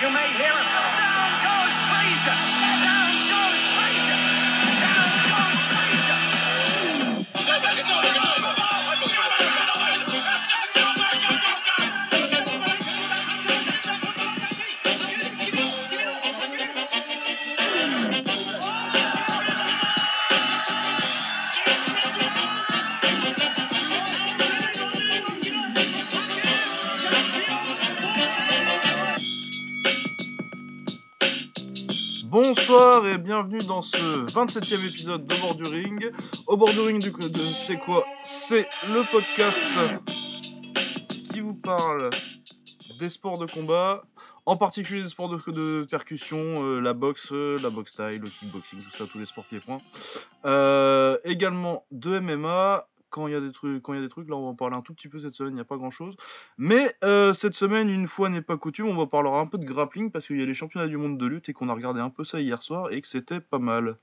You may hear him. Bienvenue dans ce 27e épisode de Bord du Ring. Au bord c'est quoi? C'est le podcast qui vous parle des sports de combat, en particulier des sports de, de percussion, euh, la boxe, euh, la boxe style, le kickboxing, tout ça, tous les sports pieds-points. Euh, également de MMA. Quand il y a des trucs, quand il y a des trucs, là on va en parler un tout petit peu cette semaine, il n'y a pas grand chose. Mais euh, cette semaine, une fois n'est pas coutume, on va parler un peu de grappling parce qu'il y a les championnats du monde de lutte et qu'on a regardé un peu ça hier soir et que c'était pas mal.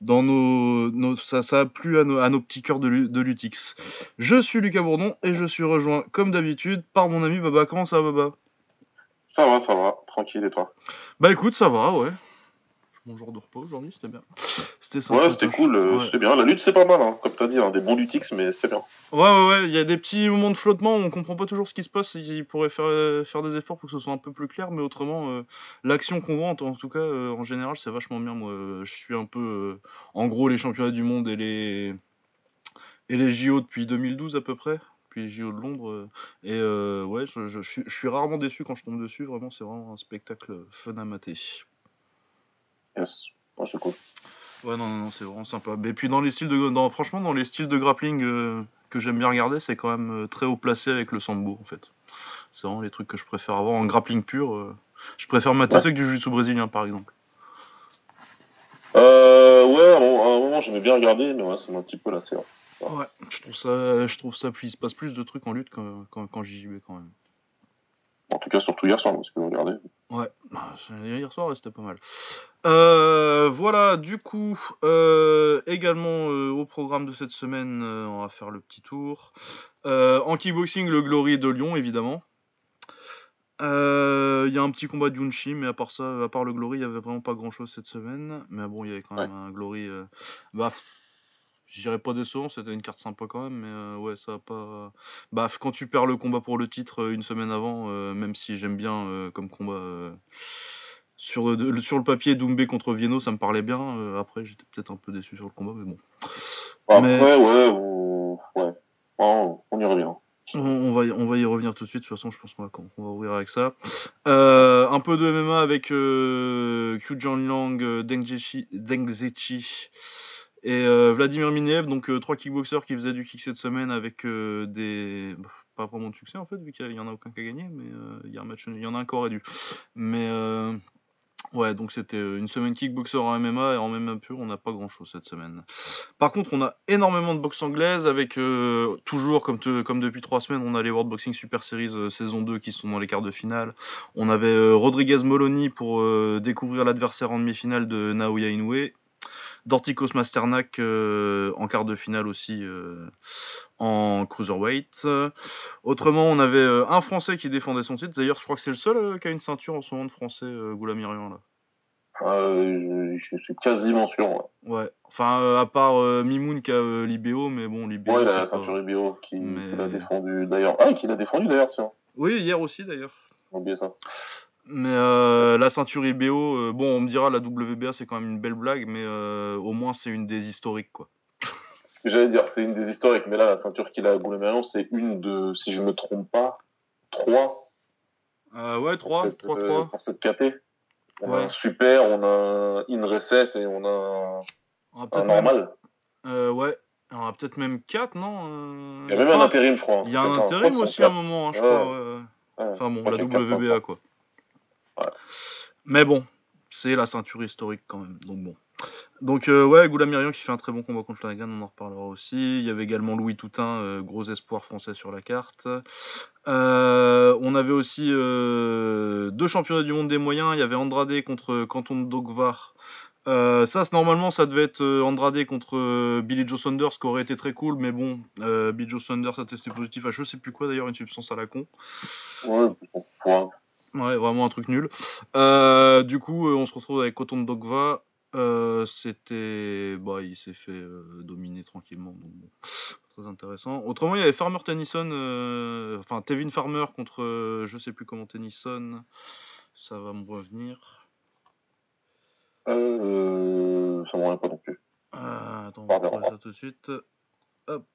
Dans nos, nos- ça, ça a plu à nos, à nos petits cœurs de, de Lutix. Je suis Lucas Bourdon et je suis rejoint comme d'habitude par mon ami Baba. Comment ça va Baba? Ça va, ça va, tranquille et toi? Bah écoute, ça va, ouais. Mon jour de repos aujourd'hui, c'était bien. C'était sympa. Ouais, c'était cool, euh, Ouais. c'était bien. La lutte, c'est pas mal, hein, comme t'as dit, hein, des bons lutix, mais c'est bien. Ouais, ouais, ouais, il y a des petits moments de flottement on comprend pas toujours ce qui se passe. Ils pourraient faire, euh, faire des efforts pour que ce soit un peu plus clair, mais autrement, euh, l'action qu'on voit, en, en tout cas, en général, c'est vachement bien. Moi, je suis un peu, en gros, les championnats du monde et les, et les JO depuis 2012 à peu près, puis les JO de Londres. et euh, ouais, je, je- je suis- je suis rarement déçu quand je tombe dessus. Vraiment, c'est vraiment un spectacle fun à mater. Yes, Ouais, c'est non, non, non, c'est vraiment sympa. Et puis dans les styles de, dans, franchement, dans les styles de grappling euh, que j'aime bien regarder, c'est quand même euh, très haut placé avec le sambo, en fait. C'est vraiment les trucs que je préfère avoir en grappling pur. euh, je préfère mater Ouais. ça que du jiu-jitsu brésilien, par exemple. Euh, ouais, à un moment- j'aimais bien regarder, mais ouais, m'a un petit peu lassé. hein. Ouais, je trouve ça, je trouve ça, puis il se passe plus de trucs en lutte qu'en quand, quand JJB quand même. En tout cas, surtout hier soir, parce que regardez. Ouais, bah, c'est- hier soir, c'était pas mal. Euh, voilà, du coup, euh, également euh, au programme de cette semaine, on va faire le petit tour. En kickboxing, le Glory de Lyon, évidemment. Il y a un petit combat de Yunchi, mais à part ça, à part le Glory, il y avait vraiment pas grand chose cette semaine. Mais bon, il y avait quand même un Glory. bah, je dirais pas décevant, c'était une carte sympa quand même, mais euh, ouais, ça a pas. Bah, quand tu perds le combat pour le titre une semaine avant, euh, même si j'aime bien euh, comme combat. Euh, sur, de- sur le papier, Doumbé contre Vieno, ça me parlait bien. euh, après, j'étais peut-être un peu déçu sur le combat, mais bon. Après, Mais- ouais, on... ouais. Oh, on y revient. On, on va, y- on va y revenir tout de suite. De toute façon, je pense qu'on va, on va ouvrir avec ça. Euh, un peu de MMA avec euh, Liang, euh, Deng Zechi- Deng Zechi et euh, Vladimir Minev. Donc, euh, trois kickboxers qui faisaient du kick cette semaine avec euh, des. bah, pas vraiment de succès en fait, vu qu'il y en a aucun qui a gagné. Mais euh, il y a un match, il y en a un qui aurait dû. Mais. Ouais, donc c'était euh, une semaine kickboxer en MMA et en MMA pur, on n'a pas grand chose cette semaine. Par contre, on a énormément de boxe anglaise avec euh, toujours, comme, depuis trois semaines, on a les World Boxing Super Series euh, saison 2 qui sont dans les quarts de finale. On avait Rodriguez Moloni pour découvrir l'adversaire en demi-finale de Naoya Inoue. Dorticos Masternak euh, en quart de finale aussi euh, en cruiserweight. Autrement, on avait euh, un Français qui défendait son titre. D'ailleurs, je crois que c'est le seul qui a une ceinture en ce moment de Français, Goulamirian, là. Je, je suis quasiment sûr. Ouais, Ouais, enfin, à part Mimoun qui a Libéo, mais bon, Libéo. ouais il a la pas- ceinture IBO qui, Mais- qui l'a défendu d'ailleurs. Ah, qui l'a défendu d'ailleurs, tiens. Oui, hier aussi d'ailleurs. J'ai oublié ça. Mais euh, la ceinture IBO, euh, bon, on me dira, la WBA c'est quand même une belle blague, mais euh, au moins c'est une des historiques, quoi. Ce que j'allais dire, c'est une des historiques, mais là, la ceinture qu'il a à Goulamirian, c'est une de, si je me trompe pas, trois ouais, 3, cette, 3, euh, 3. pour cette KT. On a un super, on a un in recess et on a un, On a un même, normal. euh, ouais, on a peut-être même 4, non Il y a même un intérim, je crois. Il y a un crois intérim aussi à un quatre. moment, hein, je Ouais. crois. ouais. Enfin bon, la quatre, WBA, quoi. Mais bon, c'est la ceinture historique quand même, donc bon. Donc euh, ouais, Goulamirian qui fait un très bon combat contre Flanagan, on en reparlera aussi. Il y avait également Louis Toutain, euh, gros espoir français sur la carte. Euh, on avait aussi euh, deux championnats du monde des moyens. Il y avait Andrade contre Canton Dogvar. Ça, normalement, ça devait être Andrade contre Billy Joe Saunders, qui aurait été très cool, mais bon, Billy Joe Saunders a testé positif à je sais plus quoi d'ailleurs, une substance à la con. Ouais. Ouais, vraiment un truc nul. Euh, du coup, euh, on se retrouve avec Coton Dogva. Euh, C'était. Bah, il s'est fait euh, dominer tranquillement. Donc bon, très intéressant. Autrement, il y avait Farmer Tennyson. Enfin, Tevin Farmer contre je sais plus comment Tennyson. Ça va me revenir. Euh, ça me revient pas non plus. Attends, on va ça tout de suite. Hop.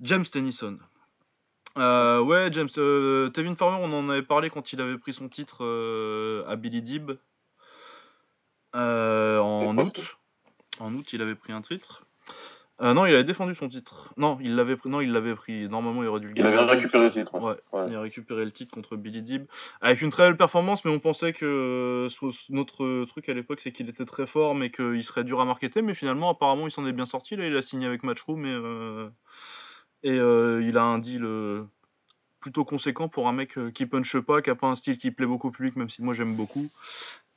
James Tennyson. Euh, ouais, James. euh, Tevin Farmer, on en avait parlé quand il avait pris son titre euh, à Billy Dib. Euh, en août. En août, il avait pris un titre. Non, il avait défendu son titre. Non, il l'avait pris. Non, il l'avait pris. Normalement, il aurait dû le Il gagner. avait récupéré le titre. Ouais, Ouais. il a récupéré le titre contre Billy Dib avec une très belle performance, mais on pensait que notre truc à l'époque c'est qu'il était très fort, mais qu'il serait dur à marketer. Mais finalement, apparemment, il s'en est bien sorti. Là, il a signé avec Matchroom et, et euh, il a un deal euh, plutôt conséquent pour un mec euh, qui punche pas, qui a pas un style qui plaît beaucoup au public, même si moi j'aime beaucoup.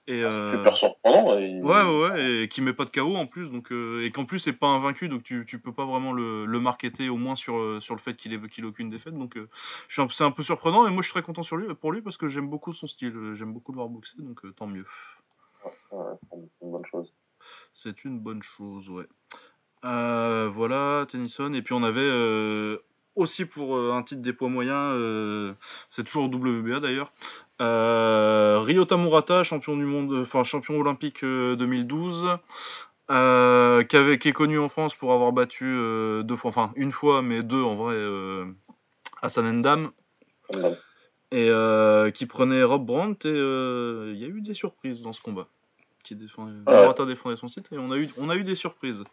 Et, C'est euh, super surprenant. et- Ouais, ouais, ouais, et qui met pas de KO en plus, donc et qu'en plus c'est pas invaincu, donc tu, tu peux pas vraiment le, le marketer au moins sur, sur le fait qu'il ait, qu'il ait aucune défaite, donc je suis un- c'est un peu surprenant, et moi je suis très content sur lui, pour lui parce que j'aime beaucoup son style, j'aime beaucoup le voir boxer, donc tant mieux. Ouais, c'est une bonne chose. C'est une bonne chose, ouais. Euh, voilà, Tennyson, et puis on avait euh, aussi pour euh, un titre des poids moyens, euh, c'est toujours au WBA d'ailleurs, euh, Ryota Murata, champion du monde, enfin champion olympique euh, 2012, euh, qui, avait, qui est connu en France pour avoir battu deux fois, enfin une fois, mais deux en vrai, euh, Hassan Endam, Ouais. et qui prenait Rob Brandt, et il y a eu des surprises dans ce combat. Qui. Murata défendait son titre, et on a eu, on a eu des surprises.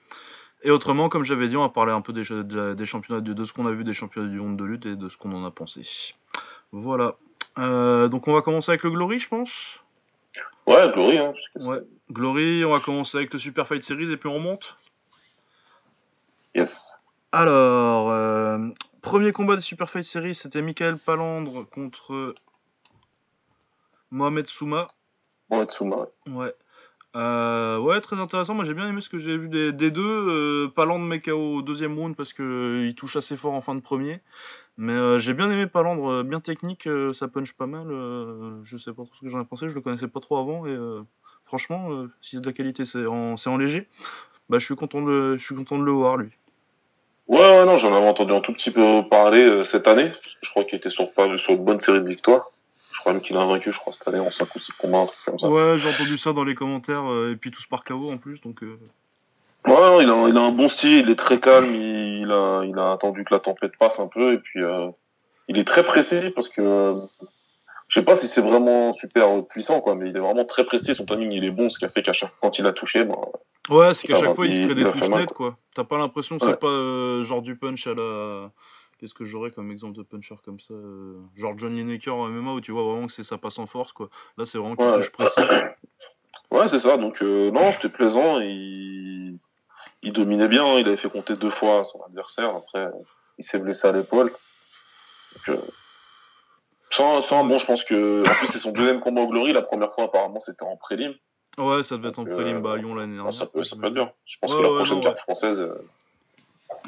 Et autrement, comme j'avais dit, on va parler un peu des, de des championnats, de, de ce qu'on a vu des championnats du monde de lutte et de ce qu'on en a pensé. Voilà. Euh, donc on va commencer avec le Glory, je pense. Ouais, Glory. Hein, Ouais. Glory, on va commencer avec le Super Fight Series et puis on remonte. Yes. Alors, euh, premier combat des Super Fight Series, c'était Michael Palandre contre Mohamed Souma. Tsuma, ouais. Ouais. Euh, ouais, très intéressant. Moi, j'ai bien aimé ce que j'ai vu des, deux. Euh, Palandre met KO au deuxième round parce que euh, il touche assez fort en fin de premier. Mais euh, j'ai bien aimé Palandre, bien technique, ça punch pas mal. je sais pas trop ce que j'en ai pensé, je le connaissais pas trop avant. Et franchement, s'il y a de la qualité, c'est en, en léger. Bah, je suis content de, content de le voir, lui. Ouais, ouais, non, j'en avais entendu un tout petit peu parler cette année. Je crois qu'il était sur, sur une bonne série de victoires. Crois même qu'il a vaincu, je crois, cette année en 5 ou 6 combats, un truc comme ça. Ouais, j'ai entendu ça dans les commentaires, euh, et puis tous par KO en plus, donc. euh, Ouais, il a, il a un bon style, il est très calme, il, il a, il a attendu que la tempête passe un peu, et puis euh, il est très précis parce que euh, je sais pas si c'est vraiment super puissant, quoi, mais il est vraiment très précis, son timing il est bon, ce qui a fait qu'à chaque quand il a touché, ben, Ouais, c'est qu'à chaque fois il se crée des touches nettes quoi. T'as pas l'impression que Ouais. c'est pas genre du punch à la. Qu'est-ce que j'aurais comme exemple de puncher comme ça euh, Genre John Lineker en MMA où tu vois vraiment que c'est ça passe en force quoi. Là c'est vraiment qu'il touche précis. Ouais, c'est ça. Donc euh, non, c'était plaisant. Il... il dominait bien. hein. Il avait fait compter deux fois son adversaire. Après, il s'est blessé à l'épaule. Donc, euh, sans, sans, bon, je pense que en plus c'est son deuxième combat au Glory. La première fois apparemment c'était en prélim. Ouais, ça devait être en prélim euh, bah, à Lyon l'année dernière. ça peut, ça peut être bien. Je pense Ouais, que la ouais, prochaine non, carte française.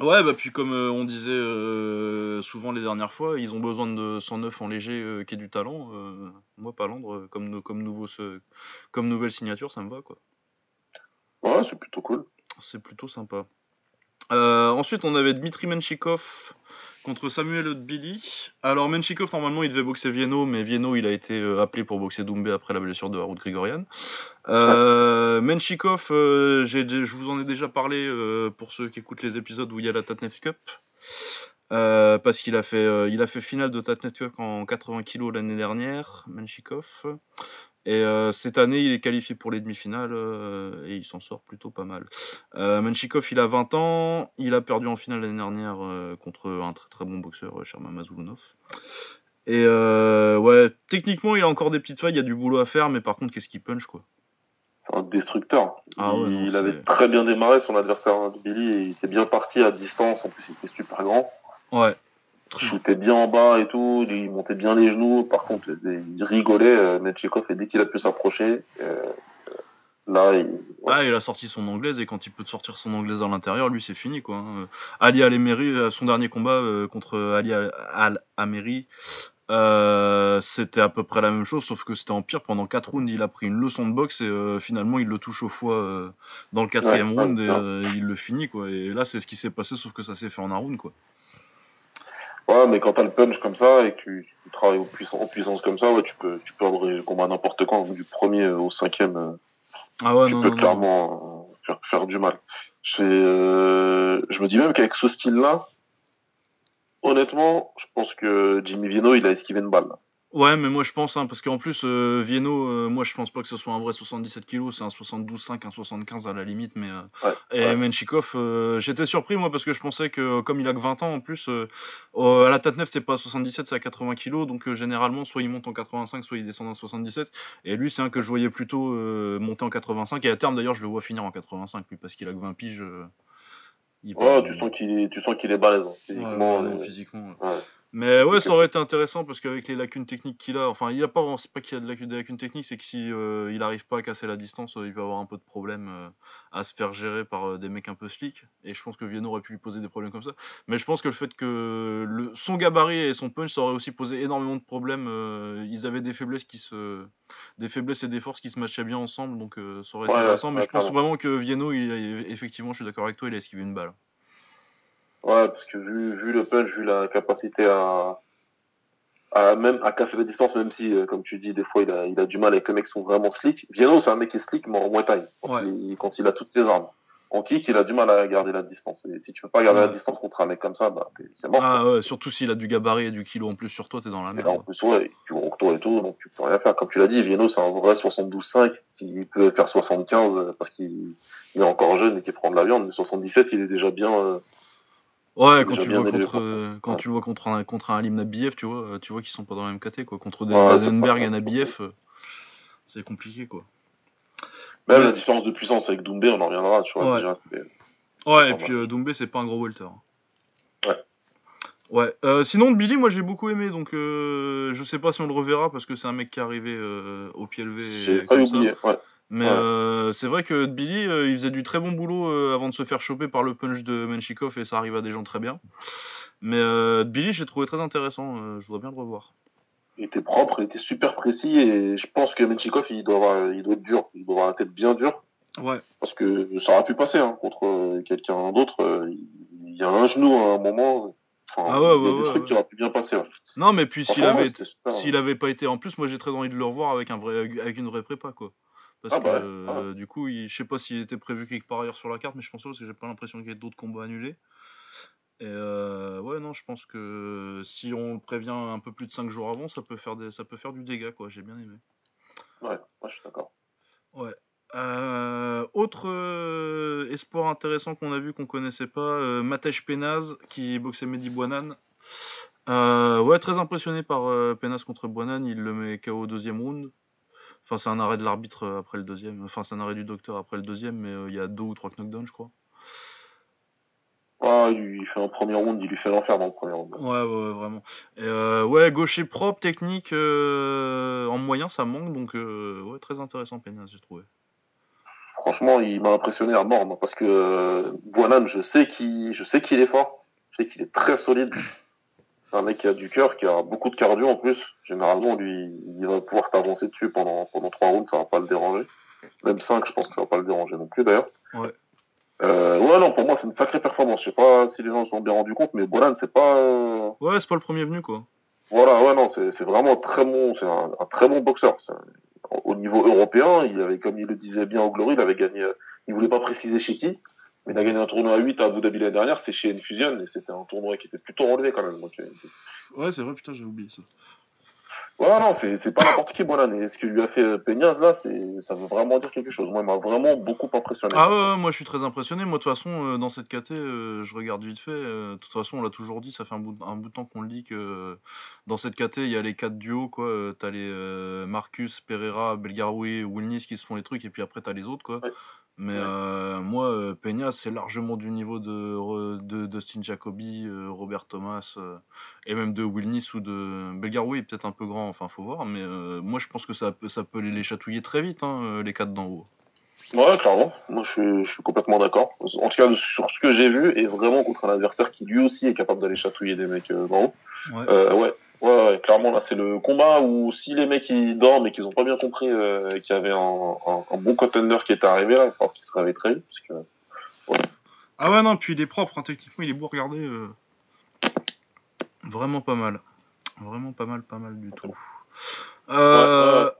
Ouais, bah puis comme euh, on disait euh, souvent les dernières fois, ils ont besoin de 109 en léger euh, qui est du talent. moi, Palandre, comme, comme, nouveau, comme nouvelle signature, ça me va quoi. Ouais, c'est plutôt cool. C'est plutôt sympa. Euh, ensuite, on avait Dmitri Menchikov contre Samuel Billy. Alors, Menchikov, normalement, il devait boxer Vieno, mais Vieno, il a été euh, appelé pour boxer Doumbé après la blessure de Harold Grigorian. Euh, Menchikov, euh, je vous en ai déjà parlé euh, pour ceux qui écoutent les épisodes où il y a la Tatnef Cup. Parce qu'il a fait, a fait finale de Tatnet Cup en 80 kg l'année dernière, Menchikov. Et euh, cette année, il est qualifié pour les demi-finales euh, et il s'en sort plutôt pas mal. Euh, Menchikov, il a 20 ans, il a perdu en finale l'année dernière euh, contre un très très bon boxeur, Sherman Mazulunov. Et ouais, techniquement, il a encore des petites failles, il y a du boulot à faire, mais par contre, qu'est-ce qu'il punch quoi? C'est un destructeur. Ah ouais, il non, il c'est- avait très bien démarré son adversaire de Billy et il était bien parti à distance. En plus, il était super grand. Ouais, shootait bien en bas et tout, il montait bien les genoux. Par contre, il rigolait, euh, Metchikov, et dès qu'il a pu s'approcher, euh, là, il... ouais. Ah, il a sorti son anglaise et quand il peut te sortir son anglaise à l'intérieur, lui c'est fini quoi. hein. Ali Al-Emery, euh, son dernier combat euh, contre Ali Al-Ameri, Euh, c'était à peu près la même chose, sauf que c'était en pire. Pendant 4 rounds, il a pris une leçon de boxe et euh, finalement, il le touche au foie euh, dans le quatrième Ouais, round et euh, il le finit. Quoi. Et là, c'est ce qui s'est passé, sauf que ça s'est fait en un round. Quoi. Ouais, mais quand t'as le punch comme ça et que tu, tu travailles puissance, en puissance comme ça, ouais, tu peux, tu peux des combats n'importe quand, du premier au cinquième, euh, Ah ouais, tu non, peux non, clairement euh, faire, faire du mal. Euh, je me dis même qu'avec ce style-là, honnêtement, je pense que Jimmy Vino, il a esquivé une balle. là. Ouais, mais moi je pense, hein, parce qu'en plus, euh, Vienno, euh, moi je pense pas que ce soit un vrai 77 kg, c'est un 72,5, un 75 à la limite. Mais, euh, Ouais, et ouais. Menchikov, euh, j'étais surpris moi parce que je pensais que euh, comme il a que 20 ans en plus, à la tête 9 c'est pas 77, c'est à 80 kg, donc généralement soit il monte en 85, soit il descend en 77. Et lui c'est un que je voyais plutôt monter en 85, et à terme d'ailleurs je le vois finir en 85, lui parce qu'il a que 20 piges. il va- tu sens qu'il est, tu sens qu'il est balèze, hein, physiquement. physiquement, ouais. ouais. Mais ouais, ça aurait été intéressant parce qu'avec les lacunes techniques qu'il a, enfin, il a pas, c'est pas qu'il a de lacunes, des lacunes techniques, c'est que si euh, il arrive pas à casser la distance, euh, il peut avoir un peu de problème euh, à se faire gérer par euh, des mecs un peu slick. Et je pense que Vienno aurait pu lui poser des problèmes comme ça. Mais je pense que le fait que le, son gabarit et son punch, ça aurait aussi posé énormément de problèmes. ils avaient des faiblesses qui se, des faiblesses et des forces qui se matchaient bien ensemble, donc ça aurait été Ouais, intéressant. Mais ouais, je pense vraiment que Vienno, il, a- effectivement, je suis d'accord avec toi, il a esquivé une balle. Ouais, parce que vu, vu le punch, vu la capacité à, à même à casser la distance, même si, euh, comme tu dis, des fois il a, il a du mal avec les mecs qui sont vraiment slick. Vienno, c'est un mec qui est slick, mais en Muay Thai, quand, Ouais. il, quand il a toutes ses armes. En kick, il a du mal à garder la distance. Et si tu peux pas garder la distance contre un mec comme ça, bah, c'est mort. Ah ouais, surtout s'il a du gabarit et du kilo en plus sur toi, t'es dans la Et merde. là, en plus, ouais, tu toi et tout, donc tu peux rien faire. Comme tu l'as dit, Vienno, c'est un vrai 72-5 qui peut faire 75 euh, parce qu'il il est encore jeune et qu'il prend de la viande. Mais 77, il est déjà bien. euh, Ouais, quand tu vois élevé, contre, euh, quand Ouais. tu le vois contre un, contre un Alim Nabiev, tu vois, euh, tu vois qu'ils sont pas dans la même caté, quoi. Contre des Ouais, pas- et Nabiev, euh, c'est compliqué, quoi. Même Ouais. la différence de puissance avec Doumbé, on en reviendra, tu vois, Ouais. déjà. Ouais, et Pas puis euh, Doumbé, c'est pas un gros welter. Ouais. Ouais. Euh, sinon, Billy, moi j'ai beaucoup aimé, donc euh, je sais pas si on le reverra parce que c'est un mec qui est arrivé euh, au pied levé. J'ai ça. oublier, ouais. Mais Ouais. euh, c'est vrai que Billy, euh, il faisait du très bon boulot euh, avant de se faire choper par le punch de Menchikov et ça arrive à des gens très bien. Mais Billy, j'ai trouvé très intéressant. je voudrais bien le revoir. Il était propre, il était super précis et je pense que Menchikov, il doit, avoir, il doit être dur. Il doit avoir la tête bien dure Ouais. parce que ça aurait pu passer hein, contre quelqu'un d'autre. Il y a un genou à un moment. Enfin, Ah ouais, il y a ouais, des trucs qui auraient pu bien passer. Non, mais puis s'il avait, s'il avait pas été en plus, moi j'ai très envie de le revoir avec un vrai, avec une vraie prépa, quoi. Parce Ah que bah ouais, euh, du coup, il- je sais pas s'il était prévu quelque part ailleurs sur la carte, mais je pense pas parce que j'ai pas l'impression qu'il y ait d'autres combats annulés. Et euh, ouais, non, je pense que si on prévient un peu plus de 5 jours avant, ça peut faire des, ça peut faire du dégât, quoi. J'ai bien aimé. Ouais, ouais, je suis d'accord. Ouais. Euh, autre euh, espoir intéressant qu'on a vu qu'on connaissait pas, euh, Matej Penaz qui boxait Mehdi Buanan. Euh, ouais, très impressionné par Penaz contre Buanan, il le met KO au deuxième round. Enfin, c'est un arrêt de l'arbitre euh, après le deuxième. Enfin, c'est un arrêt du docteur après le deuxième, mais euh, il y a deux ou trois knockdowns, je crois. Ah, il fait un premier round, il lui fait l'enfer dans le premier round. Ouais, ouais, ouais, vraiment. Et, euh, ouais, gaucher propre, technique, euh, en moyen, ça manque, donc euh, ouais, très intéressant Penaz, j'ai trouvé. Franchement, il m'a impressionné à mort, moi, parce que Buanan, je sais qu'il, je sais qu'il est fort, je sais qu'il est très solide. C'est un mec qui a du cœur, qui a beaucoup de cardio en plus. Généralement, lui, il va pouvoir t'avancer dessus pendant pendant trois rounds, ça va pas le déranger. Même cinq, je pense que ça va pas le déranger non plus d'ailleurs. Ouais. Euh, ouais, non, pour moi, c'est une sacrée performance. Je sais pas si les gens se sont bien rendus compte, mais Buanan, c'est pas. euh, Ouais, c'est pas le premier venu, quoi. Voilà, ouais, non, c'est vraiment très bon, c'est un, un très bon boxeur. Un- Au niveau européen, il avait, comme il le disait bien au Glory, il avait gagné, euh, il voulait pas préciser chez qui, mais il a gagné un tournoi à 8 à Abu Dhabi l'année dernière, c'est chez Infusion, et c'était un tournoi qui était plutôt relevé quand même. Donc, euh, Ouais, c'est vrai, putain, j'ai oublié ça. ouais, non, c'est pas n'importe qui, Bolan. Et ce que lui a fait euh, Peñas, là, ça veut vraiment dire quelque chose. Moi, il m'a vraiment beaucoup impressionné. Ah ouais, ouais, moi je suis très impressionné. Moi de toute façon, euh, dans cette KT, euh, je regarde vite fait. euh, de toute façon, on l'a toujours dit, ça fait un bout, un bout de temps qu'on le dit que dans cette KT, il y a les quatre duos. quoi. T'as les Marcus, Pereira, Belgaroui, Wilnis qui se font les trucs, et puis après t'as les autres. quoi. Ouais. Mais Ouais. euh, moi, euh, Peña, c'est largement du niveau de, de Dustin Jacoby, euh, Robert Thomas, et même de Wilnis ou de Belgaroui, peut-être un peu grand, enfin faut voir. Mais moi je pense que ça peut, ça peut les, chatouiller très vite, hein, les quatre d'en haut. Ouais, clairement. Moi, je suis, je suis complètement d'accord. En tout cas, sur ce que j'ai vu, et vraiment contre un adversaire qui lui aussi est capable d'aller chatouiller des mecs d'en haut. Ouais. Ouais, ouais, ouais, clairement. là, c'est le combat où si les mecs ils dorment et qu'ils ont pas bien compris euh, qu'il y avait un, un, un bon contender qui était arrivé, là, il va falloir qu'ils se réveillent très vite. Parce que... Ah ouais, non, puis il est propre, hein, techniquement, il est beau à regarder. euh, Vraiment pas mal. Vraiment pas mal, pas mal du tout. Ouais, Euh,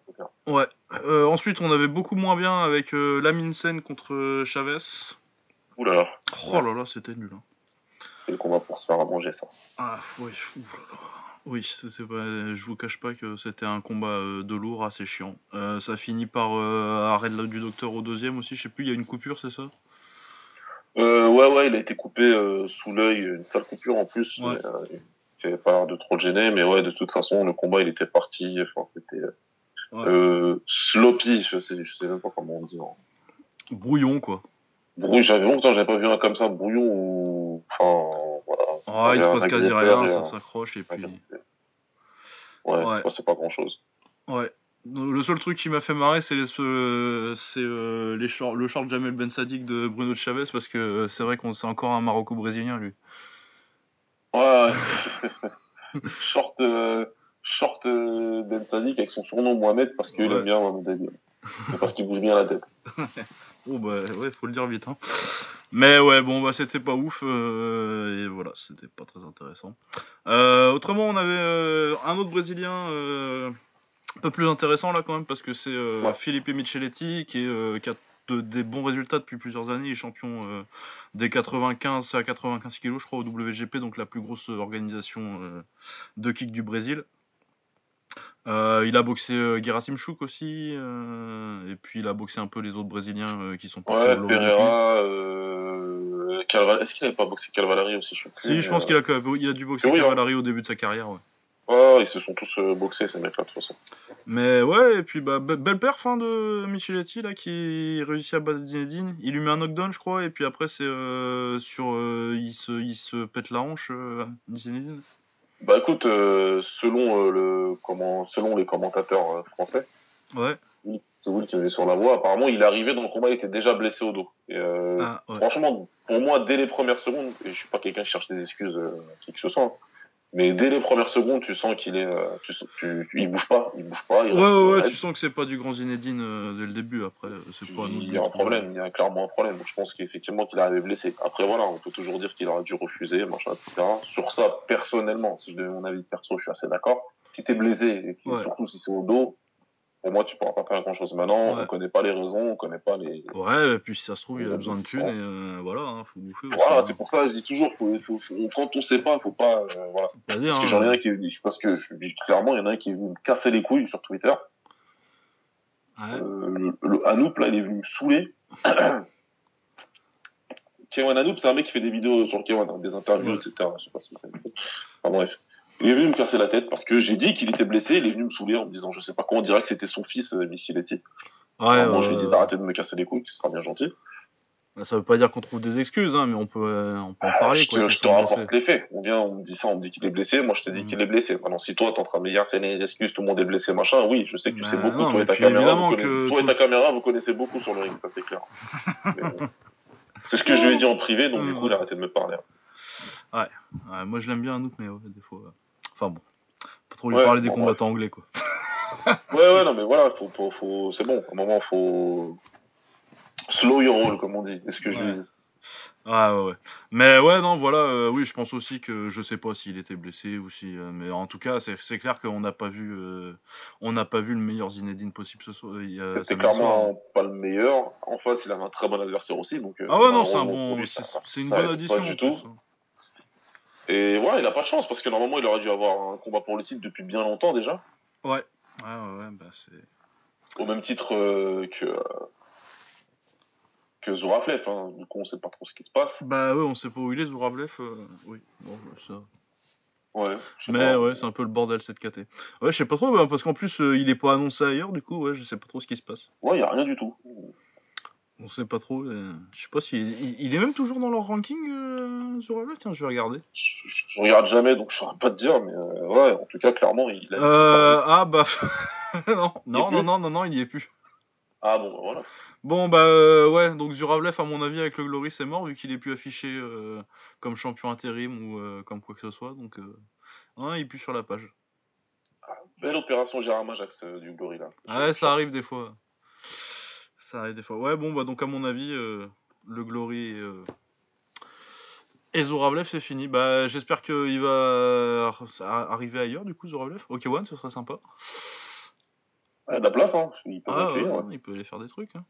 ouais, ouais. Euh, ensuite, on avait beaucoup moins bien avec euh, Lamine Sen contre Chavez. Ouh là là, Oh là là, c'était nul. hein. c'est le combat pour se faire à manger, ça. Ah, ouh là là. Oui, c'était pas- je vous cache pas que c'était un combat euh, de lourd assez chiant. Euh, ça finit par euh, arrêt de- du docteur au deuxième aussi, je sais plus, il y a une coupure, c'est ça? Euh, ouais, ouais, il a été coupé euh, sous l'œil, une sale coupure en plus. Ouais. mais, euh, qui avait pas l'air de trop le gêner, mais ouais, de toute façon, le combat, il était parti. Enfin, c'était euh, Ouais. euh, sloppy, je sais, je sais même pas comment on dit. Brouillon, quoi. Brouillon, j'avais longtemps, j'avais pas vu un comme ça, brouillon ou. Enfin, voilà. Ah, il se passe quasi rien, ça s'accroche et puis. Ouais, Ouais. c'est pas- grand chose. Ouais. Le seul truc qui m'a fait marrer, c'est les, euh, c'est, euh, les le short Jamel Ben Sadik de Bruno Chavez parce que euh, c'est vrai qu'on c'est encore un Maroco-brésilien lui. Ouais, short, euh, short euh, Ben Sadik avec son surnom Mohamed parce qu'il Ouais. aime bien Mohamed Ali. Parce qu'il bouge bien la tête. Oh bah ouais, faut le dire vite. Hein. Mais ouais, bon bah c'était pas ouf euh, et voilà, c'était pas très intéressant. Euh, autrement, on avait euh, un autre Brésilien un peu plus intéressant là quand même parce que c'est Ouais. Felipe Micheletti qui, est, qui a de- des bons résultats depuis plusieurs années, il est champion des 95 à 95 kilos je crois au WGP, donc la plus grosse organisation de kick du Brésil. Euh, il a boxé euh, Gerasim Chouk aussi, euh, et puis il a boxé un peu les autres Brésiliens qui sont partis Ouais. Pereira, Calva- est-ce qu'il avait pas boxé Calvalari aussi je sais plus, Si, je pense euh, qu'il a, il a dû boxer Oui, hein. Au début de sa carrière. Ouais. Ouais, ils se sont tous euh, boxés ces mecs-là de toute façon. Mais ouais, et puis bah, be- belle perf hein, de Micheletti là, qui réussit à battre Zinedine. Il lui met un knockdown, je crois, et puis après, c'est euh, sur. euh, il, se, il se pète la hanche, euh, Zinedine. Bah écoute, euh, selon euh, le comment, selon les commentateurs euh, français, Ouais. C'est vous qui avez sur la voie. Apparemment, il est arrivé dans le combat, il était déjà blessé au dos. Et, euh, Ah, ouais. Franchement, pour moi, dès les premières secondes, et je suis pas quelqu'un qui cherche des excuses, euh, qui que ce soit, hein, mais dès les premières secondes, tu sens qu'il est, euh, tu, tu, tu- il bouge pas, il bouge pas, il Ouais, ouais, tu sens que c'est pas du grand Zinedine dès le début. Après, c'est pas il y a un problème, il y a clairement un problème. Donc, je pense qu'effectivement qu'il arrivé blessé. Après voilà, on peut toujours dire qu'il aurait dû refuser, machin, etc. Sur ça, personnellement, si je donne mon avis perso, je suis assez d'accord. Si t'es blessé, et Ouais. surtout si c'est au dos, pour moi, tu pourras pas faire grand chose. Maintenant, Ouais. on connaît pas les raisons, on connaît pas les. Ouais, et puis si ça se trouve, il a besoin de thunes, et euh, voilà, hein, faut bouffer. Voilà, hein. c'est pour ça, je dis toujours, faut, faut, faut- quand on sait pas, faut pas, euh, voilà. Pas dire, Parce que hein. j'en ai un qui est venu, parce que je dis clairement, il y en a un qui est venu me casser les couilles sur Twitter. Ouais. Euh, le, le là, il est venu me saouler. Kewan Anouk, c'est un mec qui fait des vidéos sur Kewan, hein, des interviews, etc. Je sais pas si vous. Enfin bref. Il est venu me casser la tête parce que j'ai dit qu'il était blessé, il est venu me saouler en me disant, je sais pas quoi, on dirait que c'était son fils, euh, Michiletti. Ouais, moi, je lui ai euh, dit d'arrêter de me casser les couilles, qui sera bien gentil. bah, ça veut pas dire qu'on trouve des excuses, hein, mais on peut, euh, on peut en parler. je quoi, te, je te rapporte les faits. On vient, on me dit ça, on me dit qu'il est blessé. Moi, je te dis Mhm. qu'il est blessé. Maintenant, si toi, t'es en train de me dire, c'est des excuses, tout le monde est blessé, machin, oui, je sais que tu Bah, sais beaucoup. non, toi, et ta caméra, vous connaissez- que toi et ta caméra, vous connaissez beaucoup sur le ring, ça c'est clair. Bon. c'est ce que je lui ai dit en privé, donc du Mhm. coup, il a arrêté de me parler. Ouais, moi je l'aime bien Anouk, mais ouais, des fois. euh, Enfin bon, faut trop lui Ouais, parler des combattants anglais quoi. Ouais, ouais, non, mais voilà, faut, faut, faut... c'est bon. À un moment, faut slow your roll, comme on dit. C'est ce que je Ouais. dis? Ah ouais, ouais. Mais ouais, non, voilà, euh, oui, je pense aussi que je sais pas s'il était blessé ou si. euh, mais en tout cas, c'est clair qu'on n'a pas vu, euh, on n'a pas vu le meilleur Zinedine possible ce soir. C'était samedi soir. clairement pas le meilleur. En face, il avait un très bon adversaire aussi. Donc, Ah ouais, non, c'est un bon, c'est une bonne addition. Pas du tout. Et voilà, il a pas de chance parce que normalement, il aurait dû avoir un combat pour le titre depuis bien longtemps déjà. Ouais, ouais, ouais, ouais, bah c'est. Au même titre euh, que. euh, que hein. du coup on sait pas trop ce qui se passe. Bah ouais, on sait pas où il est, Zouravlev. euh, oui, bon, bah, ça. Ouais, Mais ouais, c'est un peu le bordel cette KT. Ouais, je sais pas trop, bah, parce qu'en plus, euh, il est pas annoncé ailleurs, du coup, ouais, je sais pas trop ce qui se passe. Ouais, y a rien du tout. On sait pas trop. euh, Je sais pas si. Il, est même toujours dans leur ranking, euh, Tiens, je vais regarder. Je, je regarde jamais donc je saurais pas te dire, mais euh, ouais, en tout cas, clairement, il a. Euh, ah bah. non, non, non, non, non, non, il y est plus. Ah bon, bah, voilà. Bon, bah euh, ouais, donc Zuravlev, à mon avis, avec le Glory, c'est mort, vu qu'il est plus affiché euh, comme champion intérim ou euh, comme quoi que ce soit. Donc, euh, non, il est plus sur la page. Belle opération Gérard Ajax euh, du Glory là. Ouais, ça arrive des fois. Ça arrive des fois. Ouais, bon, bah donc à mon avis, euh, le Glory et, euh, et Zoravlev, c'est fini. Bah, j'espère qu'il va ar- arriver ailleurs, du coup, Zoravlev. Ok, One, ce serait sympa. Ouais, de la place, hein. Il peut Ah, ouais, ouais. il peut aller faire des trucs. hein.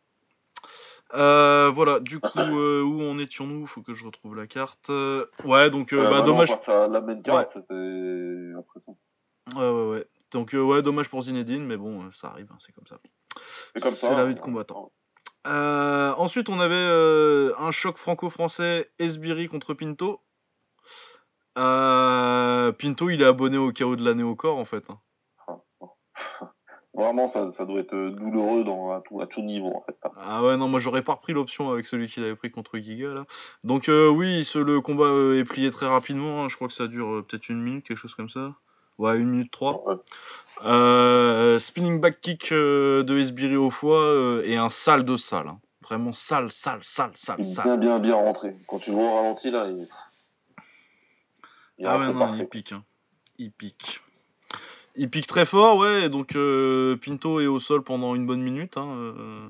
Euh, voilà, du coup, euh, où en étions-nous? Faut que je retrouve la carte. Euh, ouais, donc, bah, maintenant, dommage. face à la main card, Ouais. c'était impressionnant. Ouais, ouais, ouais. Donc, ouais, dommage pour Zinedine, mais bon, ça arrive, hein, c'est comme ça. C'est comme C'est ça. la vie de combattant. Euh, ensuite, on avait euh, un choc franco-français Esbiri contre Pinto. Euh, Pinto, il est abonné au chaos de l'année au corps, en fait. hein. Vraiment, ça, ça doit être douloureux dans, à, tout, à tout niveau, en fait. Ah ouais, non, moi j'aurais pas repris l'option avec celui qu'il avait pris contre Giga là. Donc oui, ce- le combat est plié très rapidement. hein. Je crois que ça dure peut-être une minute, quelque chose comme ça. Ouais, une minute trois. Ouais. Euh, spinning back kick euh, de Esbiri au foie euh, et un sale de sale. hein. Vraiment sale, sale, sale, sale, sale. bien, bien, bien rentré. Quand tu le vois au ralenti, là, il, il Ah ouais, non, parfait. il pique. hein. Il pique. Il pique très fort, ouais. Donc euh, Pinto est au sol pendant une bonne minute. hein, euh,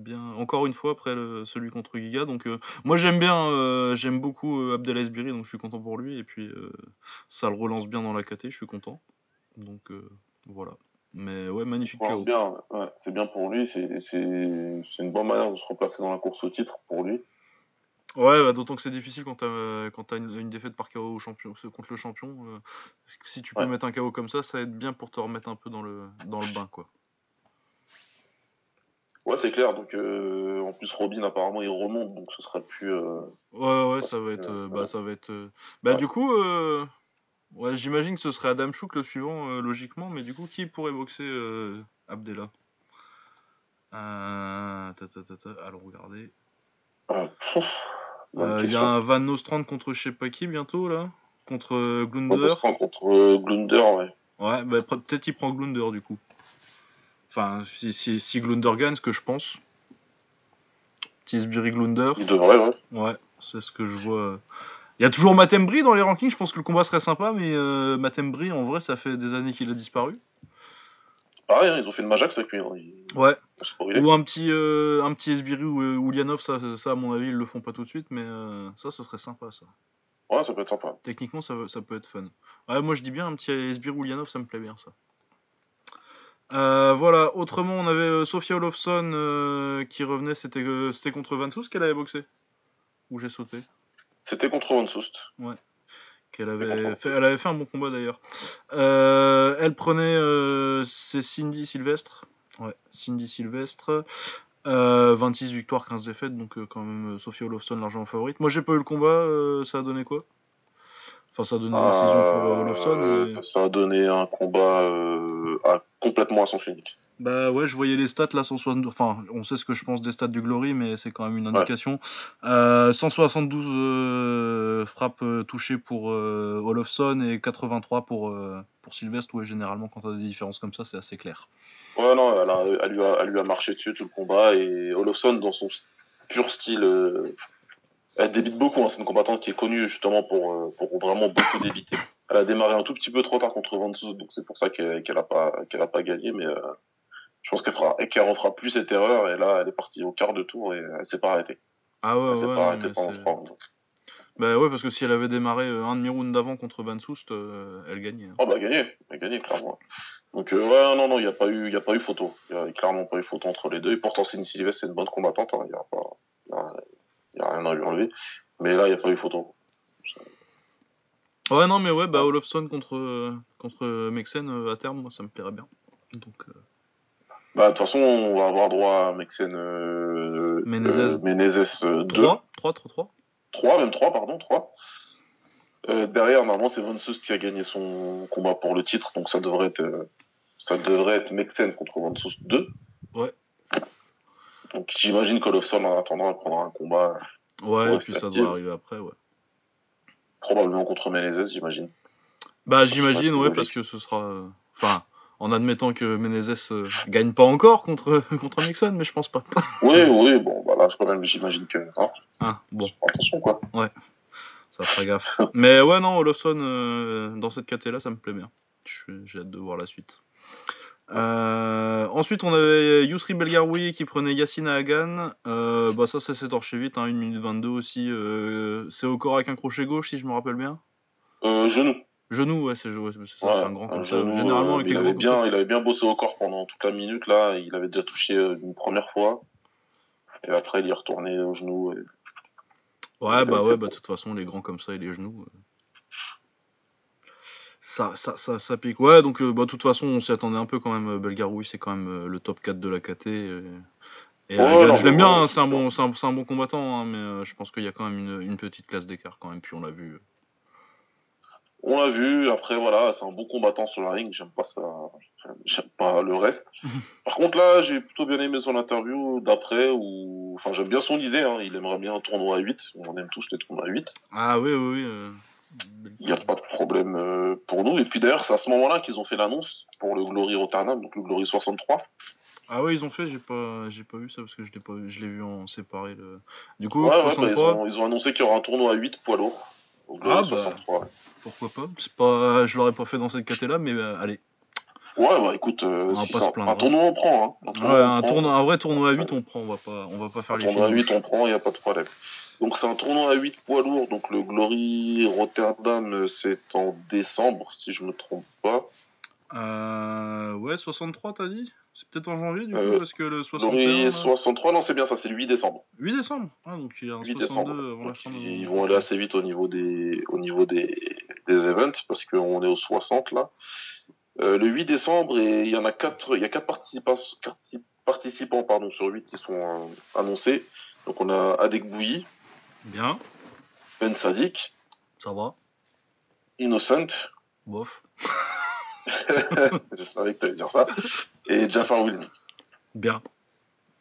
bien, encore une fois après le- celui contre Giga. Donc euh, moi j'aime bien, euh, j'aime beaucoup euh, Abdel Esbiri, donc je suis content pour lui. Et puis euh, ça le relance bien dans la KT, je suis content. Donc euh, voilà. Mais ouais, magnifique KO. bien, ouais, c'est bien pour lui, c'est une bonne manière de se replacer dans la course au titre pour lui. Ouais, bah, d'autant que c'est difficile quand t'as une, une défaite par KO au champion, contre le champion. si tu peux Ouais. mettre un KO comme ça, ça aide bien pour te remettre un peu dans le dans le bain, quoi. Ouais, c'est clair. Donc, euh, en plus, Robin, apparemment, il remonte, donc ce sera plus. euh, Ouais, ouais, Parce ça va être. euh, euh, bah, ça va être. euh, Bah, ouais. du coup, euh, ouais, j'imagine que ce serait Adam Chouk le suivant, euh, logiquement, mais du coup, qui pourrait boxer euh, Abdella? Euh... ta, ta, euh, Euh, Il y a un Van Nostrand contre je sais pas qui bientôt, là? Contre euh, Ouais, Glunder? parce qu'en contre euh, Glunder, ouais. Ouais, bah, peut-être il prend Glunder, du coup. Enfin, si, si, ce que je pense. Petit Esbiri Glunder. Il devrait, ouais. Ouais, c'est ce que je vois. Il y a toujours Matembri dans les rankings, je pense que le combat serait sympa, mais euh, Matembri, en vrai, ça fait des années qu'il a disparu. Pareil, ils ont fait le Majax avec lui. Hein. Il- Ouais. Ou un petit, euh, un petit Esbiri ou euh, Ulyanov, ça, ça, à mon avis, ils le font pas tout de suite, mais euh, ça, ce serait sympa, ça. Ouais, ça peut être sympa. Techniquement, ça, ça peut être fun. Ouais, moi, je dis bien, un petit Esbiri ou Ulyanov, ça me plaît bien, ça. Euh, voilà, autrement, on avait euh, Sofia Olofsson euh, qui revenait, c'était c'était contre Van Soest qu'elle avait boxé? Ou j'ai sauté? C'était contre Van Soest. qu'elle Je avait fait, elle avait fait un bon combat d'ailleurs. Elle prenait c'est Cindy Sylvestre, ouais, Cindy Sylvestre, euh, 26 victoires, 15 défaites, donc quand même Sophia Olofsson largement favorite. Moi j'ai pas eu le combat, ça a donné quoi? Enfin ça a donné une décision pour euh, Olofsson. Euh, Ça a donné un combat euh, à- complètement à son unique. Bah ouais, je voyais les stats là, 172. Enfin, on sait ce que je pense des stats du Glory, mais c'est quand même une indication. Euh, 172 euh, frappes touchées pour euh, Olofsson et 83 pour, pour Sylvestre. Ouais, généralement, quand t'as des différences comme ça, c'est assez clair. Ouais, non, elle, a- elle lui a, elle lui a marché dessus tout le combat et Olofsson, dans son pur style, elle débite beaucoup. hein. C'est une combattante qui est connue justement pour, euh, pour vraiment beaucoup débiter. Elle a démarré un tout petit peu trop tard contre Van Soest, donc c'est pour ça qu'elle qu'elle a pas qu'elle a pas gagné, mais euh, je pense qu'elle fera qu'elle refera plus cette erreur. Et là, elle est partie au quart de tour et elle s'est pas arrêtée. Ah ouais, Elle ouais, s'est non, pas arrêtée pendant trois rounds. Bah ouais, parce que si elle avait démarré euh, un demi-round d'avant contre Van Soest, euh, elle gagnait. hein. Oh bah gagné, elle gagné clairement. Donc euh, ouais non non il y a pas eu y a pas eu photo, il y a clairement pas eu photo entre les deux et pourtant Cindy Sylvestre c'est une bonne combattante, hein. il y a pas il y a, il y a rien à lui enlever, mais là il y a pas eu photo. Ouais, non, mais ouais, bah Olofsson contre, contre Mexen euh, à terme, moi ça me plairait bien. Donc, euh, Bah de toute façon on va avoir droit à Mexen euh, Menezes. euh, Menezes euh, 2, 3 3 3 3 3 même 3 pardon 3. Euh, derrière normalement c'est Von qui a gagné son combat pour le titre donc ça devrait être ça devrait être Mexen contre Von Soest 2. Ouais. Donc j'imagine qu'Olofsson en attendant prendra un combat Ouais, Ouais, et puis ça doit arriver après, ouais. probablement contre Menezes j'imagine. Bah j'imagine, Ouais, ouais, parce que ce sera... euh, Enfin, en admettant que Menezes euh, gagne pas encore contre, contre Mixon, mais je pense pas. Oui, oui, bon, bah là, quand même, j'imagine que. hein, Ah, bon, attention, quoi. ça fera gaffe. Mais ouais, non, Olofsson, euh, dans cette caté là ça me plaît bien. J'ai hâte de voir la suite. Euh, ensuite, on avait Yousri Belgaroui qui prenait Yassine Hagan. Euh, bah ça, ça s'est torché vite, hein, 1 minute 22 aussi. euh, c'est au corps avec un crochet gauche, si je me rappelle bien. Euh, genou. Genou, ouais, c'est ouais, un grand comme ça. Généralement, avec il, les avait gros bien, comme ça. il avait bien bossé au corps pendant toute la minute là. Il avait déjà touché une première fois. Et après, il est retourné au genou. et- Ouais, bah ouais, bah de toute façon, les grands comme ça et les genoux. Ça, ça, ça, ça pique. Ouais, donc euh, bah, de toute façon, on s'y attendait un peu quand même. euh, Belgaroui, c'est quand même euh, le top 4 de la KT. Et, non, je l'aime bien, hein, c'est un, bon, c'est un, un bon combattant, hein, mais euh, je pense qu'il y a quand même une, une petite classe d'écart quand même, puis on l'a vu. On l'a vu. Après, voilà, c'est un bon combattant sur la ring. J'aime pas ça. j'aime- pas le reste. Par contre, là, j'ai plutôt bien aimé son interview d'après. Où... Enfin, j'aime bien son idée. Hein. Il aimerait bien un tournoi à 8. On aime tous les tournois à 8. Ah oui, oui, oui. euh, Il n'y a pas de problème euh, pour nous. Et puis d'ailleurs, c'est à ce moment-là qu'ils ont fait l'annonce pour le Glory Rotterdam, donc le Glory 63. Ah ouais, ils ont fait, j'ai pas, j'ai pas vu ça parce que je l'ai pas, je l'ai vu en séparé. Le... Du coup, Ouais, ouais, bah, ils, 63, ont, ils ont annoncé qu'il y aura un tournoi à 8 poids lourd. Au Glory Ah, bah. 63. pourquoi pas C'est pas, je l'aurais pas fait dans cette caté là, mais euh, allez. Ouais, bah écoute, euh, si ça- un tournoi on prend. Hein. Un Ouais, on un, prend. tournoi, un vrai tournoi à 8, on prend, on va pas, on va pas faire Un les tournoi à films. 8 on prend, il n'y a pas de problème. Donc c'est un tournoi à 8 poids lourd, donc le Glory Rotterdam euh, c'est en décembre, si je me trompe pas. Euh, ouais, 63, t'as dit? C'est peut-être en janvier du coup, Euh, parce que le 61. Glory là- 63, non c'est bien ça, c'est le 8 décembre. 8 décembre? Ah, donc il y a un 8 62 décembre. avant la Donc, fin de ils vont aller assez vite au niveau des, au niveau des, des events parce qu'on est au 60 là. Euh, le 8 décembre et il y en a quatre, il y a quatre participants, quatre participants pardon sur 8 qui sont euh, annoncés. Donc on a Adek Bouilly, Bien, Ben Sadik, ça va. Innocent, Bof. je savais que tu allais dire ça, et Jafar Williams. Bien.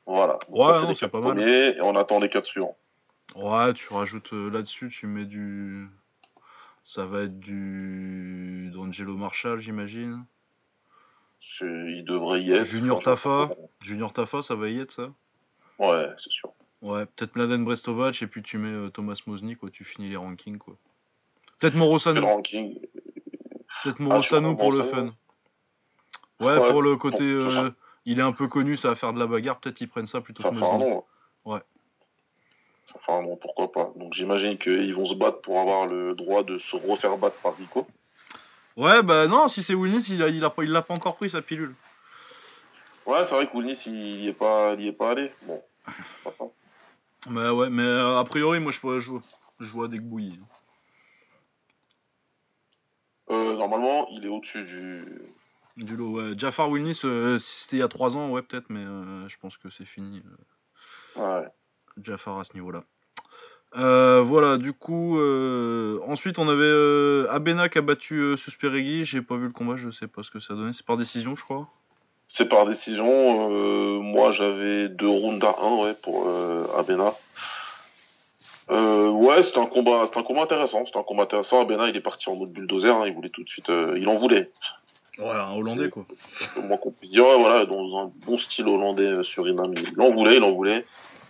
Voilà. Donc Ouais, ça, non, c'est pas mal. Et on attend les quatre suivants. Ouais, tu rajoutes euh, là-dessus, tu mets du. Ça va être du. D'Angelo Marshall, j'imagine. Je- Il devrait y être. Junior Tafa. Junior Tafa, ça va y être ça? Ouais, c'est sûr. Ouais, peut-être Mladen Brestovac et puis tu mets euh, Thomas Mosny, quoi. Tu finis les rankings, quoi. Peut-être Le Morosanu. ranking. Peut-être Ah, Morosanu tu pour le fun. Morosanu Ouais, Ouais, pour le côté. bon, euh, il est un peu connu, ça va faire de la bagarre. Peut-être ils prennent ça plutôt Ça que Mosny. nom. Ouais. Ça fait un nom, pourquoi pas. Donc j'imagine qu'ils vont se battre pour avoir le droit de se refaire battre par Rico. Ouais, bah non, si c'est Willis, il a, il a pas, il l'a pas encore pris sa pilule. Ouais, c'est vrai que Wilnis, il y est pas, il y est pas allé. Bon, pas ça. Mais ouais, mais euh, a priori, moi je pourrais jouer. Je vois des bouillies. Euh, normalement, il est au-dessus du. Du lot, ouais. Jafar Wilnis, euh, si c'était il y a 3 ans, ouais, peut-être, mais euh, je pense que c'est fini. euh, Ouais. Jafar à ce niveau-là. Euh, voilà, du coup, euh, ensuite on avait euh, Abena qui a battu euh, Susperegui. J'ai pas vu le combat, je sais pas ce que ça a donné. C'est par décision, je crois. C'est par décision. euh, moi, j'avais deux rounds à 1 ouais, pour euh, Abena. Euh, ouais, c'était un combat, c'était un combat intéressant. C'était un combat intéressant. Abena, il est parti en mode bulldozer. hein, il voulait tout de suite, euh, il en voulait. Ouais, un Hollandais, quoi. Moins qu'on puisse dire, ouais, voilà, dans un bon style hollandais euh, Suriname. Il en voulait, il en voulait.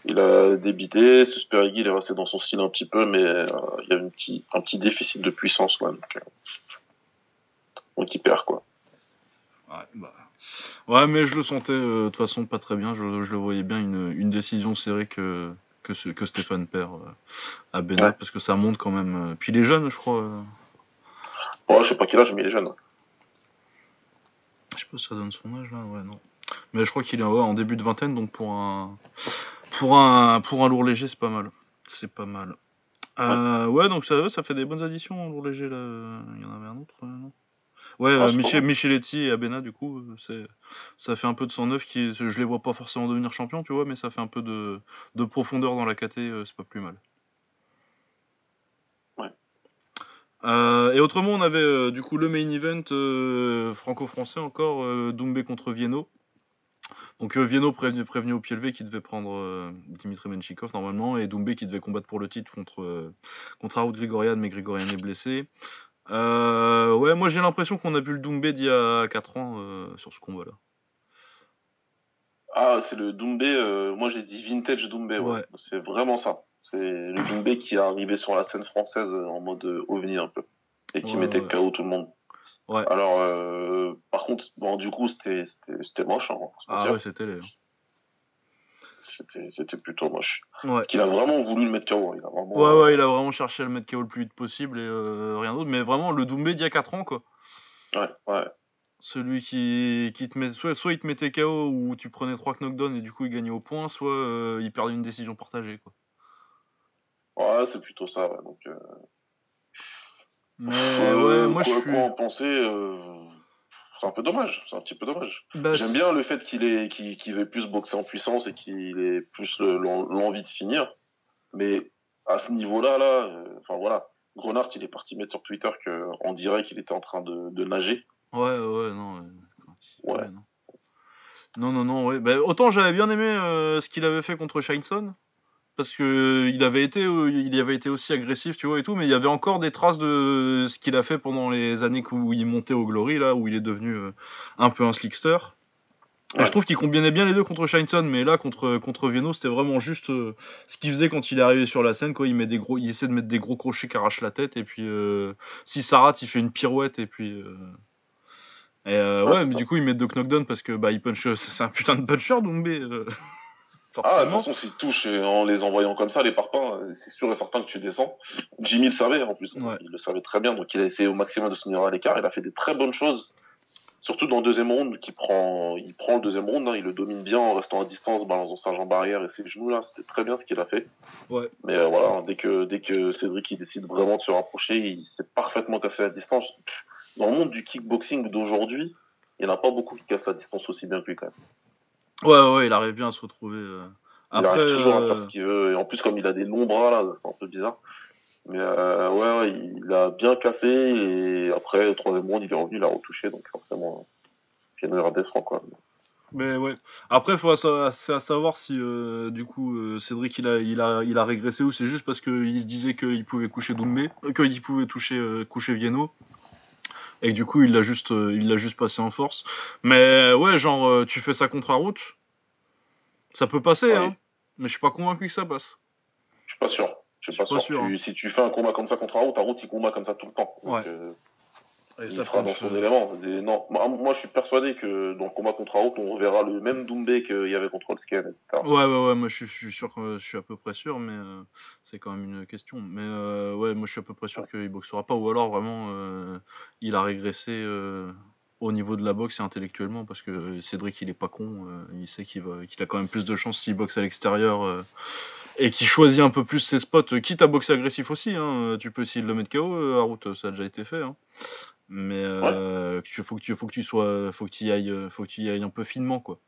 Il a débité. Susperigui, il est resté dans son style un petit peu, mais euh, il y a un petit, un petit déficit de puissance, ouais, donc, euh, donc il perd, quoi. Ouais, bah. Ouais, mais je le sentais euh, de toute façon pas très bien. Je, je le voyais bien une, une décision serrée que, que, ce- que Stéphane perd euh, à Bena, Ouais. parce que ça monte quand même. euh. Puis les jeunes, je crois. Ouais, je sais pas quel âge, mais il est jeune. Je sais pas si ça donne son âge là, ouais, non. Mais je crois qu'il est ouais, en début de vingtaine, donc pour un, pour un, pour un lourd léger, c'est pas mal. C'est pas mal. Euh, ouais, donc ça, ça fait des bonnes additions, en lourd léger là. Il y en avait un autre, non? Ouais, Ah, euh, Michel, Micheletti et Abena, du coup, euh, ça fait un peu de 109 qui, je les vois pas forcément devenir champion, tu vois, mais ça fait un peu de, de profondeur dans la KT, euh, c'est pas plus mal. Ouais. Euh, et autrement, on avait euh, du coup le main event euh, franco-français encore, Doumbé contre Vieno. Donc Vieno prévenu, prévenu au pied levé qui devait prendre Dimitri Menchikov normalement, et Doumbé qui devait combattre pour le titre contre, contre Grigorian, mais Grigorian est blessé. Euh, ouais, moi j'ai l'impression qu'on a vu le Doumbé d'il y a 4 ans euh, sur ce combat-là. Ah, c'est le Doumbé, euh, moi j'ai dit vintage Doumbé, ouais. Ouais. C'est vraiment ça. C'est le Doumbé qui est arrivé sur la scène française en mode ovni un peu. Et qui Ouais, mettait. KO tout le monde. Ouais. Alors, par contre, bon, du coup, c'était moche. Hein, Ah ouais, c'était laid. C'était plutôt moche. Ouais. Parce qu'il a vraiment voulu le mettre KO. Il a vraiment, Ouais, ouais, il a vraiment cherché à le mettre KO le plus vite possible et euh, rien d'autre. Mais vraiment, le Doumbé d'il y a 4 ans, quoi. ouais, ouais. Celui qui, qui te met, soit, soit il te mettait KO ou tu prenais 3 knockdowns et du coup il gagnait au point, soit euh, il perdait une décision partagée, quoi. Ouais, c'est plutôt ça. ouais. Donc, euh, Mais ouais, moi je suis. penser C'est un peu dommage. C'est un petit peu dommage. Bah, J'aime bien le fait qu'il ait, qu'il, veut plus boxer en puissance et qu'il ait plus le- l'en- l'envie de finir. Mais à ce niveau-là, là, euh, enfin voilà, Grenard, il est parti mettre sur Twitter qu'on dirait qu'il était en train de, de nager. Ouais, ouais, non. quand- Ouais. non. Non, non, non, ouais. Bah, autant j'avais bien aimé euh, ce qu'il avait fait contre Shineson. Parce que euh, il avait été, euh, il y avait été aussi agressif, tu vois et tout, mais il y avait encore des traces de ce qu'il a fait pendant les années où il montait au Glory, là où il est devenu euh, un peu un slickster. Et je trouve qu'il combinait bien les deux contre Shineson, mais là contre contre Vieno, c'était vraiment juste euh, ce qu'il faisait quand il est arrivé sur la scène, quoi. Il met des gros, il essaie de mettre des gros crochets qui arrachent la tête, et puis euh, si ça rate, il fait une pirouette, et puis. euh, Et euh, Ouais, mais ça. du coup, il met deux knockdowns parce que bah il punch, c'est un putain de puncher, Doumbé. Euh, Ah, de toute façon, s'il touche et en les envoyant comme ça, les parpaings, euh, c'est sûr et certain que tu descends. Jimmy le savait en plus, Ouais. il le savait très bien, donc il a essayé au maximum de se tenir à l'écart. Il a fait des très bonnes choses, surtout dans le deuxième round, qui prend, il prend le deuxième round, hein, il le domine bien en restant à distance, balançant sa jambe arrière et ses genoux là, c'était très bien ce qu'il a fait. Ouais. Mais euh, voilà, dès que dès que Cédric il décide vraiment de se rapprocher, il s'est parfaitement cassé la distance. Dans le monde du kickboxing d'aujourd'hui, il n'y en a pas beaucoup qui cassent la distance aussi bien que lui quand même. Ouais, ouais, il arrive bien à se retrouver. euh. Il Après, arrive toujours à euh, faire ce qu'il veut. Et en plus, comme il a des longs bras, là, c'est un peu bizarre. Mais euh, ouais, ouais, il a bien cassé. Et après, au troisième round, il est revenu, il a retouché. Donc forcément, il redescend, quoi. Mais ouais. Après, faut à à savoir si euh, du coup euh, Cédric il a, il a, il a régressé ou c'est juste parce qu'il se disait qu'il pouvait coucher Doumbé, euh, qu'il pouvait toucher, euh, coucher Vieno. Et que du coup il l'a juste, euh, il l'a juste passé en force. Mais ouais, genre euh, tu fais ça contre Harout, ça peut passer, Ouais. hein. Mais je suis pas convaincu que ça passe. Je suis pas sûr. Je suis pas, sûr. sûr, Tu- Si tu fais un combat comme ça contre Harout, Harout, il combat comme ça tout le temps. Donc, Ouais. Et il ça sera dans son élément. Et non, moi, moi, je suis persuadé que dans le combat contre Harout, on reverra le même Doumbé qu'il y avait contre Holsken, etc. Ouais, ouais, ouais, moi je suis, je suis sûr que je suis à peu près sûr, mais euh, c'est quand même une question. Mais euh, ouais, moi je suis à peu près sûr qu'il boxera pas, ou alors vraiment euh, il a régressé au niveau de la boxe et intellectuellement, parce que Cédric il est pas con, il sait qu'il a quand même plus de chances s'il boxe à l'extérieur et qu'il choisit un peu plus ses spots, quitte à boxer agressif aussi. Hein, tu peux essayer de le mettre KO, euh, Harout, ça a déjà été fait. Hein. Mais euh, tu- faut que tu, faut que tu sois, faut que tu y ailles, euh, faut que tu y ailles un peu finement quoi.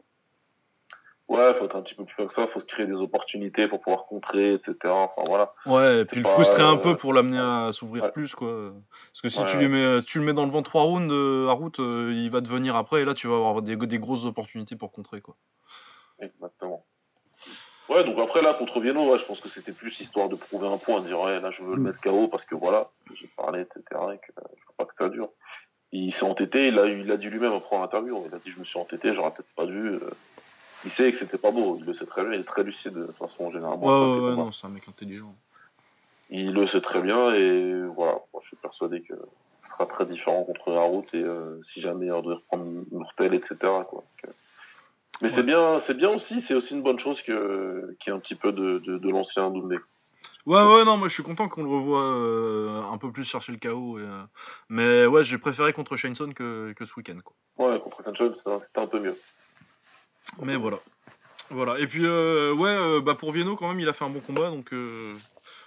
Ouais, faut être un petit peu plus fin que ça. Faut se créer des opportunités pour pouvoir contrer, etc. Enfin, voilà. Ouais, et puis le pas, frustrer un euh, peu pour l'amener à s'ouvrir ouais. plus, quoi. Parce que si Ouais, tu, ouais. lui mets, tu le mets dans le vent 3 rounds à route, il va te venir après, et là tu vas avoir des, des grosses opportunités pour contrer, quoi. Exactement. Ouais, donc après, là, contre Vieno, ouais, je pense que c'était plus histoire de prouver un point, de dire, ouais, là, je veux le mettre KO parce que voilà, j'ai parlé, etc., et que euh, je veux pas que ça dure. Il s'est entêté, il a, il a dit lui-même après en interview, il a dit, je me suis entêté, j'aurais peut-être pas dû. euh. Il sait que c'était pas beau, il le sait très bien, il est très lucide, de toute façon, généralement. Ouais, ouais, ouais, non, c'est un mec intelligent. Il le sait très bien, et voilà, moi, je suis persuadé que ce sera très différent contre Harout, et euh, si jamais on doit reprendre Nourtel, etc., quoi. Donc, mais Ouais. c'est bien, c'est bien aussi, c'est aussi une bonne chose que qu'il y ait un petit peu de, de, de l'ancien Doumbé. Ouais, ouais, non, moi je suis content qu'on le revoie euh, un peu plus chercher le chaos. Et, euh, Mais ouais, j'ai préféré contre Shaneson que, que ce week-end, quoi. Ouais, contre Sancho, c'était un- peu mieux. Mais voilà. Voilà. Et puis, euh, ouais, bah pour Vieno, quand même, il a fait un bon combat. Donc,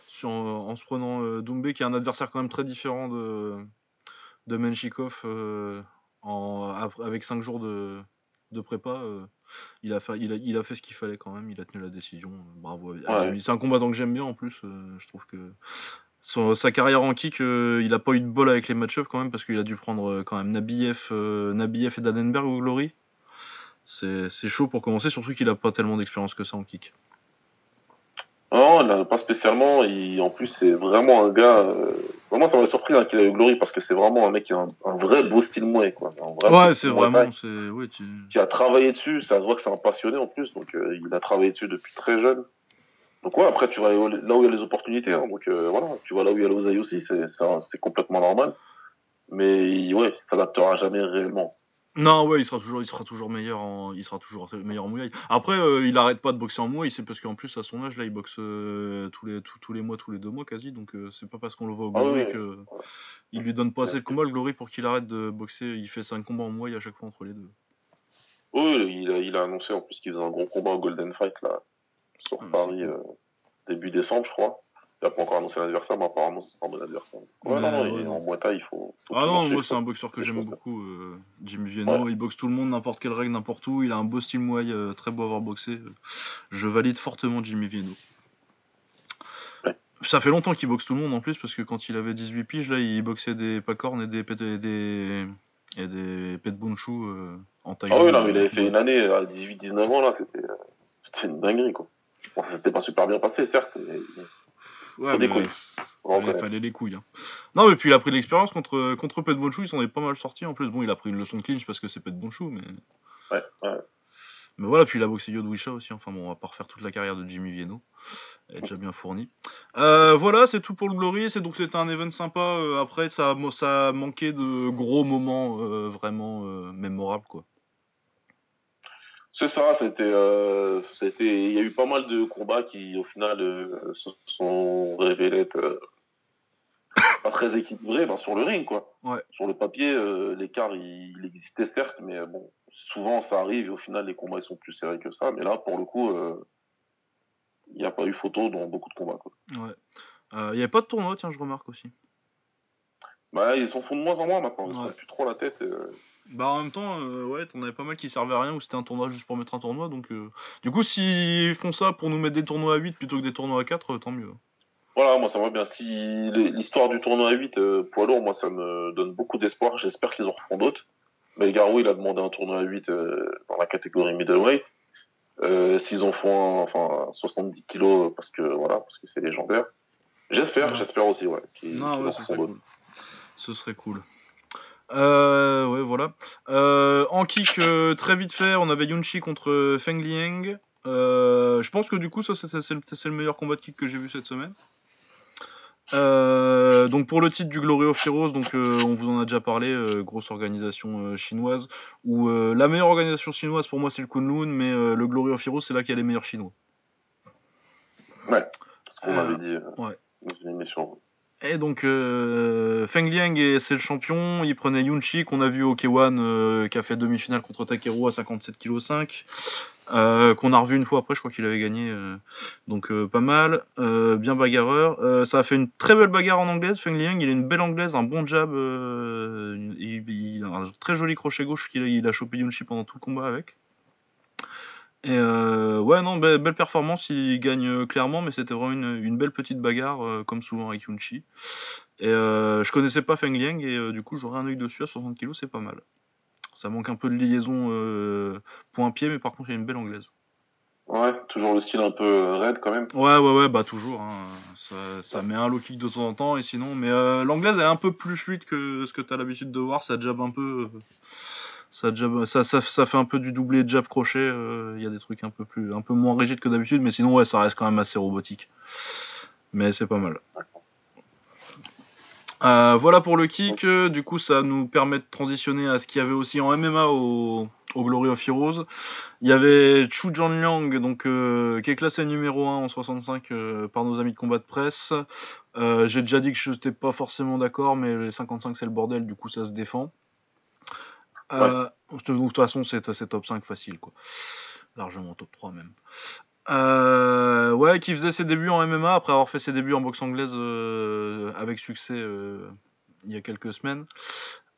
sur, en se prenant Doumbé, qui est un adversaire quand même très différent de, de Menchikov, en, avec 5 jours de, de prépa, il, a fait, il, a, il a fait ce qu'il fallait quand même. Il a tenu la décision. euh, Bravo. Ouais. Jimmy. C'est un combattant que j'aime bien en plus. euh, je trouve que. son- sa carrière en kick, euh, il a pas eu de bol avec les match-ups quand même parce qu'il a dû prendre euh, quand même Nabiev, euh, Nabiev et Danenberg au Glory. C'est chaud pour commencer, surtout qu'il a pas tellement d'expérience que ça en kick. Non, il pas spécialement. Il, en plus, c'est vraiment un gars. Vraiment, ça m'a surpris hein, qu'il a eu Glory parce que c'est vraiment un mec qui a un, un vrai beau style mouet, quoi. Un vrai beau Ouais, c'est vraiment. ouais, tu... Qui a travaillé dessus. Ça se voit que c'est un passionné en plus, donc euh, il a travaillé dessus depuis très jeune. Donc ouais, après tu vas là où il y a les opportunités. hein, donc euh, voilà, tu vas là où il y a l'oseille aussi, c'est complètement normal. mais ouais, il s'adaptera jamais réellement. Non, ouais, il sera toujours, il sera toujours meilleur en, il sera toujours meilleur en Muay. Après, euh, il arrête pas de boxer en Muay, c'est parce qu'en plus à son âge là, il boxe euh, tous les tous, tous les mois, tous les deux mois quasi, donc euh, c'est pas parce qu'on le voit au Ah Glory ouais, que il lui donne pas assez de combats le Glory pour qu'il arrête de boxer. Il fait 5 combats en Muay à chaque fois entre les deux. Oui, il a, il a annoncé en plus qu'il faisait un gros combat au Golden Fight là, sur Ah, Paris début décembre, je crois. Il a pas encore annoncé l'adversaire, mais apparemment c'est un bon adversaire. Ouais, Ouais, non, non, ouais, il est non. en Muay Thai, il faut. faut Ah non, moi c'est un boxeur que j'aime beaucoup, euh, Jimmy Vienno. Il boxe tout le monde, n'importe quelle règle, n'importe où. Il a un beau style Muay, euh, très beau à avoir boxé. Je valide fortement Jimmy Vienno. Ouais. Ça fait longtemps qu'il boxe tout le monde en plus, parce que quand il avait 18 piges, là, il boxait des pacornes et des et des et des pet bunchu euh, en taille. Ah oui, non, mais il avait fait une année à 18-19 ans là, c'était euh, c'était une dinguerie quoi. Bon, ça s'était pas super bien passé, certes, mais Ouais, Faut des mais couilles. faut fallait, fallait les couilles. hein. Non, mais puis il a pris de l'expérience contre contre Pet Bunchu, il s'en est pas mal sorti en plus. Bon, il a pris une leçon de clinch parce que c'est Pet Bunchu, mais Ouais, ouais. Mais voilà, puis il a boxé Yodwisha aussi. Enfin bon, on va pas refaire toute la carrière de Jimmy Vienno. Elle est déjà bien fournie. Euh, voilà, c'est tout pour le Glory. C'est donc c'était un event sympa. Euh, après, ça, a- ça a manqué de gros moments euh, vraiment mémorables, quoi. C'est ça, c'était, euh, c'était, il y a eu pas mal de combats qui, au final, euh, se sont révélés être euh, pas très équilibrés, ben, sur le ring, quoi. Ouais. Sur le papier, euh, l'écart, il, il existait certes, mais bon, souvent ça arrive et au final, les combats ils sont plus serrés que ça. Mais là, pour le coup, il n'y a pas eu photo dans beaucoup de combats, quoi. Ouais. Il y avait pas de tournoi, tiens, je remarque aussi. Bah, ils s'en font de moins en moins maintenant, ils Ouais. plus trop la tête. Bah en même temps, euh, ouais, t'en avais pas mal qui servaient à rien ou c'était un tournoi juste pour mettre un tournoi. Donc, euh, du coup, s'ils font ça pour nous mettre des tournois à 8 plutôt que des tournois à 4, euh, tant mieux. Voilà, moi ça va bien. Si l'histoire du tournoi à 8 euh, poids lourd, moi ça me donne beaucoup d'espoir. J'espère qu'ils en refont d'autres. Mais Garou, il a demandé un tournoi à 8 euh, dans la catégorie middleweight. S'ils en font un, enfin 70 kilos parce que voilà, parce que c'est légendaire. J'espère, Ouais. j'espère aussi, ouais. qu'ils Non, ouais, ce serait cool. Ce serait cool. Euh, ouais, voilà. Euh, en kick, euh, très vite fait, on avait Yunchi contre Feng Liang. Je pense que du coup, ça, c'est c'est le, c'est le meilleur combat de kick que j'ai vu cette semaine. Donc pour le titre du Glory of Heroes, donc on vous en a déjà parlé, grosse organisation chinoise. Où la meilleure organisation chinoise pour moi c'est le Kunlun, mais le Glory of Heroes c'est là qu'il y a les meilleurs chinois. Ouais, ce qu'on avait dit ouais. dans une émission. Et donc euh, Feng Liang est- c'est le champion, il prenait Yunchi qu'on a vu au K1 euh, qui a fait demi-finale contre Takeru à 57 kg 5 euh, qu'on a revu une fois après, je crois qu'il avait gagné donc pas mal, bien bagarreur. Ça a fait une très belle bagarre en anglaise, Feng Liang, il a une belle anglaise, un bon jab, il, a un très joli crochet gauche qu'il a, il a chopé pendant tout le combat avec. Et euh, ouais, non, be- belle performance, il gagne euh, clairement, mais c'était vraiment une, une belle petite bagarre, euh, comme souvent avec Yunchi. Et euh, je connaissais pas Feng Liang, et du coup, j'aurais un œil dessus à 60 kg, c'est pas mal. Ça manque un peu de liaison point-pied, mais par contre, il y a une belle anglaise. Ouais, toujours le style un peu raide quand même. Ouais, ouais, ouais, bah toujours. hein. Ça, ça met un low kick de temps en temps, et sinon, mais l'anglaise elle est un peu plus fluide que ce que t'as l'habitude de voir. Ça jab un peu. Ça, jab, ça, ça, ça fait un peu du doublé jab crochet. euh, Il y a des trucs un peu plus, un peu moins rigides que d'habitude, mais sinon, ouais, ça reste quand même assez robotique. Mais c'est pas mal. Euh, voilà pour le kick. Du coup, ça nous permet de transitionner à ce qu'il y avait aussi en MMA au, au Glory of Heroes. Il y avait Chu Liang, donc euh, qui est classé numéro 1 en 65 euh, par nos amis de combat de presse. Euh, J'ai déjà dit que je n'étais pas forcément d'accord, mais les 55 c'est le bordel, du coup ça se défend. Euh, donc de toute façon c'est top 5 facile quoi. Largement top 3 même. Euh, ouais, qui faisait ses débuts en MMA après avoir fait ses débuts en boxe anglaise euh, avec succès il y a quelques semaines.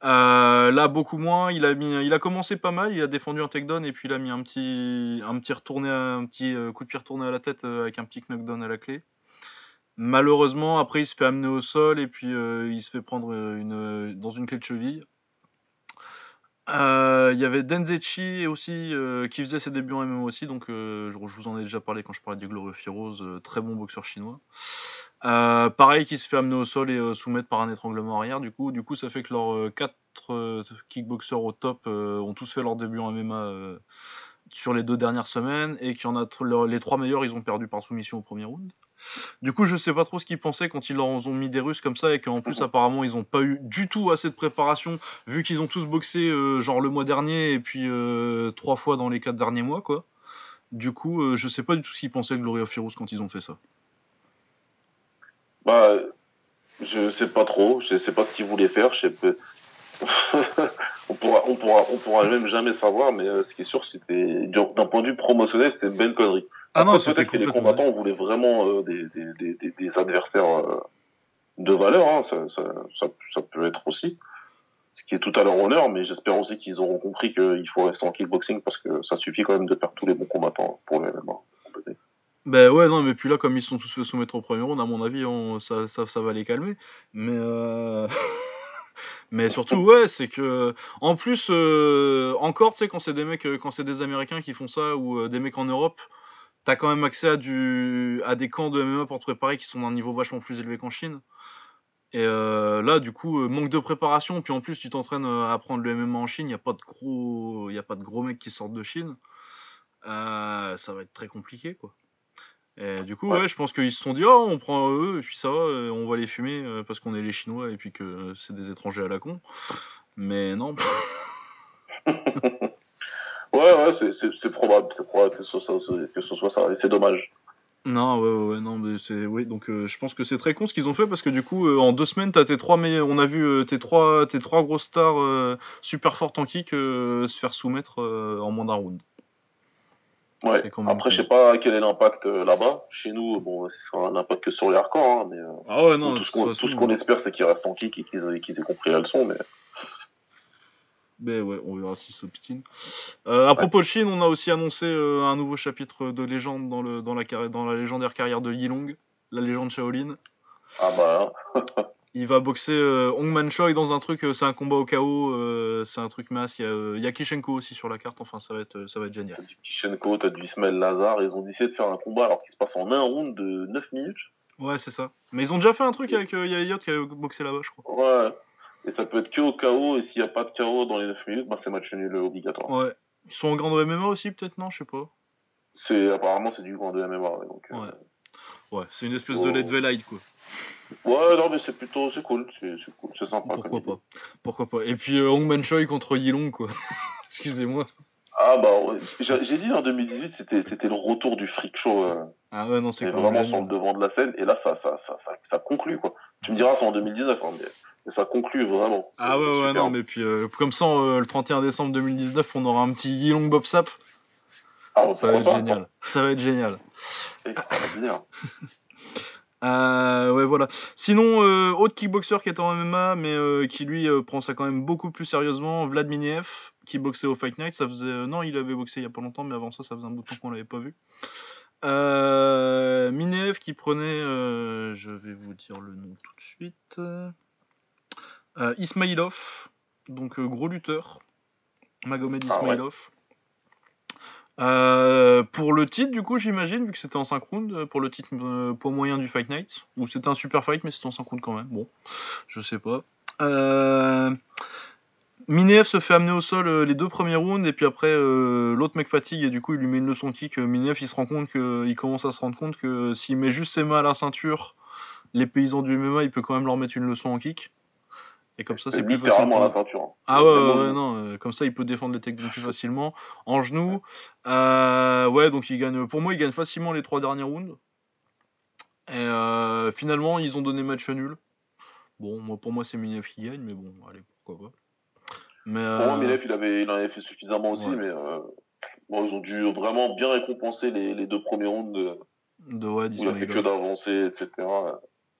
Là, beaucoup moins. Il a, mis, il a commencé pas mal. Il a défendu un takedown et puis il a mis un petit, un petit, retourné, un petit coup de pied retourné à la tête avec un petit knockdown à la clé. Malheureusement, après, il se fait amener au sol et puis il se fait prendre une, dans une clé de cheville. Euh, Il y avait Denzechi aussi euh, qui faisait ses débuts en MMA aussi, donc euh, je, vous en ai déjà parlé quand je parlais du Heroes, euh, très bon boxeur chinois. Pareil, qui se fait amener au sol et soumettre par un étranglement arrière. Du coup, du coup, ça fait que leurs 4 kickboxers au top ont tous fait leur début en MMA sur les deux dernières semaines et qu'il y en a les trois meilleurs, ils ont perdu par soumission au premier round. Du coup, je sais pas trop ce qu'ils pensaient quand ils leur ont mis des Russes comme ça et qu'en plus, apparemment, ils ont pas eu du tout assez de préparation vu qu'ils ont tous boxé euh, genre le mois dernier et puis euh, trois fois dans les quatre derniers mois, quoi. Du coup, euh, je sais pas du tout ce qu'ils pensaient de Glory of Heroes quand ils ont fait ça. Bah, je sais pas trop, je sais pas ce qu'ils voulaient faire, je sais on pourra, pourra, même jamais savoir, mais euh, ce qui est sûr, c'était d'un point de vue promotionnel, c'était belle connerie. Ah non, Après, c'était peut-être que les combattants voulaient vraiment euh, des, des, des, des, des adversaires euh, de valeur, hein, ça, ça, ça, ça peut être aussi, ce qui est tout à leur honneur, mais j'espère aussi qu'ils auront compris qu'il faut rester en kickboxing parce que ça suffit quand même de perdre tous les bons combattants pour le MMA. Ben ouais, non, mais puis là, comme ils sont tous fait soumettre au premier round, à mon avis, on- ça, ça, ça va les calmer. Mais, euh, mais surtout, ouais, c'est que, en plus, euh, encore, tu sais, quand c'est des mecs, quand c'est des Américains qui font ça, ou euh, des mecs en Europe, t'as quand même accès à, du, à des camps de MMA pour te préparer qui sont d'un niveau vachement plus élevé qu'en Chine. Et euh, là, du coup, euh, manque de préparation, puis en plus, tu t'entraînes euh, à apprendre le MMA en Chine, il n'y a, pas de gros- y a pas de gros mecs qui sortent de Chine. Euh, ça va être très compliqué, quoi. Et du coup, Ouais. ouais, je pense qu'ils se sont dit, oh, on prend eux, et puis ça va, on va les fumer parce qu'on est les Chinois et puis que c'est des étrangers à la con. Mais non. Ouais, ouais, c'est- probable, c'est probable que ce, soit, que ce soit ça, et c'est dommage. Non, ouais, ouais, ouais, non, mais c'est. Oui, donc euh, je pense que c'est très con ce qu'ils ont fait parce que du coup, euh, en deux semaines, t'as tes trois meilleurs. On a vu euh, tes, trois, tes trois grosses stars super fortes en kick se faire soumettre en moins d'un round. Ouais. Après, je sais pas quel est l'impact là-bas. Chez nous, bon, ce sera un impact que sur les hardcore, hein, mais Ah ouais, non, tout ce qu'on espère, c'est qu'ils restent en kick et qu'ils aient, qu'ils aient compris la leçon, mais Mais ouais, on verra s'ils s'obstinent. Euh, à propos de Chine, on a aussi annoncé euh, un nouveau chapitre de légende dans, le, dans, la, carri- dans la légendaire carrière de Yilong, la légende Shaolin. ah bah, Il va boxer euh, Hongman Choi dans un truc, euh, c'est un combat au KO, euh, c'est un truc masse. Il y, a, il y a Kishenko aussi sur la carte, enfin ça va être, ça va être génial. t'as du Kishenko, t'as du Ismaël Lazare, ils ont décidé de faire un combat alors qu'il se passe en un round de 9 minutes. Ouais, c'est ça. Mais ils ont déjà fait un truc avec Yayot qui a boxé là-bas, je crois. Ouais. Et ça peut être que au KO, et s'il n'y a pas de KO dans les 9 minutes, bah c'est match nul obligatoire. Ouais. Ils sont en grande MMA aussi, peut-être, non Je sais pas. C'est apparemment c'est du grand de MMA, ouais, donc. euh, Ouais. Ouais, c'est une espèce de Oh. Led Velite, quoi. Ouais, non mais c'est plutôt c'est cool, c'est c'est cool, c'est sympa. Pourquoi pas? Idée. Pourquoi pas? Et puis euh, Hongman Choi contre Yilong, quoi. Excusez-moi. Ah bah ouais. j'ai j'ai dit en 2018 c'était c'était le retour du freak show. euh, Ah ouais, non, c'est même vraiment sur le devant de la scène, et là, ça, ça, ça, ça, ça conclut, quoi. Tu me diras, c'est en 2019, hein, mais, mais ça conclut vraiment. Ah ouais, ouais, non, mais puis euh, comme ça, euh, le 31 décembre 2019, on aura un petit Yilong Bob Sap. Ah, Ça va être pourquoi pas, génial. Ça va être génial. Euh, ouais, voilà. Sinon, euh, autre kickboxer qui est en MMA, mais euh, qui lui prend ça quand même beaucoup plus sérieusement, Vlad Miniev, qui boxait au Fight Night. Ça faisait, non, il avait boxé il y a pas longtemps, mais avant ça, ça faisait un bout de temps qu'on l'avait pas vu. Miniev qui prenait, je vais vous dire le nom tout de suite, euh, Ismailov, donc euh, gros lutteur, Magomed Ah ouais. Ismailov. Euh, pour le titre, du coup, j'imagine, vu que c'était en 5 rounds, pour le titre poids moyen du Fight Night, ou c'était un super fight, mais c'était en 5 rounds quand même. Bon, je sais pas. Euh, Minev se fait amener au sol euh, les deux premiers rounds, et puis après, euh, l'autre mec fatigue, et du coup, il lui met une leçon de kick. Minev, il se rend compte que, il commence à se rendre compte que s'il met juste ses mains à la ceinture, les paysans du MMA, il peut quand même leur mettre une leçon en kick. Et comme ça, c'est plus facile. à la ceinture. hein. ah ouais, ouais, non, euh, comme ça il peut défendre les techniques plus facilement. En genou, euh, ouais, donc il gagne, pour moi il gagne facilement les trois derniers rounds. Et euh, finalement ils ont donné match nul. Bon, moi pour moi c'est Minev qui gagne, mais bon, allez, pourquoi pas. Mais Pour moi, Milef, il, avait, il en avait fait suffisamment aussi, ouais. mais bon, ils ont dû vraiment bien récompenser les, les deux premiers rounds de- de ouais, où il a fait que d'avancer, etc.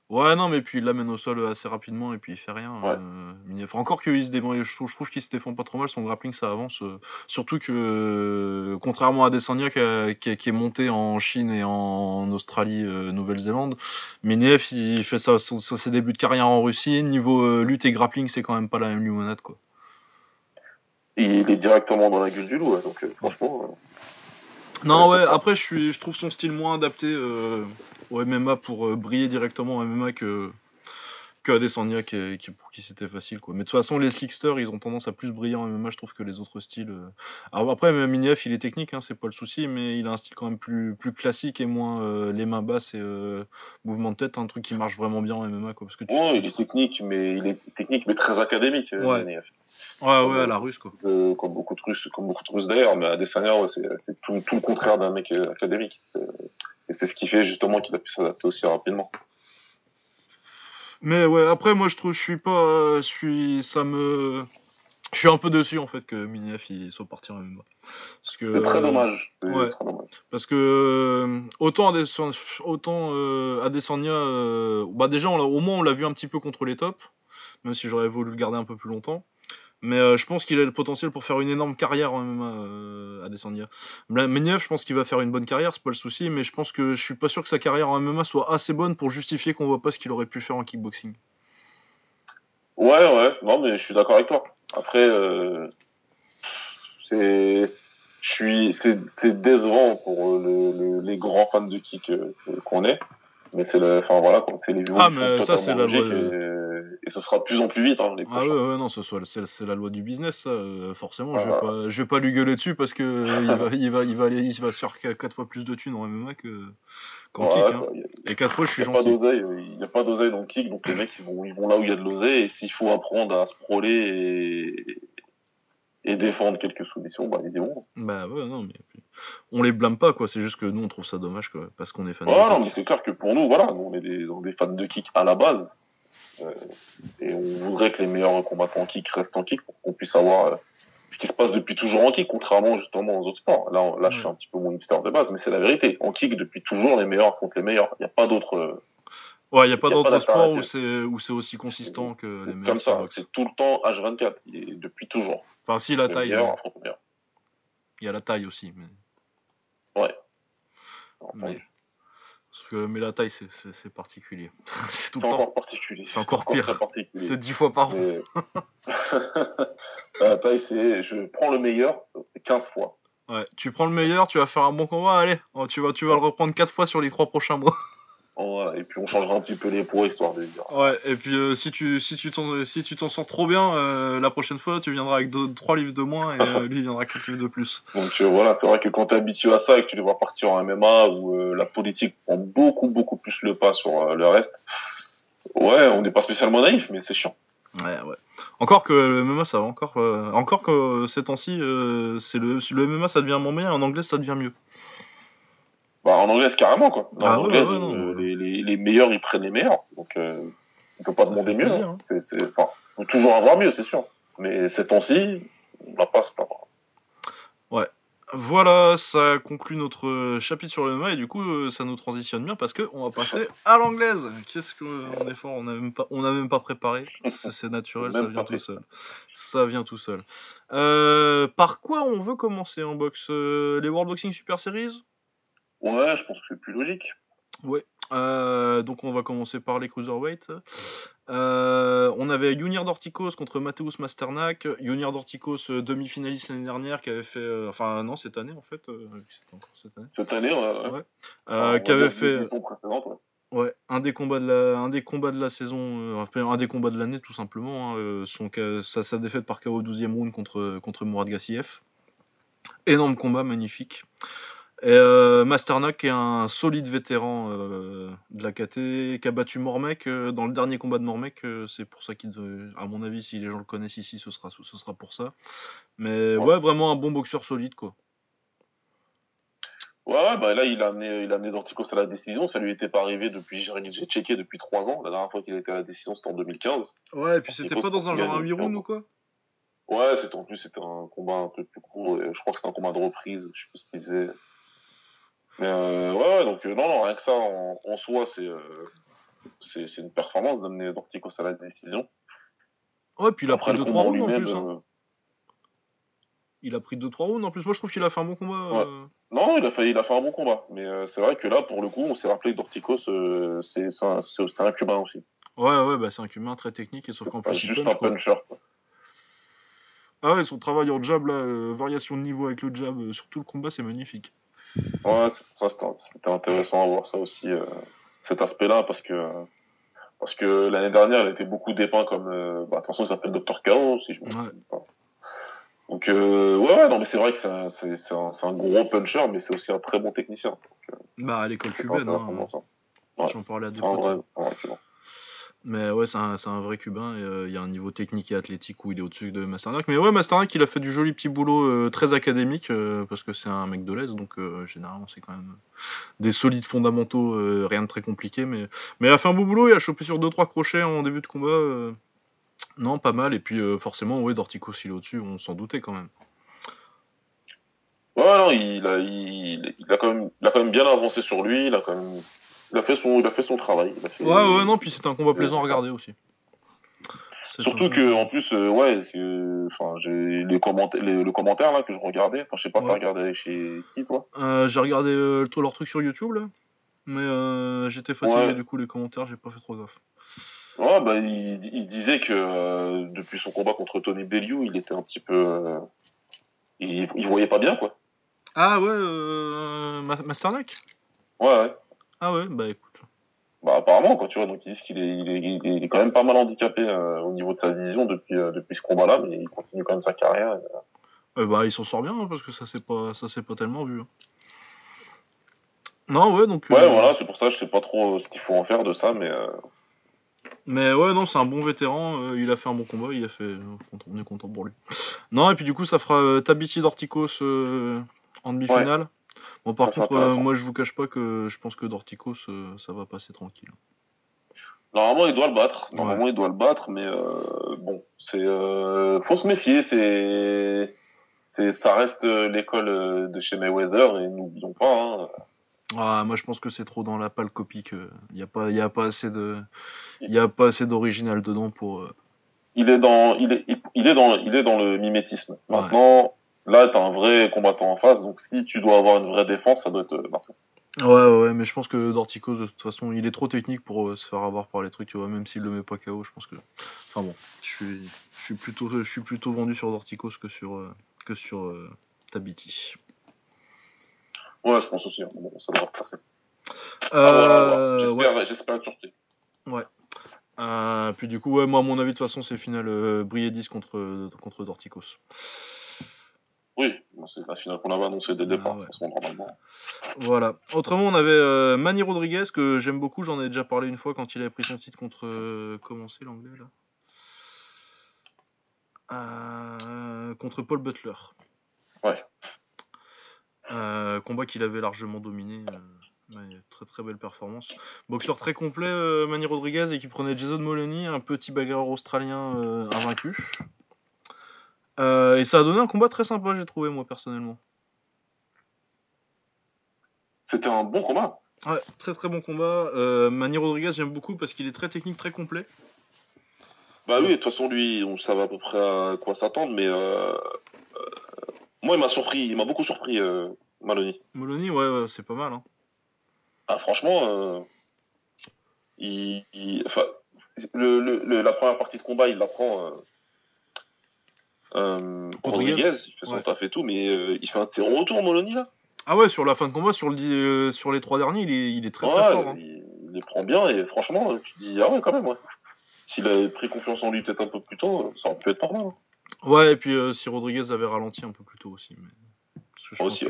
Ouais, non, mais puis il l'amène au sol assez rapidement et puis il fait rien. Ouais. euh. Encore qu'il se défend, je trouve, qu'il se défend pas trop mal, son grappling ça avance. euh, surtout que, euh, contrairement à Desania qui, est monté en Chine et en Australie, euh, Nouvelle-Zélande, Minev il fait ça, son- ses débuts de carrière en Russie. Niveau euh, lutte et grappling, c'est quand même pas la même limonade quoi. Et il est directement dans la gueule du loup, ouais, donc euh, franchement. Non, Ouais, ouais, après je, suis, je trouve son style moins adapté euh, au MMA pour euh, briller directement au MMA que, que Adesanya qui, qui, pour qui c'était facile quoi. Mais de toute façon les Slicksters ils ont tendance à plus briller en MMA je trouve que les autres styles. euh. Alors après Minef il est technique hein, c'est pas le souci mais il a un style quand même plus, plus classique et moins euh, les mains basses et euh, mouvement de tête un truc qui marche vraiment bien en MMA quoi parce que tu... Ouais, il est technique, mais il est technique, mais très académique. euh, Ouais. Ouais à la russe quoi. Euh, comme beaucoup de Russes, comme beaucoup de Russes d'ailleurs, mais Adesanya, ouais, c'est tout, tout le contraire d'un mec euh, académique. Et c'est ce qui fait justement qu'il a pu s'adapter aussi rapidement. Mais ouais après moi je trouve je suis pas euh, je suis ça me je suis un peu dessus en fait que Minef il soit parti en MMA. Parce que C'est très dommage. Ouais. très dommage. Parce que autant Adesanya, autant euh, Adesanya euh, bah déjà on au moins on l'a vu un petit peu contre les tops, même si j'aurais voulu le garder un peu plus longtemps. Mais euh, je pense qu'il a le potentiel pour faire une énorme carrière en MMA, euh, Adesanya. Là, Meniev, je pense qu'il va faire une bonne carrière, c'est pas le souci, mais je pense que je suis pas sûr que sa carrière en MMA soit assez bonne pour justifier qu'on voit pas ce qu'il aurait pu faire en kickboxing. Ouais, ouais, non, mais je suis d'accord avec toi. Après, euh, c'est, je suis, c'est, c'est décevant pour euh, le, le- les grands fans de kick qu'on est. Mais c'est le, enfin voilà, c'est les Ah, qui mais ça, c'est la et, et ce sera de plus en plus vite, hein, les Ah ouais, ouais, non, ce soit, c'est, c'est la loi du business, ça. euh, forcément, je vais Ah. pas, je vais pas lui gueuler dessus parce que euh, il va, il va, il va aller, il va se faire 4 fois plus de thunes en MMA que qu'en kick. Hein. a- Et 4 fois, je suis gentil. euh, il n'y a pas d'oseille dans le kick, donc les mecs ils vont, ils vont là où il y a de l'oseille, et s'il faut apprendre à se proler et, et défendre quelques soumissions, bah ils y vont. Bah ouais, non, mais on les blâme pas, quoi. C'est juste que nous, on trouve ça dommage, quoi, parce qu'on est fan Voilà, de non, kick. mais c'est clair que pour nous, voilà, nous on est des, on est fans de kick à la base, euh, et on voudrait que les meilleurs combattants en kick restent en kick pour qu'on puisse avoir euh, ce qui se passe depuis toujours en kick, contrairement justement aux autres sports. Là, on- là je suis un petit peu mon hipster de base, mais c'est la vérité. En kick, depuis toujours, les meilleurs contre les meilleurs. Il n'y a pas d'autre. euh, Ouais, y a pas d'autre sport où c'est où c'est aussi consistant que les meilleurs comme ça, c'est tout le temps H24, et depuis toujours. Enfin, si la Le taille, euh, il y a la taille aussi, mais, mais, parce que, mais la taille, c'est, particulier. c'est tout temps. encore particulier. C'est encore pire. C'est 10 fois par an. Mais- la taille, c'est je prends le meilleur 15 fois. Ouais, tu prends le meilleur, tu vas faire un bon combat, allez, oh, tu vas, tu vas le reprendre 4 fois sur les 3 prochains mois. Voilà. Et puis on changera un petit peu les poids histoire de dire. Ouais, et puis euh, si tu si tu t'en si tu t'en sors trop bien, euh, la prochaine fois tu viendras avec 3 livres de moins et euh, lui il viendra avec 4 livres de plus. Donc voilà, c'est vrai que quand tu es habitué à ça et que tu les vois partir en MMA où la politique prend beaucoup beaucoup plus le pas sur le reste, ouais, on n'est pas spécialement naïf, mais c'est chiant. Ouais, ouais. Encore que le MMA ça va encore encore que ces temps-ci c'est le le MMA ça devient moins bien, en anglais ça devient mieux. Bah, en anglais, carrément quoi. En Ah ouais, anglais, ouais, euh, non. les, les, meilleurs ils prennent les meilleurs, donc euh, on peut pas Ça demander mieux. plaisir, hein. Enfin, on peut toujours avoir mieux, c'est sûr. Mais ces temps-ci, on n'a pas ce pas. Voilà, ça conclut notre chapitre sur le MMA et du coup euh, ça nous transitionne bien parce que on va passer à l'anglaise. Qu'est-ce qu'on est fort, on n'a même pas on a même pas préparé, c'est naturel, ça vient tout seul. Ça vient tout seul. Euh, par quoi on veut commencer en boxe? Euh, Les World Boxing Super Series? Ouais, je pense que c'est plus logique. Euh, donc on va commencer par les cruiserweight. Euh, on avait Junior Dorticos contre Mateusz Masternak. Junior Dorticos euh, demi-finaliste l'année dernière qui avait fait, euh, enfin non cette année en fait, euh, c'était encore cette année, Cette année, ouais, ouais. Qui avait fait, ouais. un des combats de la, un des combats de la saison, un des combats de l'année tout simplement. hein, son, sa, sa défaite par KO au 12e round contre contre Mourad Gassiev. Énorme combat, magnifique. Et euh, Masternak est un solide vétéran euh, de la KT qui a battu Mormec euh, dans le dernier combat de Mormec. euh, c'est pour ça qu'il, à mon avis, si les gens le connaissent ici, ce sera, ce sera pour ça. Mais ouais, vraiment un bon boxeur solide quoi. Ouais, bah là, il a amené, il a amené Dorticos à la décision. Ça lui était pas arrivé depuis, j'ai checké depuis trois ans. La dernière fois qu'il était à la décision, c'était en 2015. Ouais, et puis c'était pas dans un genre un huit rounds ou quoi? Ouais, c'était en plus, c'était un combat un peu plus court. Et je crois que c'était un combat de reprise. Je sais pas ce qu'il disait. Mais euh, ouais, ouais, donc euh, non, non, rien que ça, en, en soi, c'est, euh, c'est, c'est une performance d'amener Dorticos à la décision. Ouais, puis il a Après, pris le 2-3 combat en rounds en lui-même, plus. hein. euh, Il a pris 2-3 rounds en plus. Moi je trouve qu'il a fait un bon combat. Ouais. euh. Non, il a fait, il a fait un bon combat. Mais euh, c'est vrai que là, pour le coup, on s'est rappelé que Dorticos, euh, c'est, c'est, un, c'est, c'est un cubain aussi. Ouais, ouais, bah c'est un cubain très technique et sauf C'est qu'en pas plus il juste punch, un quoi. puncher. quoi. Ah ouais, son travail en jab là, euh, variation de niveau avec le jab euh, sur tout le combat, c'est magnifique. Ouais, c'est pour ça c'était intéressant à voir ça aussi, euh, cet aspect-là, parce que Parce que l'année dernière, il a été beaucoup dépeint comme. euh, bah, de toute façon, il s'appelle Dr. Chaos, si je me Ouais. pas. Donc, euh, ouais, ouais, non, mais c'est vrai que c'est un, gros puncher, mais c'est aussi un très bon technicien. Bah, à l'école cubaine, hein, ouais. j'en parlais à deux Mais ouais, c'est un, un vrai cubain euh, il y a un niveau technique et athlétique où il est au-dessus de Masternak. Mais ouais, Masternak, il a fait du joli petit boulot euh, très académique euh, parce que c'est un mec de l'Est, donc généralement c'est quand même des solides fondamentaux, rien de très compliqué. Mais, mais il a fait un beau boulot, il a chopé sur 2-3 crochets en début de combat. Non, pas mal. Et puis forcément, ouais, Dorticos, il est au-dessus, on s'en doutait quand même. Ouais, non, il a, il a quand même bien avancé sur lui, il a quand même, il a fait son, il a fait son travail. il a fait- Ouais, ouais, non, puis c'était un combat plaisant à regarder aussi. C'est Surtout que, en plus, euh, ouais, c'est enfin, j'ai les commentaires, le commentaire là que je regardais. Enfin, je sais pas, Ouais. t'as regardé chez qui, toi? Euh, j'ai regardé euh, le- leur truc sur YouTube là, mais euh, j'étais fatigué Ouais. du coup les commentaires, j'ai pas fait trop gaffe. Ouais, bah, il, il disait que depuis son combat contre Tony Bellew, il était un petit peu, il, il voyait pas bien, quoi. Ah ouais, Ma- Masternak? Ouais, ouais. Ah ouais, bah écoute. Bah, apparemment, quoi, tu vois. Donc, ils disent qu'il est, il est, il est, quand même pas mal handicapé euh, au niveau de sa vision depuis, euh, depuis ce combat-là, mais il continue quand même sa carrière. Euh, bah il s'en sort bien hein, parce que ça s'est pas, ça pas tellement vu. hein. Non ouais donc. Ouais, voilà, c'est pour ça, je sais pas trop ce qu'il faut en faire de ça, mais euh, Mais ouais non c'est un bon vétéran, il a fait un bon combat, il a fait, on est content pour lui. Non et puis du coup ça fera Tabiti Dorticos en demi-finale. Bon par contre euh, moi je vous cache pas que je pense que Dorticos euh, ça va passer tranquille. Normalement, il doit le battre. Normalement, il doit le battre, mais euh, bon, c'est faut se méfier. C'est c'est ça reste l'école de chez Mayweather et n'oublions pas. Hein, Ah, moi je pense que c'est trop dans la pâle copie que y a pas y a pas assez de y a pas assez d'original dedans pour il est dans il est il est dans il est dans le mimétisme. Ouais. Là, t'as un vrai combattant en face, donc si tu dois avoir une vraie défense, ça doit être euh, Martin. Ouais ouais ouais, mais je pense que Dorticos de toute façon, il est trop technique pour euh, se faire avoir par les trucs, tu vois, même s'il le met pas KO, je pense que enfin bon, je suis je suis plutôt je suis plutôt vendu sur Dorticos que sur euh, que sur euh, Tabiti. Ouais, je pense aussi. hein. Bon, ça devrait passer. Euh, Ah, ouais. J'espère être surpris. Euh, puis du coup, ouais, moi à mon avis de toute façon, c'est finale euh, Briedis contre contre Dorticos. Oui, bon, c'est la finale qu'on avait annoncée dès le Ah, départ. ouais. de toute façon, normalement. Voilà. Autrement, on avait euh, Manny Rodriguez, que j'aime beaucoup, j'en ai déjà parlé une fois quand il avait pris son titre contre. euh, comment c'est l'anglais là? Euh, Contre Paul Butler. Ouais. Combat qu'il avait largement dominé. ouais, très très belle performance. Boxeur très complet, Manny Rodriguez, et qui prenait Jason Moloney, un petit bagarreur australien invaincu. Euh, et ça a donné un combat très sympa, j'ai trouvé, moi personnellement. C'était un bon combat. Ouais, très très bon combat. Euh, Manny Rodriguez, j'aime beaucoup parce qu'il est très technique, très complet. Bah oui, de toute façon, lui, on savait à peu près à quoi s'attendre, mais euh, euh, moi, il m'a surpris, il m'a beaucoup surpris, Maloney. Moloney, ouais, ouais, c'est pas mal. Hein. Ah, franchement, il, il- enfin, le, le, le- la première partie de combat, il la prend. Euh, euh, Rodriguez. Rodriguez, il fait son Ouais. taf et tout, mais euh, il fait un de ses retours, là. Ah ouais, sur la fin de combat, sur, le, euh, sur les trois derniers, il est, il est très très Ouais, fort. hein. il, il les prend bien, et franchement, tu te dis, ah ouais, quand même, ouais. S'il avait pris confiance en lui peut-être un peu plus tôt, ça aurait pu être pas mal. hein. Ouais, et puis euh, si Rodriguez avait ralenti un peu plus tôt aussi. Mais... Parce que je, pense qu'il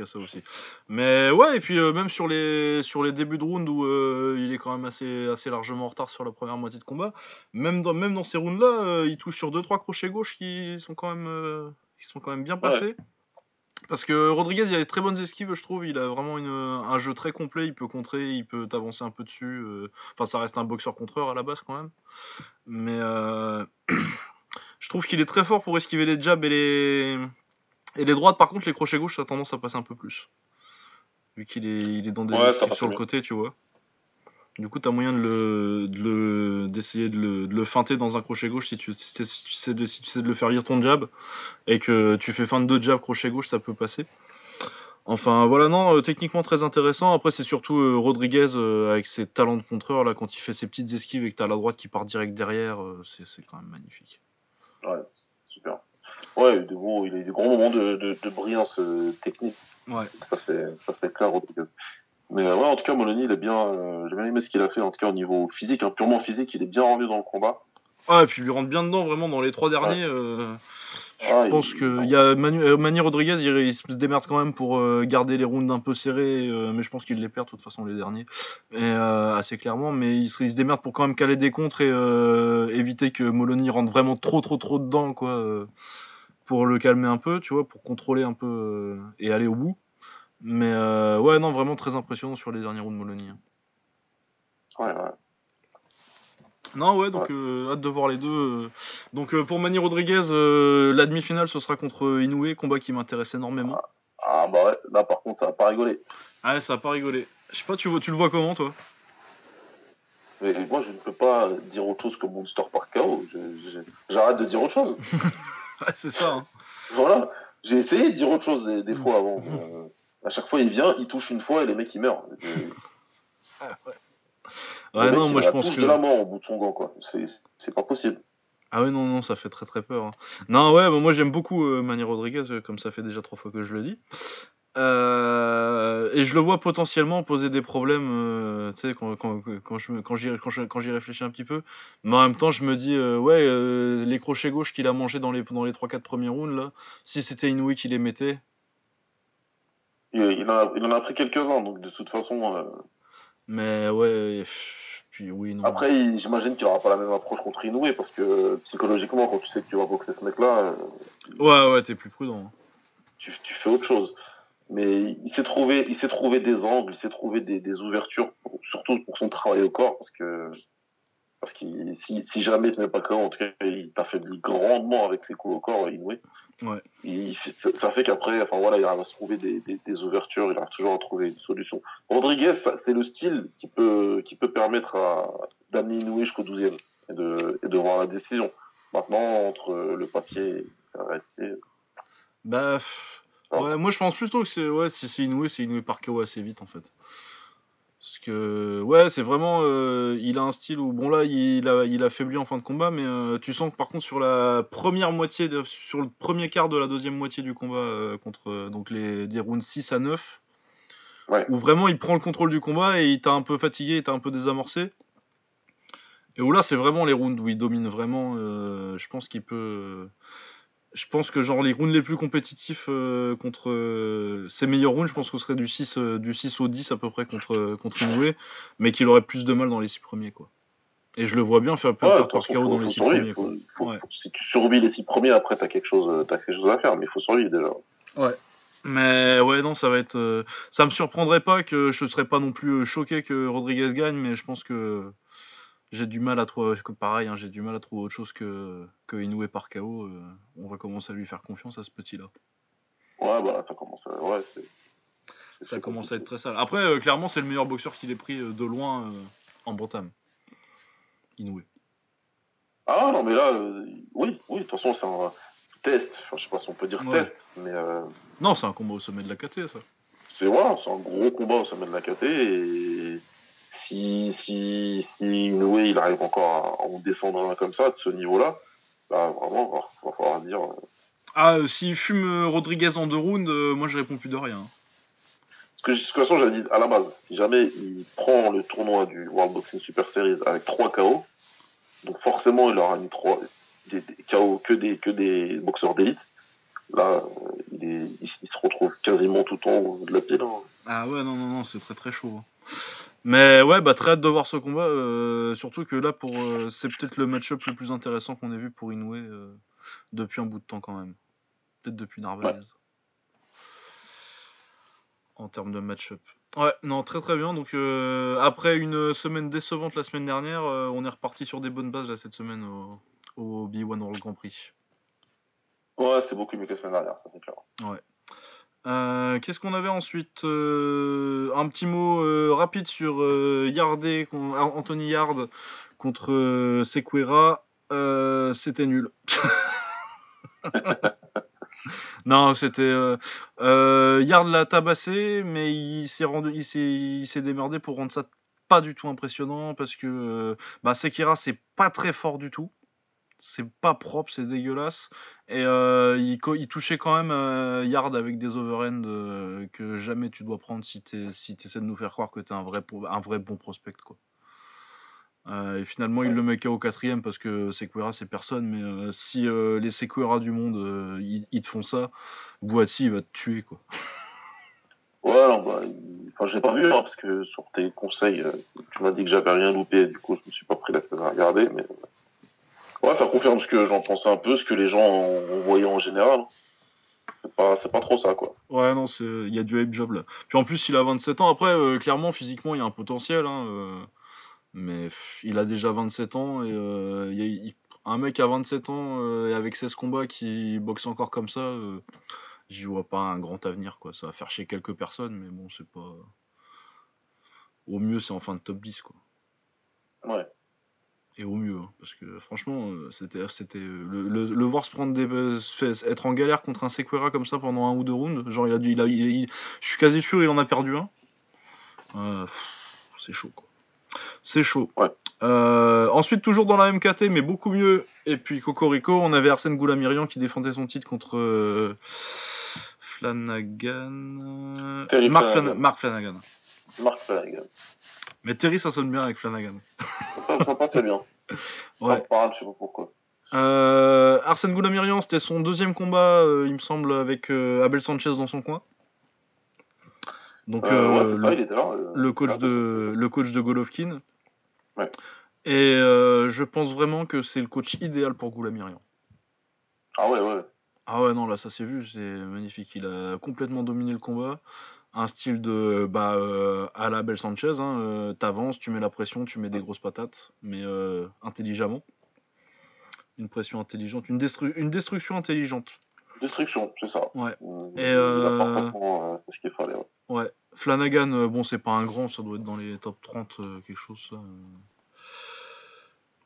y a, y ça aussi. Mais ouais, et puis euh, même sur les, sur les débuts de round où euh, il est quand même assez, assez largement en retard sur la première moitié de combat, même dans, même dans ces rounds-là, euh, il touche sur 2-3 crochets gauche qui sont quand même, qui sont quand même bien passés. Parce que Rodriguez, il a des très bonnes esquives, je trouve. Il a vraiment une, un jeu très complet. Il peut contrer, il peut t'avancer un peu dessus. Enfin, ça reste un boxeur-contreur à la base quand même. Mais je trouve qu'il est très fort pour esquiver les jabs et les, et les droites. Par contre, les crochets gauche, ça a tendance à passer un peu plus. Vu qu'il est, il est dans des Ouais, sur le côté, tu vois. Du coup, t'as moyen de le, de le- d'essayer de le, de le feinter dans un crochet gauche si tu, si tu sais de, si tu sais de le faire lire ton jab et que tu fais fin de deux jabs crochet gauche, ça peut passer. Enfin voilà, non, euh, techniquement très intéressant. Après, c'est surtout euh, Rodriguez euh, avec ses talents de contreur, là, quand il fait ses petites esquives et que t'as la droite qui part direct derrière, c'est quand même magnifique. Ouais, super. Ouais, il a eu des gros, il a eu des gros moments de, de, de brillance euh, technique. Ouais. Ça, c'est, clair, Rodriguez. Mais euh, ouais, en tout cas, Moloney, il est bien. euh, J'ai bien aimé ce qu'il a fait, en tout cas au niveau physique, hein, purement physique, il est bien revenu dans le combat. Ah, et puis il lui rentre bien dedans, vraiment, dans les trois derniers. euh, je Ah, il- pense que il y a Manu, Manny Rodriguez, il, il se démerde quand même pour euh, garder les rounds un peu serrés, mais je pense qu'il les perd de toute façon les derniers, et, assez clairement. Mais il se, il se démerde pour quand même caler des contres et éviter que Moloney rentre vraiment trop trop trop dedans, quoi, pour le calmer un peu, tu vois, pour contrôler un peu euh, et aller au bout. Mais euh, ouais, non, vraiment très impressionnant sur les derniers rounds de Moloney. hein. Ouais, ouais. Non, ouais, donc euh, hâte de voir les deux. Donc euh, pour Manny Rodriguez, la demi-finale ce sera contre Inoue, combat qui m'intéresse énormément. Ah bah ouais, là par contre, ça va pas rigoler. Ah ouais, ça va pas rigoler. Je sais pas, tu, vois- tu le vois comment toi? Mais moi, je ne peux pas dire autre chose que Monster par KO. J'arrête de dire autre chose. Ouais, c'est ça. hein. Voilà. J'ai essayé de dire autre chose des, des fois avant. mais, euh, à chaque fois, il vient, il touche une fois et les mecs, ils meurent. Et- Ouais, le mec, non, moi je pense touche que. de la mort au bout de son gant, quoi. C'est c'est pas possible. Ah ouais, non, non, ça fait très très peur. hein. Non, ouais, bah, moi j'aime beaucoup euh, Manny Rodriguez, euh, comme ça fait déjà trois fois que je le dis. Euh, et je le vois potentiellement poser des problèmes, euh, tu sais, quand, quand, quand, je, quand, j'y, quand, je- quand j'y réfléchis un petit peu. Mais en même temps, je me dis, euh, ouais, les crochets gauche qu'il a mangé dans les, dans les 3-4 premiers rounds, là, si c'était Inoue qui les mettait, Il, il en, a, il en a pris quelques-uns, donc de toute façon. mais ouais, puis oui, non. Après, il- j'imagine qu'il aura pas la même approche contre Inoue parce que psychologiquement, quand tu sais que tu vas boxer ce mec-là, Ouais, ouais, t'es plus prudent. tu, tu fais autre chose. Mais il s'est trouvé, il s'est trouvé des angles, il s'est trouvé des, des ouvertures, pour- surtout pour son travail au corps, parce que parce que si, si jamais il te met pas KO, en tout cas, il t'affaiblit grandement avec ses coups au corps, Inoue. Ouais. Il ça ça fait qu'après, enfin voilà, il arrive à se trouver des, des, des ouvertures, il arrive toujours à trouver une solution. Rodriguez, c'est le style qui peut qui peut permettre à d'amener Inoue jusqu'au 12e et de et de voir la décision. Maintenant, entre le papier et la réalité, Bah, Ah. Ouais, moi je pense plutôt que c'est ouais, si c'est Inoue, c'est Inoue par KO assez vite en fait. Parce que ouais, c'est vraiment euh, il a un style où bon là il a il a faibli en fin de combat, mais euh, tu sens que par contre sur la première moitié de- sur le premier quart de la deuxième moitié du combat euh, contre donc les des rounds 6 à 9 Ouais. où vraiment il prend le contrôle du combat et il t'a un peu fatigué, il t'a un peu désamorcé. Et où là c'est vraiment les rounds où il domine vraiment je pense qu'il peut je pense que genre les rounds les plus compétitifs euh, contre euh, ses meilleurs rounds, je pense qu'on serait du 6, euh, du 6 au 10 à peu près contre, contre Inoue, mais qu'il aurait plus de mal dans les 6 premiers quoi. Et je le vois bien faire Ouais, perdre de par KO dans faut les 6 survivre. premiers. Faut- faut- Ouais. si tu survis les six premiers, après t'as quelque chose, t'as quelque chose à faire, mais il faut survivre déjà. Mais ouais non ça va être, ça me surprendrait pas que je serais pas non plus choqué que Rodriguez gagne, mais je pense que j'ai du mal à trouver, pareil, hein, j'ai du mal à trouver autre chose que que Inoue par KO. euh, on va commencer à lui faire confiance à ce petit là. Ouais, bah ça commence à. Ouais, Ça commence à être très sale. Après, euh, clairement, c'est le meilleur boxeur qu'il ait pris euh, de loin en Bantam. Inoue. Ah non, mais là, oui, oui, de toute façon, c'est un test. Enfin, je sais pas si on peut dire Ouais. test, mais Non, c'est un combat au sommet de la KT, ça. c'est voilà, c'est un gros combat au sommet de la KT et si si si Inoue il arrive encore à en descendre un comme ça de ce niveau-là, bah vraiment, va, va falloir dire. euh, Ah, euh, s'il fume euh, Rodriguez en deux rounds, euh, moi je réponds plus de rien. Parce que de toute façon, j'avais dit à la base, si jamais il prend le tournoi du World Boxing Super Series avec 3 KO, donc forcément il aura mis 3 des, des KO que des, que des boxeurs d'élite. Là, il, est, il, il se retrouve quasiment tout en haut de la pile. hein. Ah ouais, non, non, non, c'est très très chaud. Mais ouais, bah très hâte de voir ce combat. euh, surtout que là, pour euh, c'est peut-être le match-up le plus intéressant qu'on ait vu pour Inoue euh, depuis un bout de temps quand même. Peut-être depuis Narvaez. En termes de match-up. Ouais, non, très très bien. Donc après une semaine décevante la semaine dernière, on est reparti sur des bonnes bases là, cette semaine au, au B1 World Grand Prix. Ouais, c'est beaucoup mieux que la semaine dernière, ça c'est clair. Euh, Qu'est-ce qu'on avait ensuite Euh, Un petit mot euh, rapide sur Yardé, con- Anthony Yard contre Sequeira. Euh, c'était nul. non, c'était. Yard l'a tabassé, mais il s'est rendu, il s'est, démerdé pour rendre ça pas du tout impressionnant parce que bah, Sekira c'est pas très fort du tout. C'est pas propre, c'est dégueulasse. Et euh, il, touchait quand même euh, Yard avec des overhands euh, que jamais tu dois prendre si tu si essaies de nous faire croire que tu es un vrai, un vrai bon prospect. Quoi. Euh, et finalement, il le met KO quatrième parce que Sequeira, c'est personne. Mais euh, si les Sequeira du monde, ils, ils te font ça, Boati, il va te tuer. quoi. Ouais, non, bah, enfin, l'ai pas vu, hein, parce que sur tes conseils, tu m'as dit que j'avais rien loupé, du coup, je me suis pas pris la tête à regarder, mais. Ouais, ça confirme ce que j'en pensais un peu, ce que les gens ont, voyé en général. C'est pas, pas trop ça, quoi. Ouais, non, il y a du hype job là. Puis en plus, il a 27 ans. Après, euh, clairement, physiquement, il y a un potentiel. hein, euh, mais il a déjà 27 ans. Et euh, y a- un mec à 27 ans et avec 16 combats qui boxe encore comme ça, j'y vois pas un grand avenir. quoi. Ça va faire chier quelques personnes, mais bon, c'est pas. Au mieux, c'est en fin de top 10. quoi. Ouais. Et au mieux, hein, parce que franchement, euh, c'était, c'était euh, le, le- le voir se prendre des, euh, être en galère contre un Sequeira comme ça pendant un ou deux rounds, genre il a dû, il a, il- il- je suis quasi sûr il en a perdu un. Euh, pff, c'est chaud quoi. C'est chaud. Ouais. Euh, ensuite toujours dans la MKT mais beaucoup mieux. Et puis Cocorico, on avait Arsène Goulamirian qui défendait son titre contre euh, Flanagan. Mark, Flanagan. Flan- Mark Flanagan. Marc Flanagan. Mais Terry ça sonne bien avec Flanagan. Ça, ça passait bien. Ouais. Parle, je sais pas pourquoi. Euh, Arsène Goulamirian, c'était son deuxième combat, euh, il me semble, avec euh, Abel Sanchez dans son coin. Donc ouais, c'est ça, le, il était là. le coach là, de le coach de Golovkin. Ouais. Et euh, je pense vraiment que c'est le coach idéal pour Goulamirian. Ah ouais, ouais. Ah ouais non là ça s'est vu, c'est magnifique. Il a complètement dominé le combat. Un style de bah euh, à la Abel Sanchez, hein, euh, t'avances, tu mets la pression, tu mets des grosses patates, mais euh, intelligemment. Une pression intelligente, une, destru- une destruction intelligente. Destruction, c'est ça. Ouais. Et, ce qu'il fallait. ouais. Ouais, Flanagan, bon, c'est pas un grand, ça doit être dans les top 30, euh, quelque chose, ça.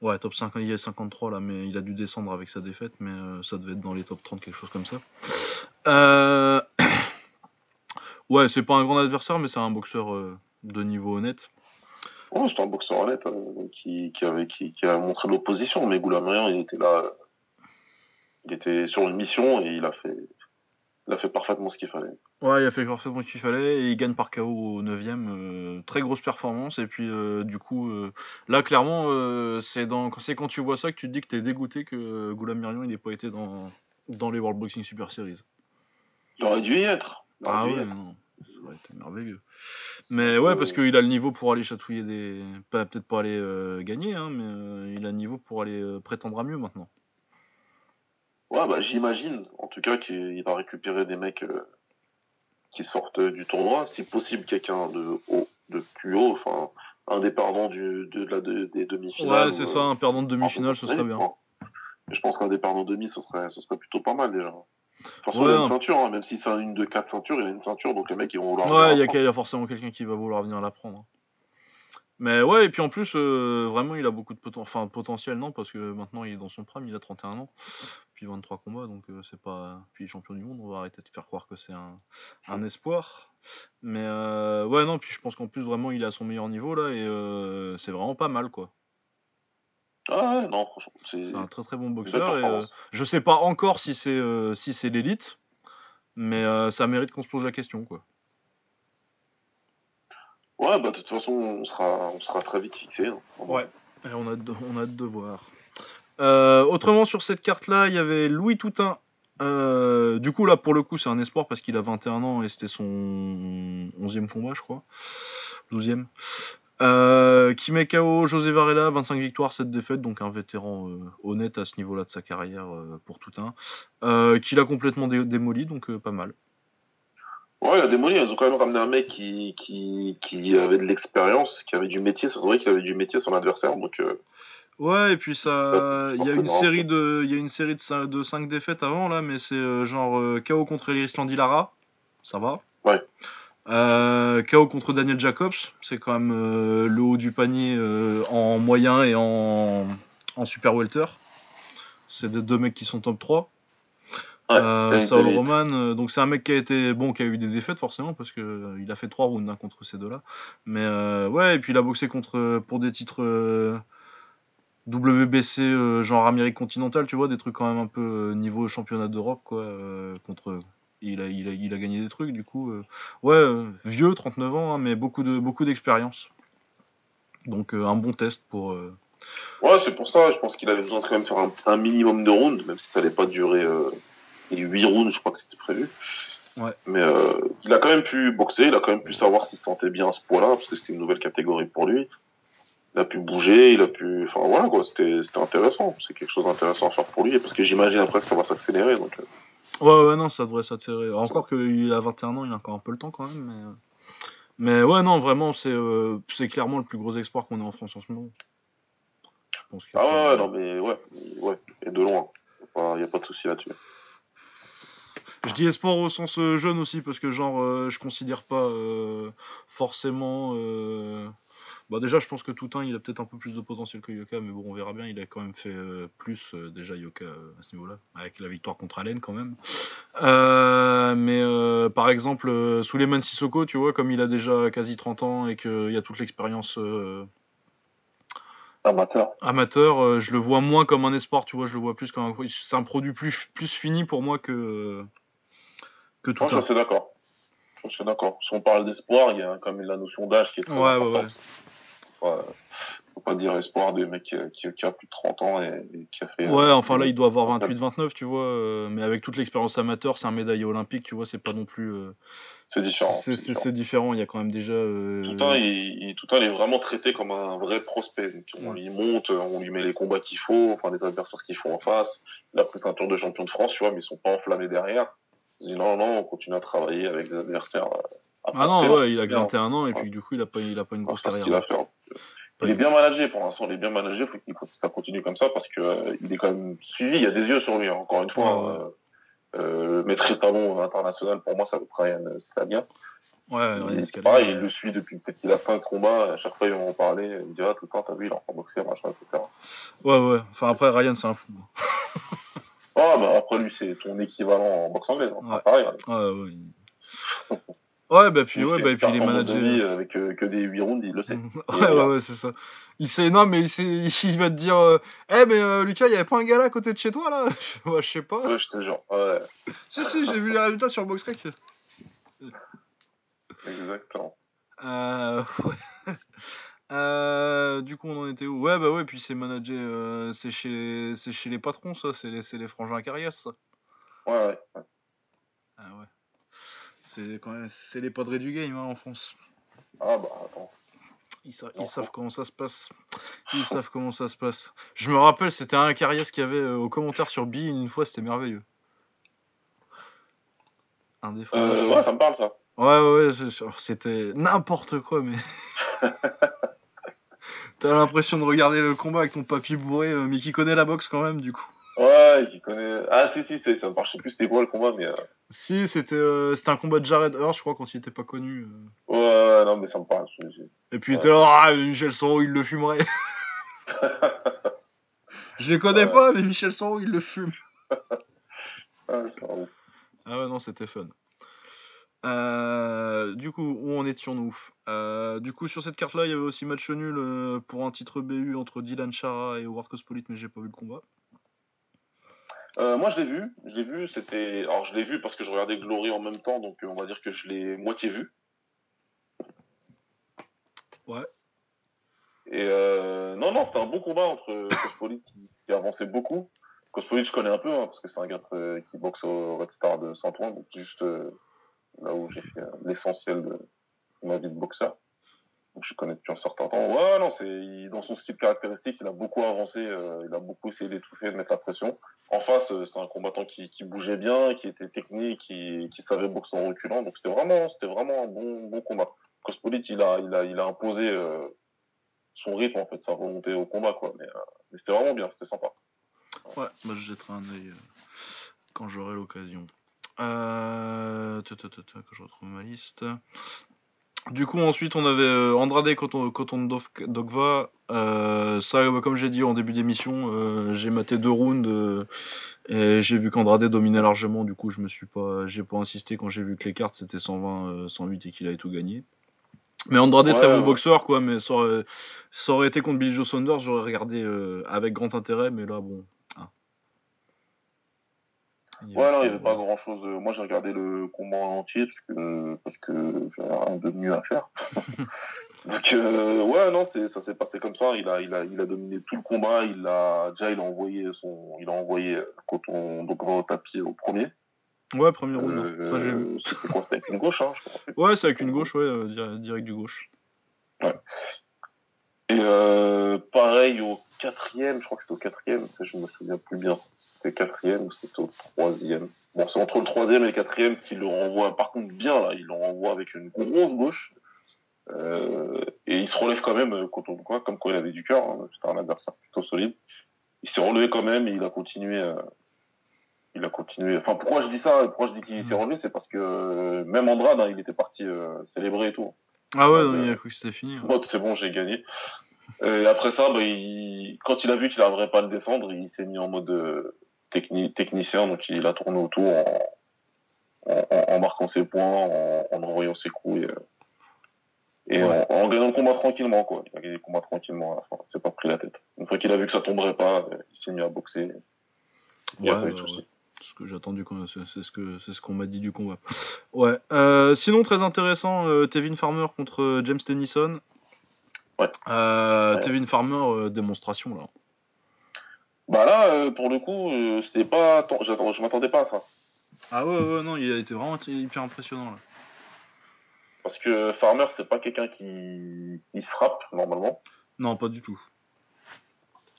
Ouais, top 5, il est 53 là, mais il a dû descendre avec sa défaite, mais euh, ça devait être dans les top 30, quelque chose comme ça. Euh... ouais, c'est pas un grand adversaire, mais c'est un boxeur euh, de niveau honnête. Ouais, c'était un boxeur honnête euh, qui, qui, avait, qui, qui a montré l'opposition, mais Goulamirian, il était là. euh, il était sur une mission et il a fait, il a fait parfaitement ce qu'il fallait. Ouais, il a fait parfaitement ce qu'il fallait et il gagne par KO au 9ème. très grosse performance. Et puis, euh, du coup, euh, là, clairement, c'est dans... c'est quand tu vois ça que tu te dis que t'es dégoûté que Goulam Mirion n'ait pas été dans... dans les World Boxing Super Series. Il aurait dû y être. Ah ouais, non. Ça aurait été merveilleux. Mais ouais, parce qu'il a le niveau pour aller chatouiller des. Peut-être pas aller euh, gagner, hein, mais euh, il a le niveau pour aller euh, prétendre à mieux maintenant. Ouais, bah, j'imagine, en tout cas, qu'il va récupérer des mecs qui sortent du tournoi. Si possible, quelqu'un de haut, de plus haut, enfin, un des perdants du, de la, de- des demi-finales. Ouais, c'est ça, un perdant de demi-finale, ce serait bien. Je pense qu'un des perdants demi, ce serait, ce serait plutôt pas mal déjà. De toute façon, Ouais, il a une un- ceinture, hein, même si c'est une de quatre ceintures, il a une ceinture, donc les mecs ils vont vouloir. Ouais, il y, a y forcément quelqu'un qui va vouloir venir la prendre. hein. Mais ouais, et puis en plus, euh, vraiment, il a beaucoup de poten- enfin, potentiel, non, parce que maintenant il est dans son prime, il a 31 ans, puis 23 combats, donc euh, c'est pas. Puis champion du monde, on va arrêter de faire croire que c'est un, un espoir. Mais euh, ouais, non, puis je pense qu'en plus, vraiment, il est à son meilleur niveau là, et c'est vraiment pas mal, quoi. Ah ouais, non, franchement, c'est. Un très très bon boxeur, et euh, je sais pas encore si c'est euh, si c'est l'élite, mais euh, ça mérite qu'on se pose la question, quoi. Ouais, bah de toute façon, on sera, on sera très vite fixé. hein. Ouais. Et on a de, on a de voir. Euh, autrement, sur cette carte-là, il y avait Louis Toutain. Du coup, là, pour le coup, c'est un espoir parce qu'il a 21 ans et c'était son 11e combat, je crois. 12e. Euh, qui met KO José Varela, 25 victoires, 7 défaites, donc un vétéran euh, honnête à ce niveau-là de sa carrière euh, pour Toutain. Euh, qui l'a complètement dé- démoli, donc euh, pas mal. Ouais, il a démoli. Ils ont quand même ramené un mec qui, qui, qui avait de l'expérience, qui avait du métier. Ça se voit qu'il avait du métier son adversaire. Donc, euh, Ouais, et puis ça, il y a une série de, il y a une série de 5, de cinq défaites avant là, mais c'est euh, genre euh, KO contre Eliris Landilara, ça va. Ouais. Euh, KO contre Daniel Jacobs, c'est quand même euh, le haut du panier euh, en moyen et en, en super welter. C'est des deux mecs qui sont top 3. ouais, Euh, David Saul. Roman, donc c'est un mec qui a été bon, qui a eu des défaites forcément parce que il a fait trois rounds hein, contre ces deux-là. Mais ouais, et puis il a boxé contre pour des titres WBC genre Amérique continentale, tu vois, des trucs quand même un peu niveau championnat d'Europe, quoi, contre. Il a, il, a, il a gagné des trucs, du coup. euh, ouais, euh, vieux, 39 ans, hein, mais beaucoup de beaucoup d'expérience. Donc euh, un bon test pour. euh, Ouais, c'est pour ça, je pense qu'il avait besoin de quand même faire un, un minimum de rounds, même si ça allait pas durer les 8 rounds, je crois que c'était prévu. Ouais. Mais il a quand même pu boxer, il a quand même pu savoir s'il se sentait bien à ce poids-là, parce que c'était une nouvelle catégorie pour lui. Il a pu bouger, il a pu. Enfin voilà, quoi, c'était intéressant. C'est quelque chose d'intéressant à faire pour lui, parce que j'imagine après que ça va s'accélérer. Donc, Ouais, ouais, non, ça devrait s'attirer. Encore qu'il a 21 ans, il a encore un peu le temps quand même. Mais, mais ouais, non, vraiment, c'est euh, c'est clairement le plus gros espoir qu'on ait en France en ce moment. Je pense Ah ouais, ouais, non, mais ouais, ouais, et de loin. Il n'y a pas de souci là-dessus. Je dis espoir au sens euh, jeune aussi, parce que genre, euh, je considère pas euh, forcément. Bah, déjà, je pense que Toutain, il a peut-être un peu plus de potentiel que Yoka, mais bon, on verra bien. Il a quand même fait euh, plus, euh, déjà, Yoka, euh, à ce niveau-là, avec la victoire contre Allen quand même. Mais par exemple, Souleymane Sissoko, tu vois, comme il a déjà quasi 30 ans et qu'il y a toute l'expérience. Amateur. amateur, je le vois moins comme un espoir, tu vois, je le vois plus comme un... C'est un produit plus, plus fini pour moi que, que tout Moi, je suis d'accord. Je suis d'accord. Si on parle d'espoir, il y a quand même la notion d'âge qui est très Ouais, ouais, importante. Ouais. Faut pas dire espoir de mec qui, a plus de 30 ans et, et qui a fait. Ouais, euh, enfin là, il doit avoir 28-29, tu vois, euh, mais avec toute l'expérience amateur, c'est un médaillé olympique, tu vois, c'est pas non plus... euh, C'est différent. c'est- différent. il y a quand même déjà... Tout le temps, il, il- tout le temps, il est vraiment traité comme un vrai prospect. Donc, on Ouais. lui monte, on lui met les combats qu'il faut, enfin les adversaires qu'il faut en face. Il a pris un tour de champion de France, tu vois, mais ils sont pas enflammés derrière. Il dit non, non, on continue à travailler avec des adversaires. Ah non, ouais, il a que bien. 21 ans, et Ouais. puis du coup, il a pas, il a pas une grosse carrière. qu'il a fait. Il est bien managé pour l'instant, il est bien managé, faut qu'il faut que ça continue comme ça parce que euh, il est quand même suivi, il y a des yeux sur lui. hein. Encore une fois, Ouais, ouais. euh, euh, maître étalon international pour moi, ça va être Ryan euh, Stallian. Ouais, Ryan c'est pareil, il le suit depuis peut-être qu'il a cinq combats, à chaque fois il va en parler, il me dira tout le temps, t'as vu, il a encore boxé, machin, etc. Ouais, ouais, enfin après, Ryan, c'est un fou. hein. Ah, bah après lui, c'est ton équivalent en boxe anglaise, hein, c'est Ouais. pareil. hein. Ouais, ouais. Ouais, bah puis, ouais, bah, et puis il est managé... vie avec euh, que des 8 rounds, il le sait. Ouais, ouais, ouais, c'est ça. Il sait, non, mais il, sait, il va te dire, euh, eh, mais euh, Lucas, il y avait pas un gars là à côté de chez toi, là? Ouais, je sais pas. Ouais, je te jure. Ouais, Si, si, j'ai vu les résultats sur BoxRec. exactement. Euh, ouais. Euh, du coup, on en était où? Ouais, bah ouais, puis c'est managé, euh, c'est chez, les- chez les patrons, ça, c'est les, les frangins Carias, ça. Ouais, ouais. ouais. Ah ouais. C'est quand même, c'est les padrés du game hein, en France. Ah, bah attends. Ils, sa- ils Enfin. savent comment ça se passe. Ils savent comment ça se passe. Je me rappelle, c'était un Carias qui avait euh, aux commentaires sur B une fois, c'était merveilleux. Un des frangins. Euh, ouais, ça me parle ça. Ouais, ouais, c'était n'importe quoi, mais. T'as l'impression de regarder le combat avec ton papy bourré, euh, mais qui connaît la boxe quand même, du coup. Ouais, qui connaît. Ah, si, si, ça me parle. Je sais plus c'était quoi le combat, mais. euh, Si, c'était euh, c'était un combat de Jared Hurst, je crois, quand il était pas connu. euh. Ouais, ouais, non, mais ça me parle. je- Et puis il était là, ah, Michel Soro, il le fumerait. je les connais Ouais. pas, mais Michel Soro, il le fume. Ah, c'est. Ah ouais, non, c'était fun. Euh, du coup, où en étions-nous? Euh, Du coup, sur cette carte-là, il y avait aussi match nul pour un titre BU entre Dylan Chara et Howard Cospolite, mais j'ai pas vu le combat. Euh, moi, je l'ai vu. Je l'ai vu. C'était. Alors, je l'ai vu parce que je regardais Glory en même temps, donc euh, on va dire que je l'ai moitié vu. Ouais. Et euh... non, non, c'était un bon combat entre Cospolite qui, qui avançait beaucoup. Cospolite, je connais un peu hein, parce que c'est un gars de- qui boxe au Red Star de Saint-Ouen, donc juste là où j'ai fait l'essentiel de ma vie de boxeur. Donc je connais depuis un certain temps. Ouais, non, c'est dans son style caractéristique, il a beaucoup avancé, euh, il a beaucoup essayé d'étouffer, de mettre la pression. En face, euh, c'était un combattant qui, bougeait bien, qui était technique, qui, savait boxer en reculant. Donc c'était vraiment, c'était vraiment un bon, bon combat. Cospolite, il a, il a, il a imposé euh, son rythme en fait, sa volonté au combat quoi. Mais, euh, c'était vraiment bien, c'était sympa. Ouais, bah, je jetterai un œil quand j'aurai l'occasion. Que je retrouve ma liste. Du coup, ensuite, on avait euh, Andrade Dov- Dogva. Euh, ça, bah, comme j'ai dit en début d'émission, euh, j'ai maté deux rounds euh, et j'ai vu qu'Andrade dominait largement. Du coup, je me suis pas, j'ai pas insisté quand j'ai vu que les cartes c'était 120, euh, 108 et qu'il avait tout gagné. Mais Andrade Ouais, très bon ouais. boxeur, quoi. Mais ça aurait, ça aurait été contre Billy Joe Saunders, j'aurais regardé avec grand intérêt. Mais là, bon. Il Ouais, non, il n'y avait pas grand chose. Moi, j'ai regardé le combat en entier parce que, parce que j'avais rien de mieux à faire. Donc, euh, ouais, non, c'est, ça s'est passé comme ça. Il a, il a, il a dominé tout le combat. Il a, déjà, il a envoyé son, il a envoyé euh, Coton donc au tapis au premier. Ouais, premier round. hein. Euh, Ça, c'était quoi C'était avec une gauche, hein, je crois. Ouais, c'est avec une gauche, ouais, euh, dir- direct du gauche. Et euh, pareil au quatrième, je crois que c'était au quatrième, je me souviens plus bien. si C'était quatrième ou si c'était au troisième. Bon, c'est entre le troisième et le quatrième qu'il le renvoie, par contre bien là, il le renvoie avec une grosse gauche. Euh, et il se relève quand même, euh, quand on quoi, comme quoi il avait du cœur, hein, c'était un adversaire plutôt solide. Il s'est relevé quand même et il a continué. euh, il a continué. Enfin, pourquoi je dis ça? Pourquoi je dis qu'il s'est relevé? C'est parce que euh, même Andrade, hein, il était parti célébrer et tout. Ah ouais, Ouais, non, il a cru que c'était fini. hein. Bon, c'est bon, j'ai gagné. Et après ça, bah, il... quand il a vu qu'il n'arriverait pas à le descendre, il s'est mis en mode euh, techni- technicien, donc il a tourné autour en, en, en- en marquant ses points, en, en envoyant ses coups et, euh, et Ouais. en, gagnant le combat tranquillement. Quoi. Il a gagné le combat tranquillement à la fin, il s'est pas pris la tête. Une fois qu'il a vu que ça tomberait pas, euh, il s'est mis à boxer. Il y a Ouais, pas eu de ce que j'ai attendu, c'est ce que c'est ce qu'on m'a dit du combat. Ouais. Euh, sinon très intéressant, euh, Tevin Farmer contre euh, James Tennyson. Ouais. Euh, Ouais. Tevin Farmer euh, démonstration là. Bah là, euh, pour le coup, euh, c'était pas. Je m'attendais pas à ça. Ah ouais ouais non, il a été vraiment hyper impressionnant là. Parce que Farmer, c'est pas quelqu'un qui, qui frappe normalement. Non pas du tout.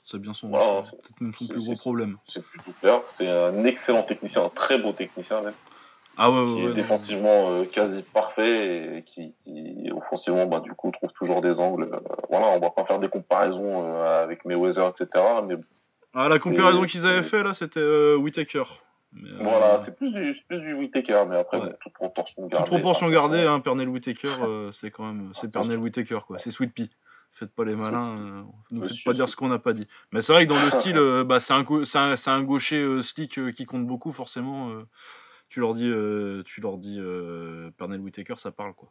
C'est bien son, Voilà, c'est peut-être même son plus gros problème. c'est plutôt clair. C'est un excellent technicien, un très beau technicien même, Ah ouais qui ouais. est défensivement euh, quasi parfait et qui, qui, offensivement bah, du coup trouve toujours des angles. Euh, voilà, on va pas faire des comparaisons euh, avec Mayweather, etc. Mais. Ah la comparaison qu'ils avaient fait là, c'était euh, Whittaker. Mais, euh, voilà, c'est plus du, plus du Whittaker, mais après bon, toute proportion toute gardée. proportion enfin, gardée, hein, Pernell Whittaker, euh, c'est quand même c'est. Pernell Whittaker quoi, c'est Sweet Pea. Faites pas les malins, euh, nous faites Monsieur pas dire ce qu'on n'a pas dit. Mais c'est vrai que dans le style, euh, bah, c'est un, un, un gaucher euh, slick qui compte beaucoup forcément. Tu leur dis, euh, tu leur dis euh, Pernell Whittaker, ça parle quoi.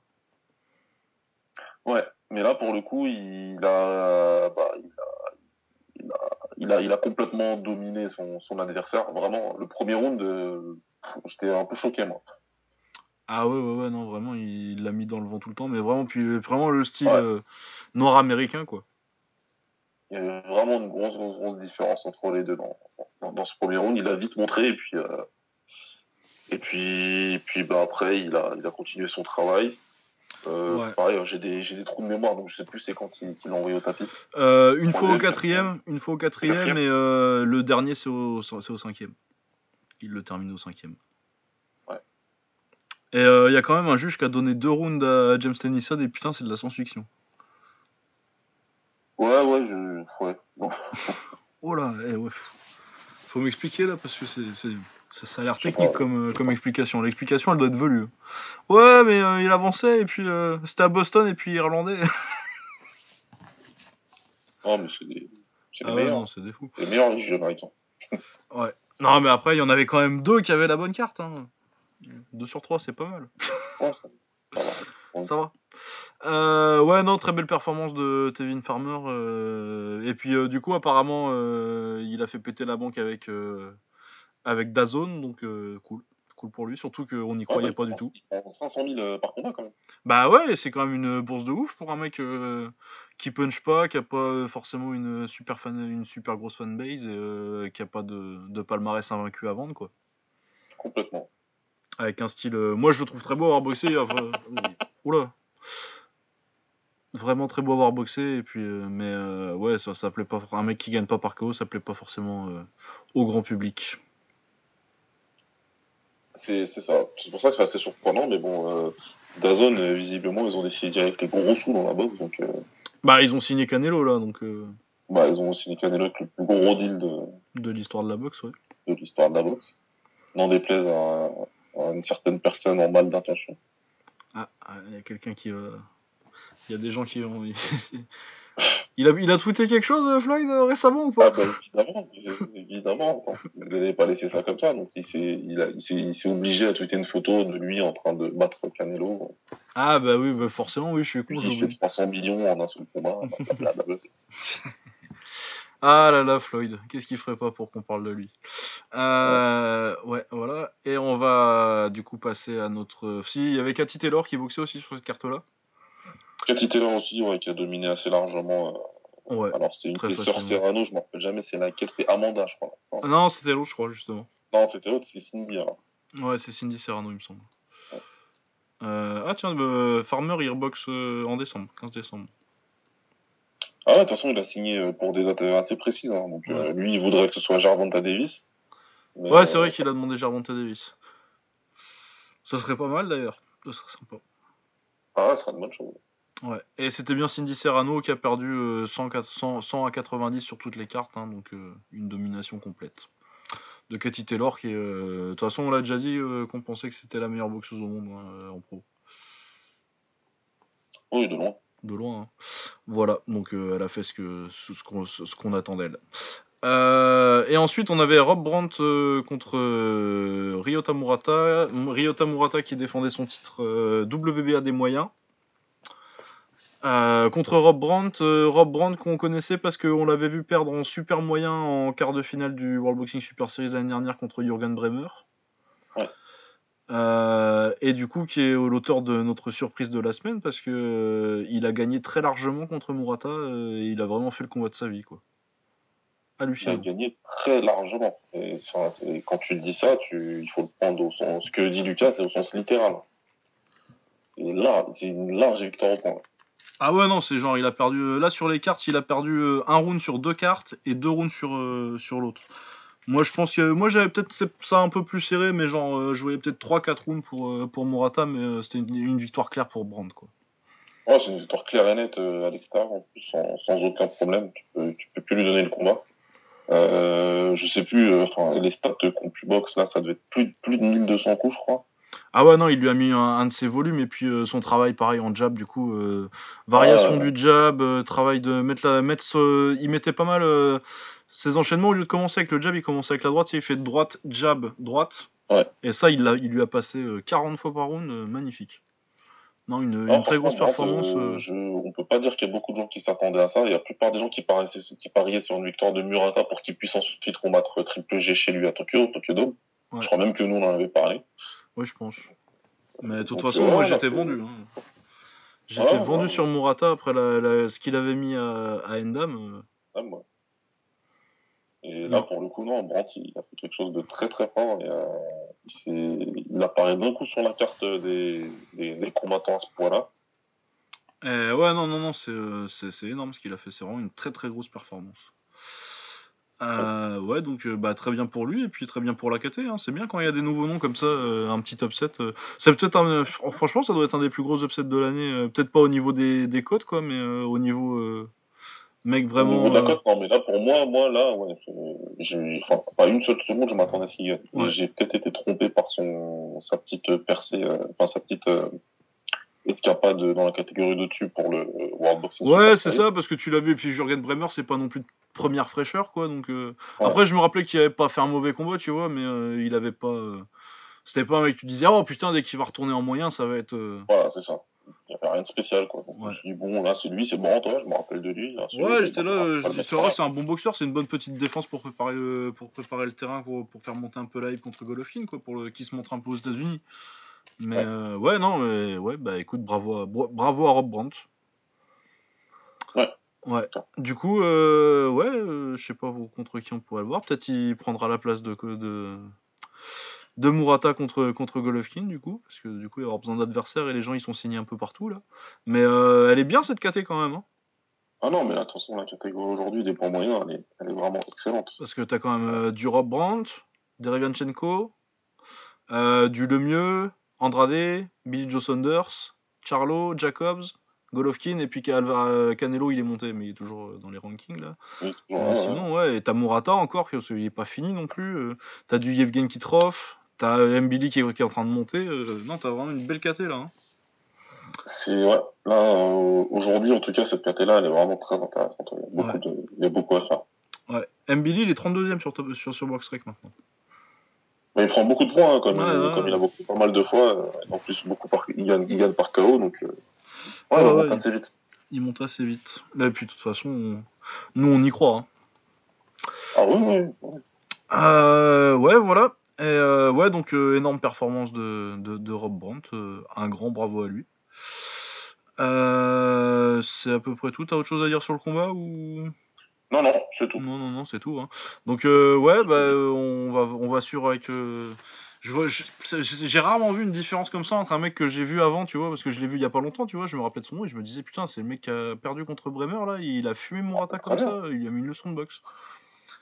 Ouais, mais là pour le coup, il a, bah, il a, il a, il a, il a complètement dominé son, son adversaire. Vraiment, le premier round, euh, j'étais un peu choqué moi. Ah ouais ouais ouais non vraiment il l'a mis dans le vent tout le temps, mais vraiment puis vraiment le style Ouais. euh, nord-américain quoi. Il y avait vraiment une grosse, grosse, grosse différence entre les deux dans, dans, dans ce premier round. Il a vite montré et puis, et puis, et puis bah, après, il a, il a continué son travail. Euh, Ouais. Pareil, j'ai des, j'ai des trous de mémoire, donc je sais plus c'est quand il, qu'il l'a envoyé au tapis. Euh, une fois au quatrième, une fois au quatrième, Quatrième. et euh, le dernier c'est au, c'est au cinquième. Il le termine au cinquième. Ouais. Et il y a quand même un juge qui a donné deux rounds à James Tennyson et putain c'est de la science-fiction. Ouais, ouais, je, ouais. Oh là, eh ouais. Faut m'expliquer là parce que c'est, c'est- ça, ça a l'air technique comme, euh, comme explication. L'explication elle doit être velue. Ouais mais euh, il avançait et puis euh, c'était à Boston et puis irlandais. Non, mais c'est des, c'est les Ah ouais, meilleurs. c'est des fous. Les meilleurs, juges américains. Ouais. Non mais après il y en avait quand même deux qui avaient la bonne carte. Hein. Deux sur trois c'est pas mal. Ouais, ça- va. Ça va. Euh, ouais, non, très belle performance de Tevin Farmer. et puis, du coup, apparemment, il a fait péter la banque avec, avec Dazone, donc euh, cool. Cool pour lui, surtout qu'on n'y croyait Ouais, pas du tout. il prend 500 000 euh, par combat quand même. Bah ouais, c'est quand même une bourse de ouf pour un mec euh, qui punch pas, qui a pas euh, forcément une super, fan, une super grosse fanbase et euh, qui a pas de, de palmarès invaincu à vendre, quoi. Complètement. Avec un style. euh, moi, je le trouve très beau à avoir boxé. enfin, oula. Vraiment très beau à avoir boxé. Et puis, euh, mais euh, ouais, ça, ça plaît pas. Un mec qui gagne pas par KO, ça plaît pas forcément euh, au grand public. C'est ça. C'est pour ça que c'est assez surprenant, mais bon, euh, Dazone, euh, visiblement, ils ont décidé d'y aller avec les gros sous dans la boxe, donc euh, Bah, ils ont signé Canelo là, donc euh, bah, ils ont aussi des Canelo avec le plus gros deal de, de l'histoire de la boxe, ouais. de l'histoire de la boxe. N'en déplaise à, à une certaine personne en mal d'intention. Ah, ah, il y a quelqu'un qui. euh, Il y a des gens qui ont. Il, a, il a tweeté quelque chose, euh, Floyd, euh, récemment ou Ah pas bah évidemment, évidemment. Attends, vous n'allez pas laisser ça comme ça. Donc il s'est il il obligé à tweeter une photo de lui en train de battre Canelo. Ah bah oui, bah forcément, oui, je suis con, Il fait j'oublie. 300 millions en un seul combat. blablabla. Ah là là, Floyd, qu'est-ce qu'il ferait pas pour qu'on parle de lui? Euh, Ouais, voilà. Et on va du coup passer à notre... Si, il y avait Cathy Taylor qui boxait aussi sur cette carte-là. Cathy Taylor aussi, ouais, qui a dominé assez largement. euh, Ouais. Alors, c'est une facilement. Serrano, je me rappelle jamais c'est laquelle. C'était Amanda, je crois. ça. Non, c'était l'autre, je crois, justement. Non, c'était l'autre, c'est Cindy. Alors. Ouais, c'est Cindy Serrano, il me semble. Ouais. Euh, Ah tiens, euh, Farmer, il reboxe en décembre, 15 décembre. Ah ouais, de toute façon, il a signé pour des dates assez précises. hein. Donc, lui, il voudrait que ce soit Jarvonta Davis. Mais, Ouais, c'est vrai qu'il a demandé Gervonta Davis. Ça serait pas mal d'ailleurs. Ça serait sympa. Ah ouais, ce sera une bonne chose. Ouais. Et c'était bien Cindy Serrano qui a perdu euh, 100, 100, 100 à 90 sur toutes les cartes, hein, donc euh, une domination complète. De Cathy Taylor qui est. euh, De toute façon, on l'a déjà dit euh, qu'on pensait que c'était la meilleure boxeuse au monde hein, euh, en pro. Oui, de loin. De loin. hein. Voilà, donc euh, elle a fait ce qu'on ce attend d'elle. Euh, et ensuite, on avait Rob Brandt euh, contre euh, Ryota Murata. Ryota Murata qui défendait son titre euh, WBA des moyens. Euh, contre Rob Brandt, euh, Rob Brandt qu'on connaissait parce qu'on l'avait vu perdre en super moyen en quart de finale du World Boxing Super Series l'année dernière contre Jürgen Bremer. Ouais. Euh, et du coup, qui est l'auteur de notre surprise de la semaine parce que il a gagné très largement contre Murata et il a vraiment fait le combat de sa vie, quoi. Il a gagné très largement. Et ça, quand tu dis ça, tu, il faut le prendre au sens. Ce que dit Lucas, c'est au sens littéral. Et là, c'est une large victoire au point. Ah ouais, non, c'est genre, il a perdu. euh, là, sur les cartes, il a perdu euh, un round sur deux cartes et deux rounds sur, euh, l'autre. Moi, je pense que. Moi, j'avais peut-être ça un peu plus serré, mais genre, euh, je voyais peut-être 3-4 rounds pour, pour Murata, mais c'était une, victoire claire pour Brandt, quoi. Ouais, c'est une victoire claire et nette à l'extérieur, en plus, sans, aucun problème. Tu peux, plus lui donner le combat. Je sais plus, enfin, les stats contre box là, ça devait être plus, plus de 1200 coups, je crois. Ah ouais, non, il lui a mis un, un de ses volumes, et puis euh, son travail, pareil, en jab, du coup, euh, variation Ah du jab, euh, travail de mettre la. Mettre ce- il mettait pas mal. ses enchaînements, au lieu de commencer avec le jab, il commençait avec la droite, il fait droite, jab, droite. Ouais. Et ça, il, lui a passé euh, 40 fois par round, magnifique. Non, une, très grosse performance. je, on peut pas dire qu'il y a beaucoup de gens qui s'attendaient à ça. Il y a la plupart des gens qui, pariaient, qui pariaient sur une victoire de Murata pour qu'il puisse ensuite combattre Triple G chez lui à Tokyo, Tokyo Dome. Ouais. Je crois même que nous, on en avait parlé. Ouais, je pense. Mais de toute Donc, façon, moi, j'étais vendu. hein. J'étais vendu ouais. sur Murata après la- la- ce qu'il avait mis à, à Endam. Ah, moi. Et là, Non. pour le coup, non, Brandt, il a fait quelque chose de très très fort. Et, euh, il, apparaît d'un coup sur la carte des, des, des combattants à ce point-là. Euh, ouais, non, non, non, euh, c'est énorme ce qu'il a fait. C'est vraiment une très très grosse performance. Euh, ouais, donc euh, bah, très bien pour lui et puis très bien pour la KT. hein. C'est bien quand il y a des nouveaux noms comme ça, euh, un petit upset. euh. C'est peut-être un, franchement, ça doit être un des plus gros upsets de l'année. euh, peut-être pas au niveau des, des codes, quoi, mais euh, au niveau euh, mec Au vraiment. niveau de la cote, non, mais là, pour moi, moi, là, ouais, euh, enfin, pas une seule seconde, je m'attendais à ce qu'il gagne. Ouais. J'ai peut-être été trompé par son, sa petite percée, euh, enfin, sa petite euh, escapade dans la catégorie de-dessus pour le euh, World Boxing. Ouais, c'est ça, parce que tu l'as vu, et puis Jürgen Bremer, c'est pas non plus de première fraîcheur, quoi. Donc, euh, Ouais. Après, je me rappelais qu'il avait pas fait un mauvais combat, tu vois, mais euh, il avait pas. euh, C'était pas un mec, tu disais, oh putain, dès qu'il va retourner en moyen, ça va être. Voilà, c'est ça. Il n'y avait rien de spécial, quoi. Donc, je me suis dit, bon, là, c'est lui, c'est bon, toi, je me rappelle de lui. là, Ouais, j'étais là, pas je dis, c'est un bon boxeur, c'est une bonne petite défense pour préparer le, pour préparer le terrain, pour, pour faire monter un peu la hype contre Golovkin, quoi, pour le, qui se montre un peu aux États-Unis. Mais Ouais. euh, ouais, non, mais ouais, bah écoute, bravo à, bra- bravo à Rob Brandt. Ouais. Ouais. Du coup, euh, ouais, euh, je sais pas contre qui on pourrait le voir. Peut-être il prendra la place de, de, de Murata contre, contre Golovkin, du coup, parce que du coup, il va avoir besoin d'adversaires et les gens ils sont signés un peu partout là. Mais euh, elle est bien cette KT quand même, hein, Ah non, mais attention, la catégorie aujourd'hui des points moyens, elle est, elle est vraiment excellente. parce que t'as quand même du Rob Brandt, Derevianchenko, euh, du Lemieux, Andrade, Billy Joe Saunders, Charlo, Jacobs, Golovkin, et puis euh, Canelo il est monté, mais il est toujours euh, dans les rankings là. Oui, toujours, Euh, ouais, ouais. sinon, ouais, et t'as Murata encore, parce qu'il est pas fini non plus. t'as du Yevgen Kitrov, t'as Mbili qui est, en train de monter. non, t'as vraiment une belle KT là. hein. C'est, ouais, là, euh, aujourd'hui, en tout cas, cette caté-là, elle est vraiment très intéressante. Il y a beaucoup, Ouais. de, il y a beaucoup à faire. Ouais. Mbili, il est 32ème sur, top- sur, sur BoxRec maintenant. Mais il prend beaucoup de points, hein, comme, Ouais, il, ouais, comme il a beaucoup, pas mal de fois. euh, En plus, beaucoup par, il, gagne, il gagne par KO, donc. euh, Ouais, ouais, va assez vite. Il monte assez vite. Et puis de toute façon, on- nous on y croit. hein. Ah oui, oui. oui. Euh, ouais, voilà. Et euh, ouais, donc euh, énorme performance de, de, de Rob Brandt. euh, un grand bravo à lui. Euh, c'est à peu près tout. T'as autre chose à dire sur le combat ou? Non, non, c'est tout. Non, non, non, c'est tout. hein. Donc euh, ouais, bah euh, on va on va suivre avec. euh, j'ai rarement vu une différence comme ça entre un mec que j'ai vu avant, tu vois, parce que je l'ai vu il y a pas longtemps, tu vois. Je me rappelais de son nom et je me disais putain, c'est le mec qui a perdu contre Bremer là. Il a fumé Murata Très comme bien. ça. Il a mis une leçon de boxe.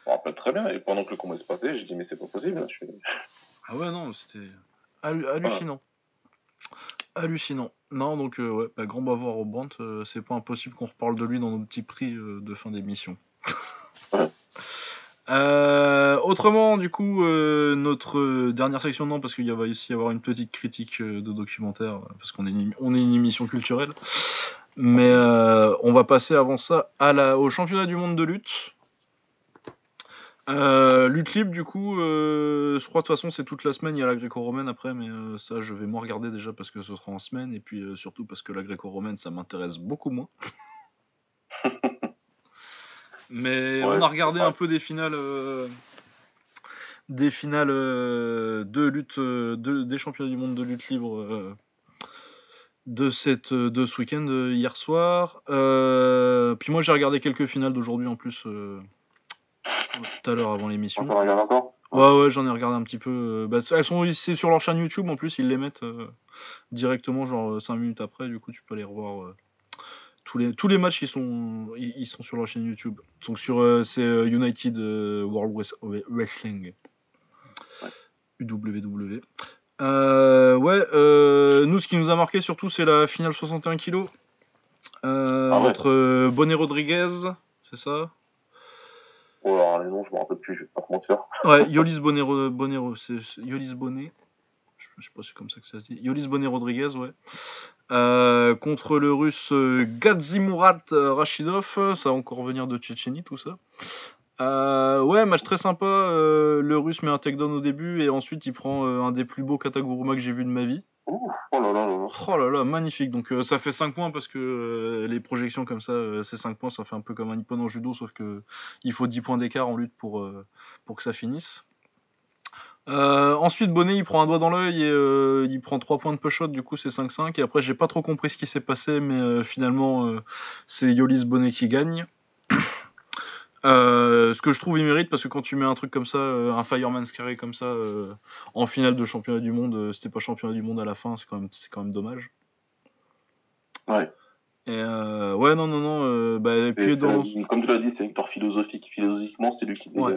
Je me rappelle très bien. Et pendant que le combat se passait, j'ai dit, mais c'est pas possible. Je Ah ouais, non, c'était hallu- hallucinant. Hallucinant. Non, donc, euh, ouais, bah, grand bavard au Brandt, euh, c'est pas impossible qu'on reparle de lui dans nos petits prix euh, de fin d'émission. Euh, autrement, du coup, euh, notre dernière section, non, parce qu'il va aussi y avoir une petite critique euh, de documentaire, parce qu'on est, une, émission culturelle. Mais on va passer avant ça au championnat du monde de lutte. Lutte libre, du coup, je crois de toute façon c'est toute la semaine, il y a la gréco-romaine après, mais ça je vais moins regarder déjà parce que ce sera en semaine, et puis surtout parce que la gréco-romaine ça m'intéresse beaucoup moins. mais Ouais, on a regardé ouais. un peu des finales, euh, des finales euh, de lutte, euh, de- des championnats du monde de lutte libre euh, de, cette, de ce week-end hier soir. Puis moi j'ai regardé quelques finales d'aujourd'hui en plus. tout à l'heure avant l'émission. on regarde encore? Ouais, ouais, j'en ai regardé un petit peu. Bah, elles sont c'est sur leur chaîne YouTube en plus, ils les mettent directement, genre 5 minutes après. Du coup, tu peux aller revoir tous les tous les matchs. Ils sont ils, ils sont sur leur chaîne YouTube. Donc sur euh, c'est euh, United euh, World Wres- Wrestling, UWW. Euh, ouais, euh, nous ce qui nous a marqué surtout c'est la finale 61 kg euh, Ah ouais. entre Bonnet Rodriguez, c'est ça? Oh, alors les noms, je me rappelle plus, je vais pas te mentir. Ouais, Yolis Bonnet, Bonnet c'est Yolis Bonnet. Je, je sais pas si c'est comme ça que ça se dit. Yolis Bonnet Rodriguez, ouais. Euh, contre le russe euh, Gazimurat euh, Rachidov, ça va encore venir de Tchétchénie tout ça. Euh, ouais, match très sympa. euh, le russe met un takedown au début et ensuite il prend un des plus beaux kataguruma que j'ai vu de ma vie. Ouf, oh là là là. Oh là là, magnifique. Donc ça fait 5 points parce que les projections comme ça, c'est 5 points, ça fait un peu comme un nippon en judo, sauf que il faut 10 points d'écart en lutte pour, pour que ça finisse. Euh, ensuite, Bonnet il prend un doigt dans l'œil et euh, il prend 3 points de push du coup c'est 5-5. Et après, j'ai pas trop compris ce qui s'est passé, mais euh, finalement, c'est Yolis Bonnet qui gagne. Ce que je trouve il mérite parce que quand tu mets un truc comme ça, un fireman's carry comme ça en finale de championnat du monde, c'était pas championnat du monde à la fin, c'est quand même c'est quand même dommage. Ouais. Et euh, ouais non non non, euh, bah, et puis dans Comme tu l'as dit, c'est victoire philosophique. Philosophiquement, c'était lui qui Ouais.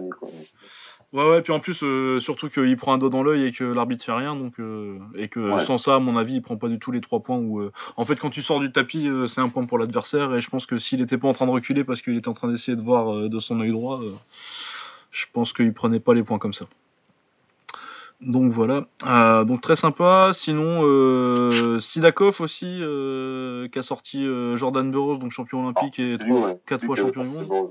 Ouais ouais puis en plus euh, surtout qu'il prend un doigt dans l'œil et que l'arbitre fait rien donc euh, et que Ouais. sans ça à mon avis il prend pas du tout les trois points où euh, en fait quand tu sors du tapis c'est un point pour l'adversaire et je pense que s'il était pas en train de reculer parce qu'il était en train d'essayer de voir de son œil droit, je pense qu'il prenait pas les points comme ça. Donc voilà, donc très sympa. Sinon, euh, Sidakov aussi, qui a sorti Jordan Burroughs, donc champion olympique et lui, ouais, c'est quatre lui fois qui avait champion du monde.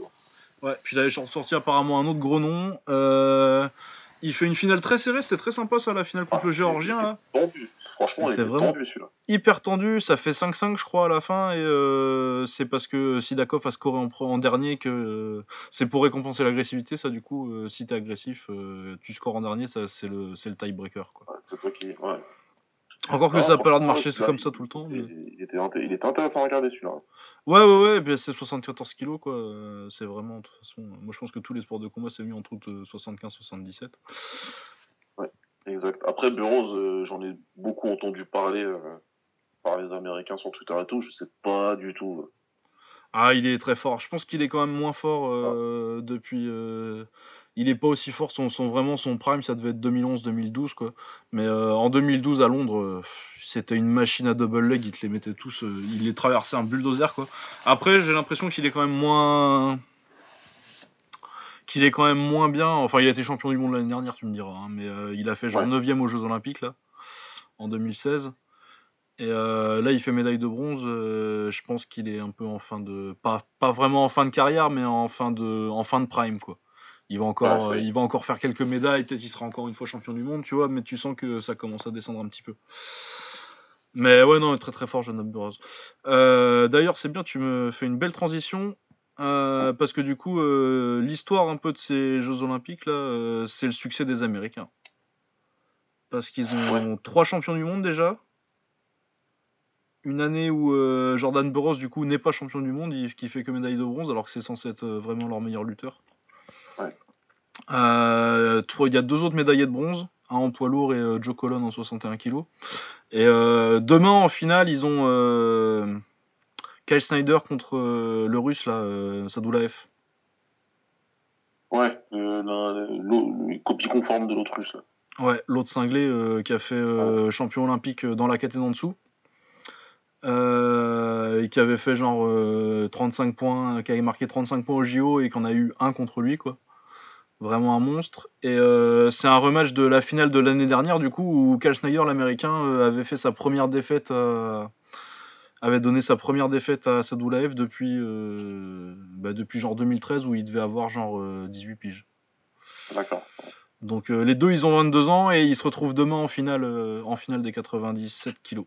Ouais, puis il avait sorti apparemment un autre gros nom. Euh, il fait une finale très serrée, c'était très sympa ça, la finale contre Ah, le Géorgien. Là. Tendu. Franchement, il C'était était vraiment- tendu celui-là. Hyper tendu, ça fait 5-5 je crois à la fin, et euh, c'est parce que Sidakov a scoré en, dernier que euh, c'est pour récompenser l'agressivité, ça du coup, si t'es agressif, tu scores en dernier, ça c'est le, c'est le tiebreaker. Quoi. Ouais, c'est toi qui. Ouais. Encore que Ah, ça a pas l'air de marcher comme ça tout le temps. Il, mais- il était, inté- il était intéressant à regarder celui-là. Ouais, ouais, ouais, et puis c'est 74 kilos quoi, euh, c'est vraiment, de toute façon, euh, moi je pense que tous les sports de combat c'est mieux entre 75-77. Exact. Après, Burroughs, euh, j'en ai beaucoup entendu parler euh, par les Américains sur Twitter et tout. Je sais pas du tout. Ah, il est très fort. Je pense qu'il est quand même moins fort euh, depuis. Il est pas aussi fort. Son, son- vraiment son prime, ça devait être 2011-2012 quoi. Mais euh, en 2012 à Londres, euh, c'était une machine à double leg. Il te les mettait tous. euh, il les traversait un bulldozer quoi. Après, j'ai l'impression qu'il est quand même moins. Qu'il est quand même moins bien. Enfin, il a été champion du monde l'année dernière, tu me diras. hein, mais euh, il a fait genre Ouais. 9ème aux Jeux Olympiques là, en 2016. Et euh, là, il fait médaille de bronze. euh, je pense qu'il est un peu en fin de, pas, pas vraiment en fin de carrière, mais en fin de, en fin de prime quoi. Il va encore, Ouais, euh, il va encore faire quelques médailles, peut-être il sera encore une fois champion du monde, tu vois, mais tu sens que ça commence à descendre un petit peu. Mais ouais, non, très très fort, Jonathan Burroughs. Euh, D'ailleurs, c'est bien, tu me fais une belle transition. euh, parce que du coup, euh, l'histoire un peu de ces Jeux Olympiques là, c'est le succès des Américains. Parce qu'ils ont trois champions du monde déjà. Une année où Jordan Burroughs du coup n'est pas champion du monde, il, qui fait que médaille de bronze, alors que c'est censé être vraiment leur meilleur lutteur. Ouais. Euh, Il y a deux autres médaillés de bronze, un en poids lourd et euh, Joe Colon en 61 kg. Et euh, demain en finale, ils ont Kyle Snyder contre le russe là, Sadoulaev. Ouais, le copie conforme de l'autre russe. là. Ouais, l'autre cinglé euh, qui a fait euh, champion olympique dans la catégorie en dessous. Euh, et qui avait fait genre euh, 35 points, qui avait marqué 35 points au JO et qu'on a eu un contre lui, quoi. Vraiment un monstre. Et euh, c'est un rematch de la finale de l'année dernière, du coup, où Cal Snyder, l'américain, euh, avait fait sa première défaite avait donné sa première défaite à Sadoulaev depuis, euh, bah, depuis genre 2013 où il devait avoir genre euh, 18 piges. D'accord. Donc euh, les deux, ils ont 22 ans et ils se retrouvent demain en finale, euh, en finale des 97 kilos.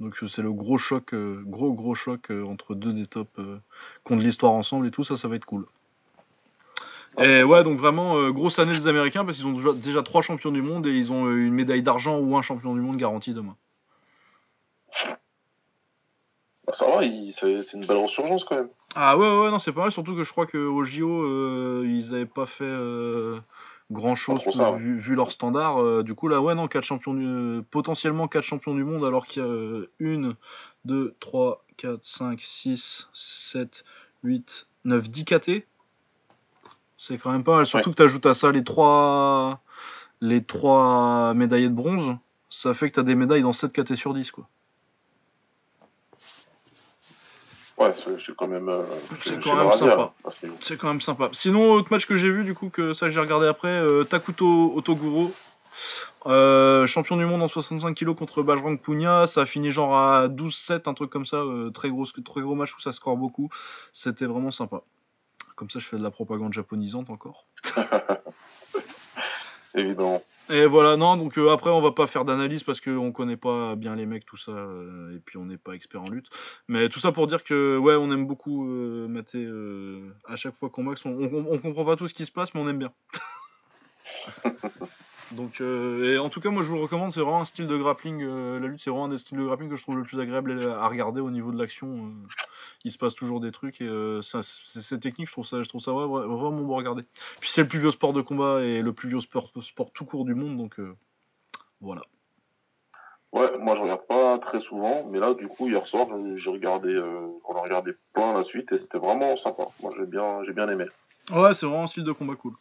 Donc euh, c'est le gros choc, euh, gros gros choc euh, entre deux des tops de l'histoire ensemble et tout ça, ça va être cool. Et ouais, donc vraiment euh, grosse année des Américains parce qu'ils ont déjà, déjà trois champions du monde et ils ont euh, une médaille d'argent ou un champion du monde garanti demain. Bah, ça va, c'est une belle resurgence quand même. Ah ouais ouais non c'est pas mal surtout que je crois qu'au JO euh, ils avaient pas fait grand chose ça, ouais. vu, vu leur standard euh, du coup là ouais non quatre champions du, euh, potentiellement 4 champions du monde alors qu'il y a euh, 1 2 3 4 5 6 7 8 9 10 KT c'est quand même pas mal surtout que tu ajoutes à ça les trois les trois médaillés de bronze ça fait que tu as des médailles dans 7 KT sur 10 quoi Ouais, c'est quand même. euh, C'est quand même sympa. hein. C'est quand même sympa. Sinon, autre match que j'ai vu, du coup, que ça j'ai regardé après, euh, Takuto Otoguro, euh, champion du monde en 65 kg contre Bajrang Punia, ça a fini genre à 12-7, un truc comme ça, très, gros, très gros match où ça score beaucoup. C'était vraiment sympa. Comme ça, je fais de la propagande japonisante encore. Évidemment. Et voilà, non, donc euh, après, on va pas faire d'analyse parce qu'on connaît pas bien les mecs, tout ça, euh, et puis on n'est pas expert en lutte. Mais tout ça pour dire que, ouais, on aime beaucoup euh, mater euh, à chaque fois qu'on max. On, on, on comprend pas tout ce qui se passe, mais on aime bien. donc, euh, et en tout cas, moi je vous le recommande, c'est vraiment un style de grappling. euh, la lutte, c'est vraiment un des styles de grappling que je trouve le plus agréable à regarder au niveau de l'action. euh, il se passe toujours des trucs et euh, ça, c'est, c'est technique, je trouve ça, je trouve ça ouais, vraiment bon à regarder. Puis c'est le plus vieux sport de combat et le plus vieux sport, sport tout court du monde, donc euh, voilà. Ouais, moi je regarde pas très souvent, mais là du coup hier soir j'ai regardé, euh, j'en ai regardé plein la suite et c'était vraiment sympa. Moi j'ai bien, j'ai bien aimé. Ouais, c'est vraiment un style de combat cool.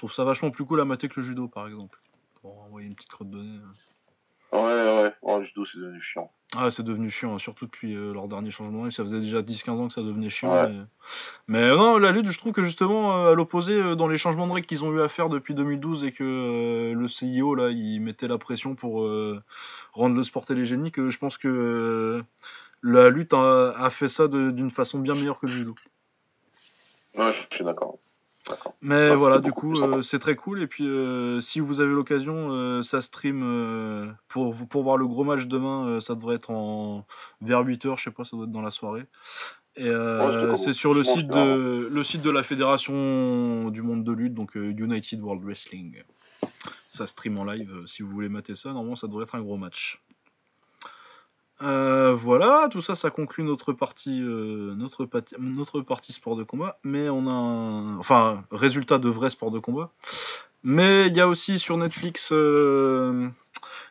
Je trouve ça vachement plus cool à mater que le judo, par exemple. Pour envoyer une petite crotte de nez. euh. Ouais, ouais, ouais, le judo c'est devenu chiant. Ah, c'est devenu chiant, hein, surtout depuis euh, leur dernier changement. Ça faisait déjà 10-15 ans que ça devenait chiant. Ouais. Mais... mais non, la lutte, je trouve que justement, euh, à l'opposé, euh, dans les changements de règles qu'ils ont eu à faire depuis 2012 et que euh, le CIO, là, il mettait la pression pour euh, rendre le sport télégénique, euh, je pense que euh, la lutte a, a fait ça d'une façon bien meilleure que le judo. Ouais, je suis d'accord. Mais voilà, du coup, euh, c'est très cool. Et puis, euh, si vous avez l'occasion, euh, ça stream pour, voir le gros match demain. ça devrait être en vers 8h, je sais pas, ça doit être dans la soirée. Et Ouais, c'est sur le site, de, le site de la fédération du monde de lutte, donc United World Wrestling. Ça stream en live. si vous voulez mater ça, normalement, ça devrait être un gros match. Euh, voilà, tout ça, ça conclut notre partie, euh, notre, partie sport de combat. Mais on a un... Enfin, résultat de vrai sport de combat. Mais il y a aussi sur Netflix, euh,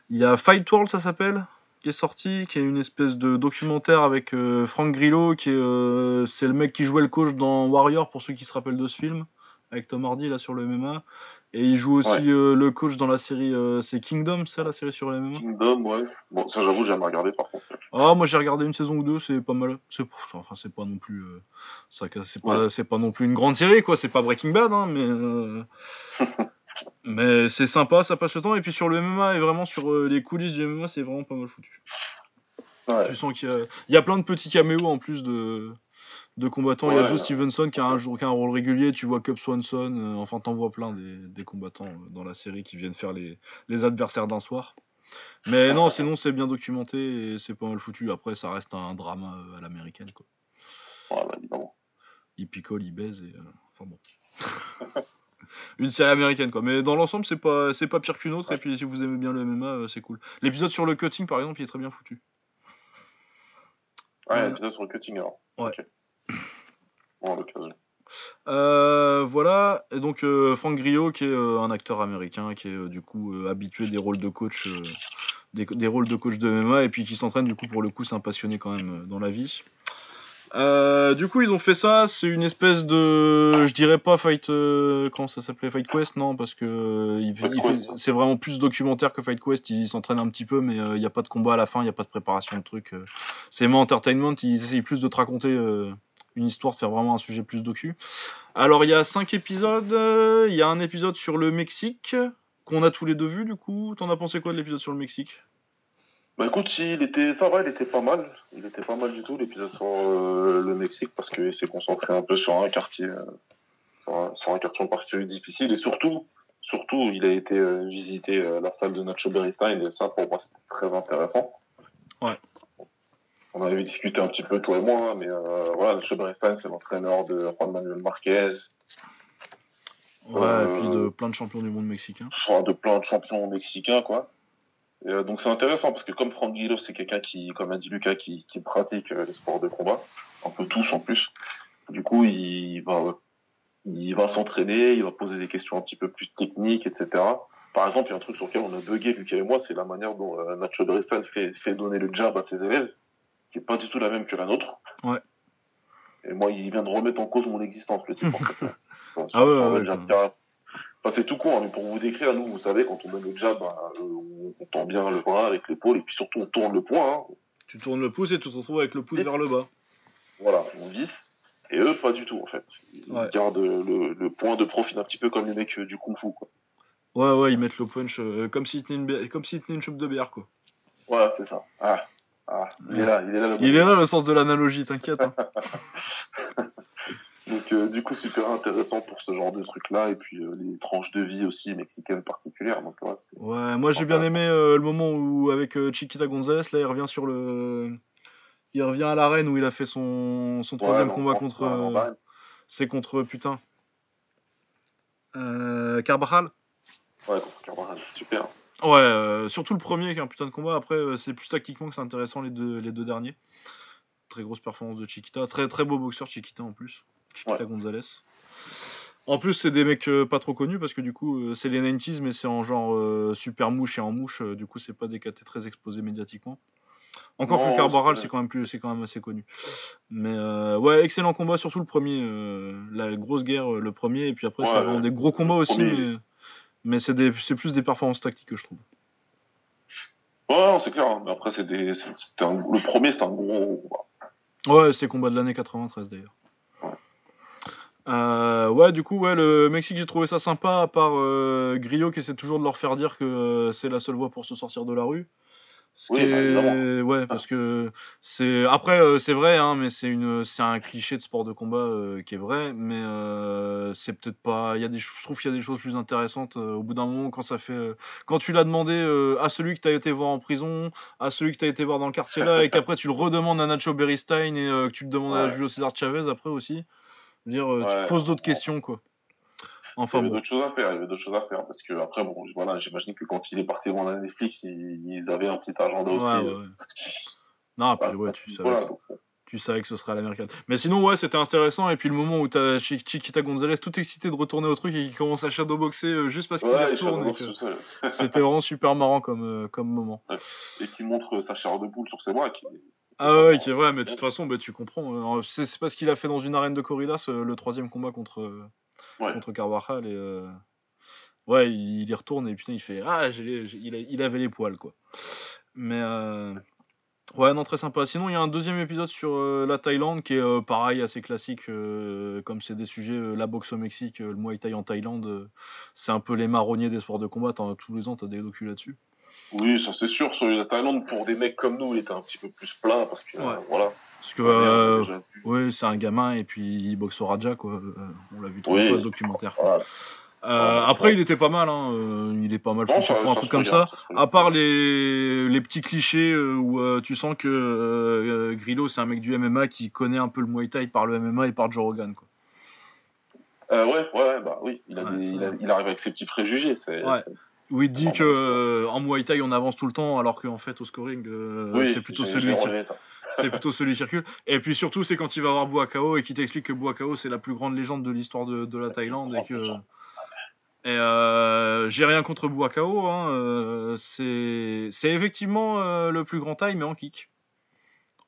il y a Fight World, ça s'appelle, qui est sorti, qui est une espèce de documentaire avec Frank Grillo, qui est, c'est le mec qui jouait le coach dans Warrior, pour ceux qui se rappellent de ce film, avec Tom Hardy, là, sur le MMA. Et il joue aussi Ouais. euh, le coach dans la série, euh, c'est Kingdom, ça, la série sur le MMA Kingdom, ouais. Bon, ça j'avoue, j'ai jamais regardé par contre. Ah, moi j'ai regardé une saison ou deux, c'est pas mal. C'est enfin c'est pas non plus euh, ça c'est pas c'est pas non plus une grande série quoi, c'est pas Breaking Bad hein, mais mais c'est sympa, ça passe le temps et puis sur le MMA et vraiment sur les coulisses du MMA, c'est vraiment pas mal foutu. Ouais. Tu sens qu'il y a il y a plein de petits caméos en plus de de combattants. Il y a Joe. Stevenson qui a un, jour- qui a un rôle régulier. Tu vois Cub Swanson. euh, enfin, t'en vois plein des, des combattants euh, dans la série qui viennent faire les, les adversaires d'un soir. Mais non, sinon c'est bien documenté et c'est pas mal foutu. Après, ça reste un drama euh, à l'américaine. quoi. Ouais, bah, évidemment. Il picole, il baise et. enfin bon. Une série américaine quoi. Mais dans l'ensemble, c'est pas, c'est pas pire qu'une autre. Et puis si vous aimez bien le MMA, euh, c'est cool. L'épisode sur le cutting, par exemple, il est très bien foutu. Ouais, Ouais. épisode sur le cutting alors. Ouais. Euh, voilà, et donc euh, Franck Griot, qui est euh, un acteur américain, qui est euh, du coup habitué des rôles de coach, des, des rôles de coach de MMA, et puis qui s'entraîne du coup pour le coup, c'est un passionné quand même dans la vie. Du coup, ils ont fait ça. C'est une espèce de, je dirais pas Fight, comment ça s'appelait? Fight Quest, non, parce que il il fait- c'est vraiment plus documentaire que Fight Quest. Il s'entraîne un petit peu, mais il n'y a pas de combat à la fin, il n'y a pas de préparation de truc. C'est moins entertainment. Ils essayent plus de te raconter une histoire, de faire vraiment un sujet plus docu. Alors, il y a cinq épisodes. euh, Il y a un épisode sur le Mexique qu'on a tous les deux vu. Du coup, t'en as pensé quoi de l'épisode sur le Mexique? Bah écoute, il était, ça va, il était pas mal. Il était pas mal du tout l'épisode sur euh, le Mexique parce qu'il s'est concentré un peu sur un quartier, euh, sur, un, sur un quartier en particulier difficile et surtout, surtout, il a été euh, visiter la salle de Nacho Beristain et ça pour moi c'était très intéressant. Ouais. On avait discuté un petit peu toi et moi, mais euh, voilà, Beristain c'est l'entraîneur de Juan Manuel Marquez, Ouais, Euh, et puis de plein de champions du monde mexicain. de plein de champions mexicains, quoi. Et, euh, donc c'est intéressant parce que comme Frank Grillo, c'est quelqu'un qui, comme a dit Lucas, qui, qui pratique euh, les sports de combat, un peu tous en plus. Du coup, il va, il va s'entraîner, il va poser des questions un petit peu plus techniques, etc. Par exemple, il y a un truc sur lequel on a bugué, Lucas et moi, c'est la manière dont euh, Nacho Beristain fait, fait donner le jab à ses élèves, qui est pas du tout la même que la nôtre. Ouais. Et moi, il vient de remettre en cause mon existence, le type. Enfin, Ah ouais, ouais, ouais. Enfin, c'est tout con, hein, mais pour vous décrire, nous, vous savez, quand on donne le jab, bah, euh, on, tend bien le bras avec l'épaule, et puis surtout, on tourne le poing. hein. Tu tournes le pouce et tu te retrouves avec le pouce vers le bas. Voilà, on visse. Et eux, pas du tout, en fait. Ils Ouais. gardent le, le point de profil un petit peu comme les mecs euh, du kung fu, quoi. Ouais, ouais, ils mettent le punch euh, comme s'ils tenaient une, comme s'ils tenaient une chope de bière, quoi. Voilà, c'est ça. Ah, ah, il est là, il est là. le Il bon. est là le sens de l'analogie, t'inquiète. hein. Donc, euh, du coup, super intéressant pour ce genre de truc-là, et puis euh, les tranches de vie aussi mexicaines particulières. Donc, ouais, moi j'ai bien aimé euh, le moment où, avec Chiquita Gonzalez, là, il revient sur le. Il revient à l'arène où il a fait son, son troisième Ouais, combat contre. C'est contre, putain. Carvajal Ouais, contre Carvajal, super. Ouais, euh, surtout le premier qui est un putain de combat. Après, euh, c'est plus tactiquement que c'est intéressant les deux, les deux derniers. Très grosse performance de Chiquita. Très très beau boxeur Chiquita en plus. Chiquita Ouais. Gonzalez. En plus, c'est des mecs euh, pas trop connus parce que du coup, c'est les 90s, mais c'est en genre super mouche et en mouche. du coup, c'est pas des KT très exposés médiatiquement. Encore Non, que Carbaral, c'est- quand même plus, c'est quand même assez connu. Mais euh, ouais, excellent combat, surtout le premier, euh, la grosse guerre, le premier, et puis après, Ouais, vraiment ouais. des gros combats aussi, premier. mais, mais c'est des- c'est plus des performances tactiques que je trouve. Ouais, c'est clair. hein. Mais après, c'est des, c'est- c'était un- le premier, c'est un gros. Ouais, c'est combat de l'année 93 d'ailleurs. Ouais. Euh, ouais, du coup, ouais, le Mexique, j'ai trouvé ça sympa, à part euh, Grillo qui essaie toujours de leur faire dire que euh, c'est la seule voie pour se sortir de la rue. Ce Oui, qui bah, est- évidemment. ouais, parce que c'est après euh, c'est vrai, hein, mais c'est une c'est un cliché de sport de combat euh, qui est vrai, mais euh, c'est peut-être pas. Il y a des, je trouve qu'il y a des choses plus intéressantes au bout d'un moment quand ça fait quand tu l'as demandé à celui que t'as été voir en prison, à celui que t'as été voir dans le quartier là, et qu'après tu le redemandes à Nacho Beristain et que tu le demandes à. Julio César Chavez après aussi. Je veux dire, tu te poses d'autres questions quoi. Il y avait bon. d'autres choses à faire, il y avait d'autres choses à faire. Parce que après, bon, voilà, j'imagine que quand il est parti voir la Netflix, ils, ils avaient un petit agenda Ouais, aussi. ouais, euh, ouais. Non, puis voilà, ouais, tu pas- savais, voilà, que- donc, bon. tu savais que ce serait à l'américaine. Mais sinon, ouais, c'était intéressant. Et puis le moment où t'as Chi- Chiquita Gonzalez tout excité de retourner au truc et qui commence à shadowboxer euh, juste parce qu'il Ouais, retourne. C'était vraiment super marrant comme, euh, comme moment. Et qui montre sa chair de poule sur ses bras. Qui... Ah ouais, qui est vrai, mais de toute façon, bah, tu comprends. euh, C'est c'est parce qu'il a fait dans une arène de corridas euh, le troisième combat contre, euh, Ouais. contre Carvajal. Et, euh, ouais, il, il y retourne et putain, il fait Ah, il, a- il avait les poils, quoi. Mais. euh, Ouais, non, très sympa. Sinon, il y a un deuxième épisode sur euh, la Thaïlande qui est euh, pareil, assez classique. euh, comme c'est des sujets, la boxe au Mexique, le Muay Thai en Thaïlande, c'est un peu les marronniers des sports de combat. Tous les ans, t'as des docus là-dessus. Oui, ça c'est sûr. Sur la Thaïlande, pour des mecs comme nous, il était un petit peu plus plat parce que, Ouais. voilà. Parce que, euh, vu. ouais, c'est un gamin et puis il boxe au Raja, quoi. Euh, on l'a vu trois Oui. fois ce documentaire. Voilà. Euh, Ouais, après, il était pas mal, hein. il est pas mal Non, foutu pour un truc comme ça. À part les, les petits clichés où euh, tu sens que Grillo, c'est un mec du MMA qui connaît un peu le Muay Thai par le MMA et par Joe Rogan, quoi. Ouais, ouais, bah oui, il, a Ouais, des- ça il, a- va. il arrive avec ses petits préjugés. C'est, Ouais. Où il dit que euh, en Muay Thai on avance tout le temps, alors qu'en fait au scoring euh, oui, c'est plutôt celui qui c'est plutôt celui qui recule. Et puis surtout c'est quand il va voir Buakao et qui t'explique que Buakao c'est la plus grande légende de l'histoire de, de la Thaïlande et que et euh, j'ai rien contre Buakao, hein, euh, c'est effectivement le plus grand taille mais en kick.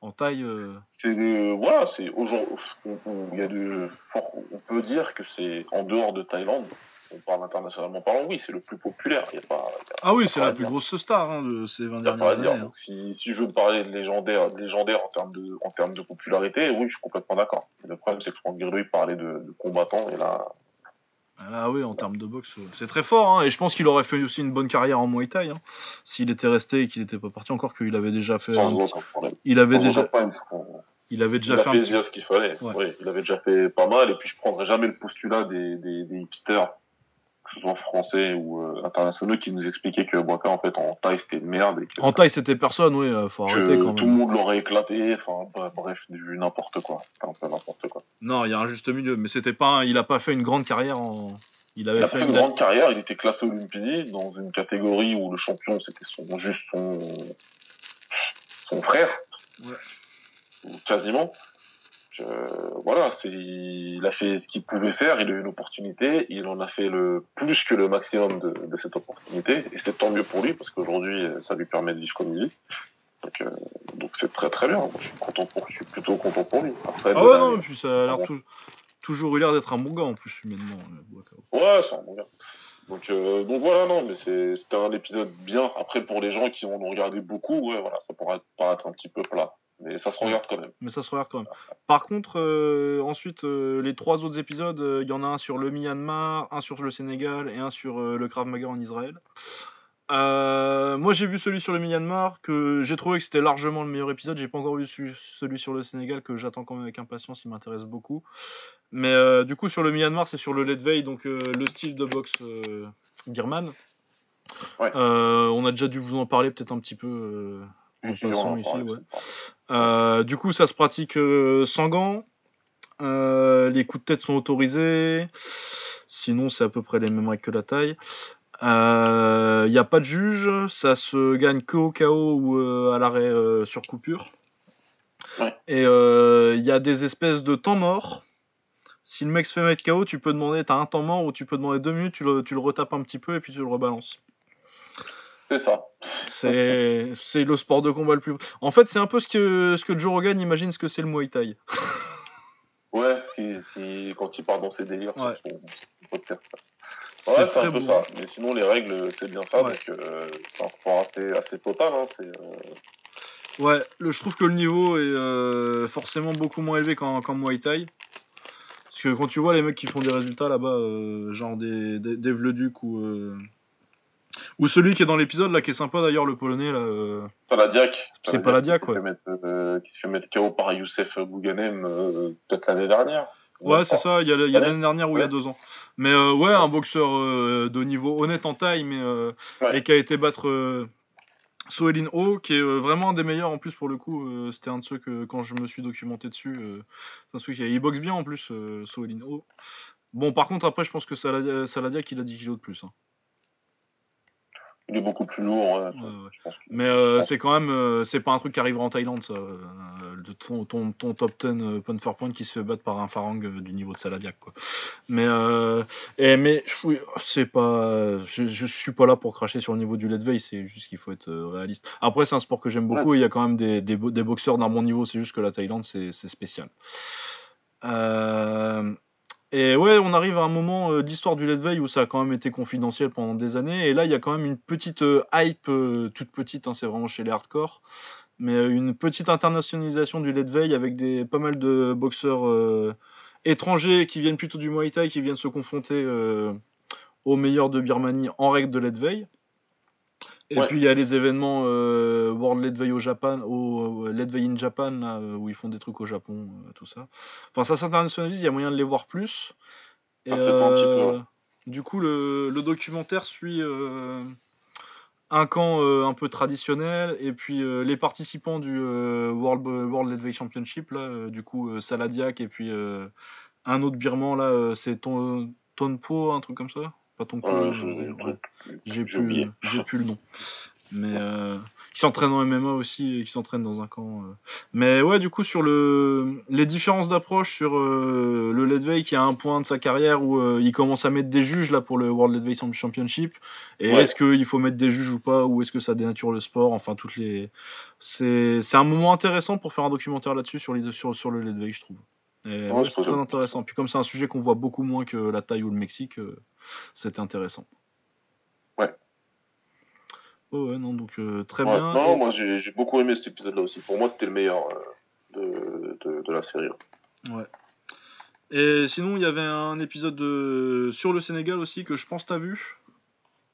En taille. euh, C'est voilà, c'est aujourd'hui, on, on- il y a de fort- on peut dire que c'est en dehors de Thaïlande, on parle internationalement parlant, oui, c'est le plus populaire. Il y a pas, il y a- Ah oui, c'est la plus grosse star hein, de ces 20 Il y a pas dernières dire. années. hein. Donc, si, si je veux parler de légendaire, de légendaire en termes de, en termes de popularité, oui, je suis complètement d'accord. Le problème, c'est que Franck Grillo, il parlait de, de combattants, et là, Ah oui, en termes de boxe, c'est très fort. hein, et je pense qu'il aurait fait aussi une bonne carrière en Muay Thai. S'il était resté et qu'il n'était pas parti, encore qu'il avait déjà fait. sans un. Il avait Sans déjà, il avait il déjà a fait un fait bien ce qu'il fallait. Ouais. Oui, il avait déjà fait pas mal, et puis je prendrai jamais le postulat des, des, des hipsters, que ce soit français ou euh, internationaux, qui nous expliquaient que Boaka, en fait, en taille, c'était une merde, et que, En taille, c'était personne, oui, euh, faut que arrêter quand tout le même. monde l'aurait éclaté, enfin, bah, bref, du n'importe quoi. C'était un peu n'importe quoi. Non, il y a un juste milieu, mais c'était pas, un- il a pas fait une grande carrière en. Il a fait. fait une grande carrière, il était classé Olympidi dans une catégorie où le champion c'était son juste son son frère, Ouais. Ou quasiment. Voilà, il a fait ce qu'il pouvait faire, il a eu une opportunité, il en a fait le plus que le maximum de, de cette opportunité, et c'est tant mieux pour lui parce qu'aujourd'hui ça lui permet de vivre comme il vit. Donc euh, donc c'est très très bien. Je suis content pour, je suis plutôt content pour lui. Après, Ah ouais, non, et puis ça a l'air tout- toujours eu l'air d'être un bon gars en plus humainement. euh. Ouais, c'est un bon gars. Donc, euh, donc voilà, non, mais c'est- c'était un épisode bien. Après, pour les gens qui en ont regardé beaucoup, ouais, voilà, ça pourrait paraître un petit peu plat. Mais ça se regarde quand même. Mais ça se regarde quand même. Par contre, euh, ensuite, euh, les trois autres épisodes, euh, il y en a un sur le Myanmar, un sur le Sénégal et un sur euh, le Krav Maga en Israël. Euh, moi, j'ai vu celui sur le Myanmar que j'ai trouvé que c'était largement le meilleur épisode. J'ai pas encore vu celui sur le Sénégal que j'attends quand même avec impatience, il m'intéresse beaucoup. Mais euh, du coup, sur le Myanmar, c'est sur le Leadvey, donc euh, le style de boxe euh, birman. Ouais. Euh, on a déjà dû vous en parler peut-être un petit peu euh, ici, ouais. Euh, du coup, ça se pratique euh, sans gants. Euh, les coups de tête sont autorisés. Sinon, c'est à peu près les mêmes règles que la taille. Il n'y a pas de juge. Ça se gagne que au KO ou à l'arrêt sur coupure. Ouais. Et il y a des espèces de temps morts. Si le mec se fait mettre KO, tu peux demander, t'as un temps mort ou tu peux demander deux minutes, tu le, tu le retapes un petit peu et puis tu le rebalances. C'est ça. C'est c'est le sport de combat le plus. En fait, c'est un peu ce que, ce que Joe Rogan imagine ce que c'est le Muay Thai. Ouais, si, si, quand il part dans ses délires Ouais. sur son, podcast. C'est Ouais, c'est un peu beau. ça. Mais sinon, les règles, c'est bien ça. Ouais. Donc, euh, c'est un sport assez, assez total. Hein, c'est, euh, Ouais, le, je trouve que le niveau est euh, forcément beaucoup moins élevé qu'en qu'en Muay Thai. Parce que quand tu vois les mecs qui font des résultats là-bas, euh, genre des, des, des Vleduc ou. Euh, Ou celui qui est dans l'épisode là, qui est sympa d'ailleurs, le polonais là. euh, Paladiak. C'est Paladiak, ouais. euh, qui se fait mettre KO par Youssef Bouganem euh, peut-être l'année dernière. Ouais, c'est ça, il y a, l'année dernière ou il y a deux ans. Mais euh, ouais, un boxeur euh, de niveau honnête en taille, mais euh, et qui a été battre euh, Soelin Ho, qui est euh, vraiment un des meilleurs en plus pour le coup. euh, C'était un de ceux que quand je me suis documenté dessus, euh, c'est un de ceux qui il boxe bien en plus, euh, Soelin Ho. Bon, par contre, après, je pense que Saladia, Saladia qu'il a 10 kilos de plus. hein. Il est beaucoup plus lourd. Ouais, Ouais, ouais. je pense que- Mais euh, c'est quand même, euh, c'est pas un truc qui arrivera en Thaïlande, ça. euh, de ton, ton, ton top 10 euh, point for point qui se fait battre par un Farang du niveau de Saladiak, quoi. Mais, et, mais c'est pas, je, je suis pas là pour cracher sur le niveau du Leadvey, c'est juste qu'il faut être réaliste. Après, c'est un sport que j'aime beaucoup, et il y a quand même des, des, bo- des boxeurs d'un bon niveau, c'est juste que la Thaïlande, c'est c'est spécial. Euh, et ouais, on arrive à un moment euh, de l'histoire du Leadvey où ça a quand même été confidentiel pendant des années. Et là, il y a quand même une petite euh, hype, euh, toute petite, hein, c'est vraiment chez les hardcore, mais une petite internationalisation du Leadvey avec des, pas mal de boxeurs étrangers qui viennent plutôt du Muay Thai, qui viennent se confronter aux meilleurs de Birmanie en règle de Leadvey. Et Ouais. puis il y a les événements euh, World Leadway au Japan, au euh, Leadway in Japan, là, euh, où ils font des trucs au Japon, euh, tout ça. Enfin, ça s'internationalise, il y a moyen de les voir plus. Et, peu, ouais. Du coup, le, le documentaire suit euh, un camp un peu traditionnel et puis les participants du World, World Leadway Championship, là, du coup, Saladiak et puis un autre birman, là, c'est Ton, Tonpo, un truc comme ça Pas. J'ai plus, le nom. Mais euh, qui s'entraîne en MMA aussi et qui s'entraîne dans un camp. euh. Mais ouais, du coup, sur le, les différences d'approche sur euh, le Ledvay qui a un point de sa carrière où euh, il commence à mettre des juges là pour le World Ledvay Championship. Et Ouais. est-ce qu'il faut mettre des juges ou pas? Ou est-ce que ça dénature le sport? Enfin, toutes les. C'est un moment intéressant pour faire un documentaire là-dessus sur, les- sur, sur le Ledvay, je trouve. Et Ouais, ouais, c'est très intéressant. Puis comme c'est un sujet qu'on voit beaucoup moins que la Thaï ou le Mexique, euh, c'était intéressant. Ouais. Oh ouais, non, donc euh, très Ouais. bien. Non, Et- moi j'ai beaucoup aimé cet épisode-là aussi. Pour moi, c'était le meilleur euh, de, de, de la série. Ouais. Et sinon, il y avait un épisode de... sur le Sénégal aussi que je pense t'as vu.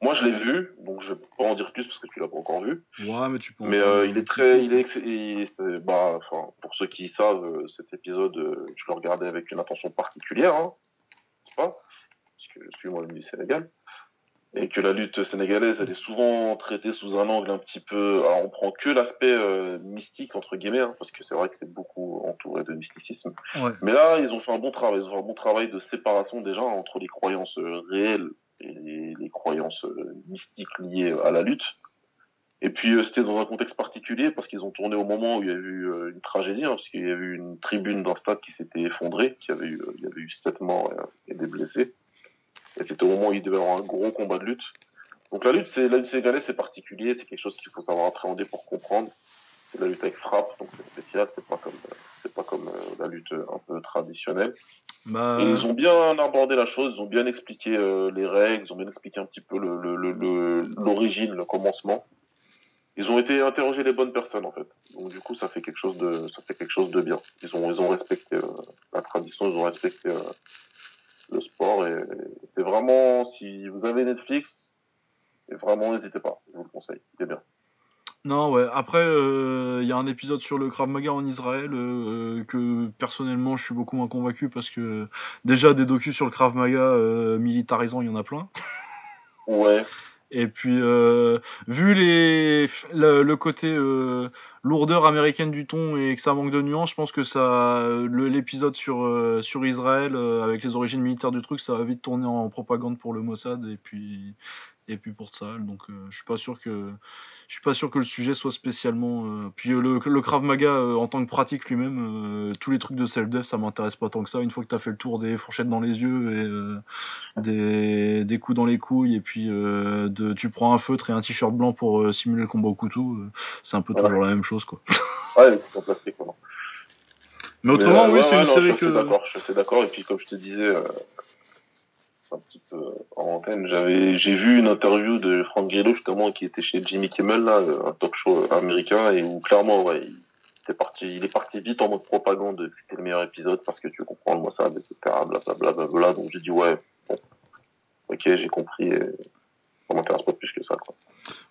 Moi, je l'ai vu, donc je vais pas en dire plus parce que tu l'as pas encore vu. Ouais, mais tu peux. Mais euh, il est très, il est, il- c'est- bah, enfin, pour ceux qui savent, euh, cet épisode, euh, je le regardais avec une attention particulière, hein, n'est-ce pas? Parce que je suis moi du Sénégal. Et que la lutte sénégalaise, elle est souvent traitée sous un angle un petit peu. Alors, on prend que l'aspect euh, mystique, entre guillemets, hein, parce que c'est vrai que c'est beaucoup entouré de mysticisme. Ouais. Mais là, ils ont fait un bon travail. Ils ont fait un bon travail de séparation déjà entre les croyances réelles et les, croyances euh, mystiques liées à la lutte. Et puis euh, c'était dans un contexte particulier parce qu'ils ont tourné au moment où il y a eu euh, une tragédie, hein, parce qu'il y a eu une tribune d'un stade qui s'était effondrée, qui avait eu, il y avait eu sept morts et des blessés. Et c'était au moment où il devait y avoir un gros combat de lutte. Donc la lutte, c'est la lutte sénégalaise, c'est particulier, c'est quelque chose qu'il faut savoir appréhender pour comprendre. C'est la lutte avec frappe, donc c'est spécial, c'est pas comme c'est pas comme euh, la lutte un peu traditionnelle. Bah, Et ils ont bien abordé la chose, ils ont bien expliqué euh, les règles, ils ont bien expliqué un petit peu le- le- le- le- l'origine, le, commencement. Ils ont été interroger les bonnes personnes en fait. Donc du coup, ça fait quelque chose de, ça fait quelque chose de bien. Ils ont, ils ont respecté euh, la tradition, ils ont respecté euh, le sport et, et c'est vraiment, si vous avez Netflix, et vraiment n'hésitez pas, je vous le conseille, il est bien. Non, ouais. Après, euh, il y a un épisode sur le Krav Maga en Israël euh, que personnellement je suis beaucoup moins convaincu parce que déjà des docus sur le Krav Maga euh, militarisant, il y en a plein. Ouais, Et puis, euh, vu les, le, le côté euh, lourdeur américaine du ton et que ça manque de nuances, je pense que ça, l'épisode sur, euh, sur Israël, euh, avec les origines militaires du truc, ça va vite tourner en propagande pour le Mossad et puis, et puis pour Tsahal. Donc, euh, je suis pas sûr que, je suis pas sûr que le sujet soit spécialement. euh, Puis euh, le, le Krav Maga en tant que pratique lui-même, tous les trucs de self-death, ça m'intéresse pas tant que ça. Une fois que t'as fait le tour des fourchettes dans les yeux et des, des coups dans les couilles et puis de, tu prends un feutre et un t-shirt blanc pour simuler le combat au couteau, c'est un peu Voilà. toujours la même chose quoi. ouais, les coups en plastique, voilà. Mais autrement, Mais, oui, ouais, c'est ouais, une non, série je que. je suis d'accord. Et puis, comme je te disais, un petit peu en antenne, j'avais, j'ai vu une interview de Frank Grillo, justement, qui était chez Jimmy Kimmel, là, un talk show américain, et où clairement, ouais, il était parti, il est parti vite en mode propagande, c'était le meilleur épisode parce que tu comprends le Mossad, etc., blablabla, blablabla. Donc, j'ai dit, ouais, bon, ok, j'ai compris, et ça m'intéresse pas plus que ça, quoi.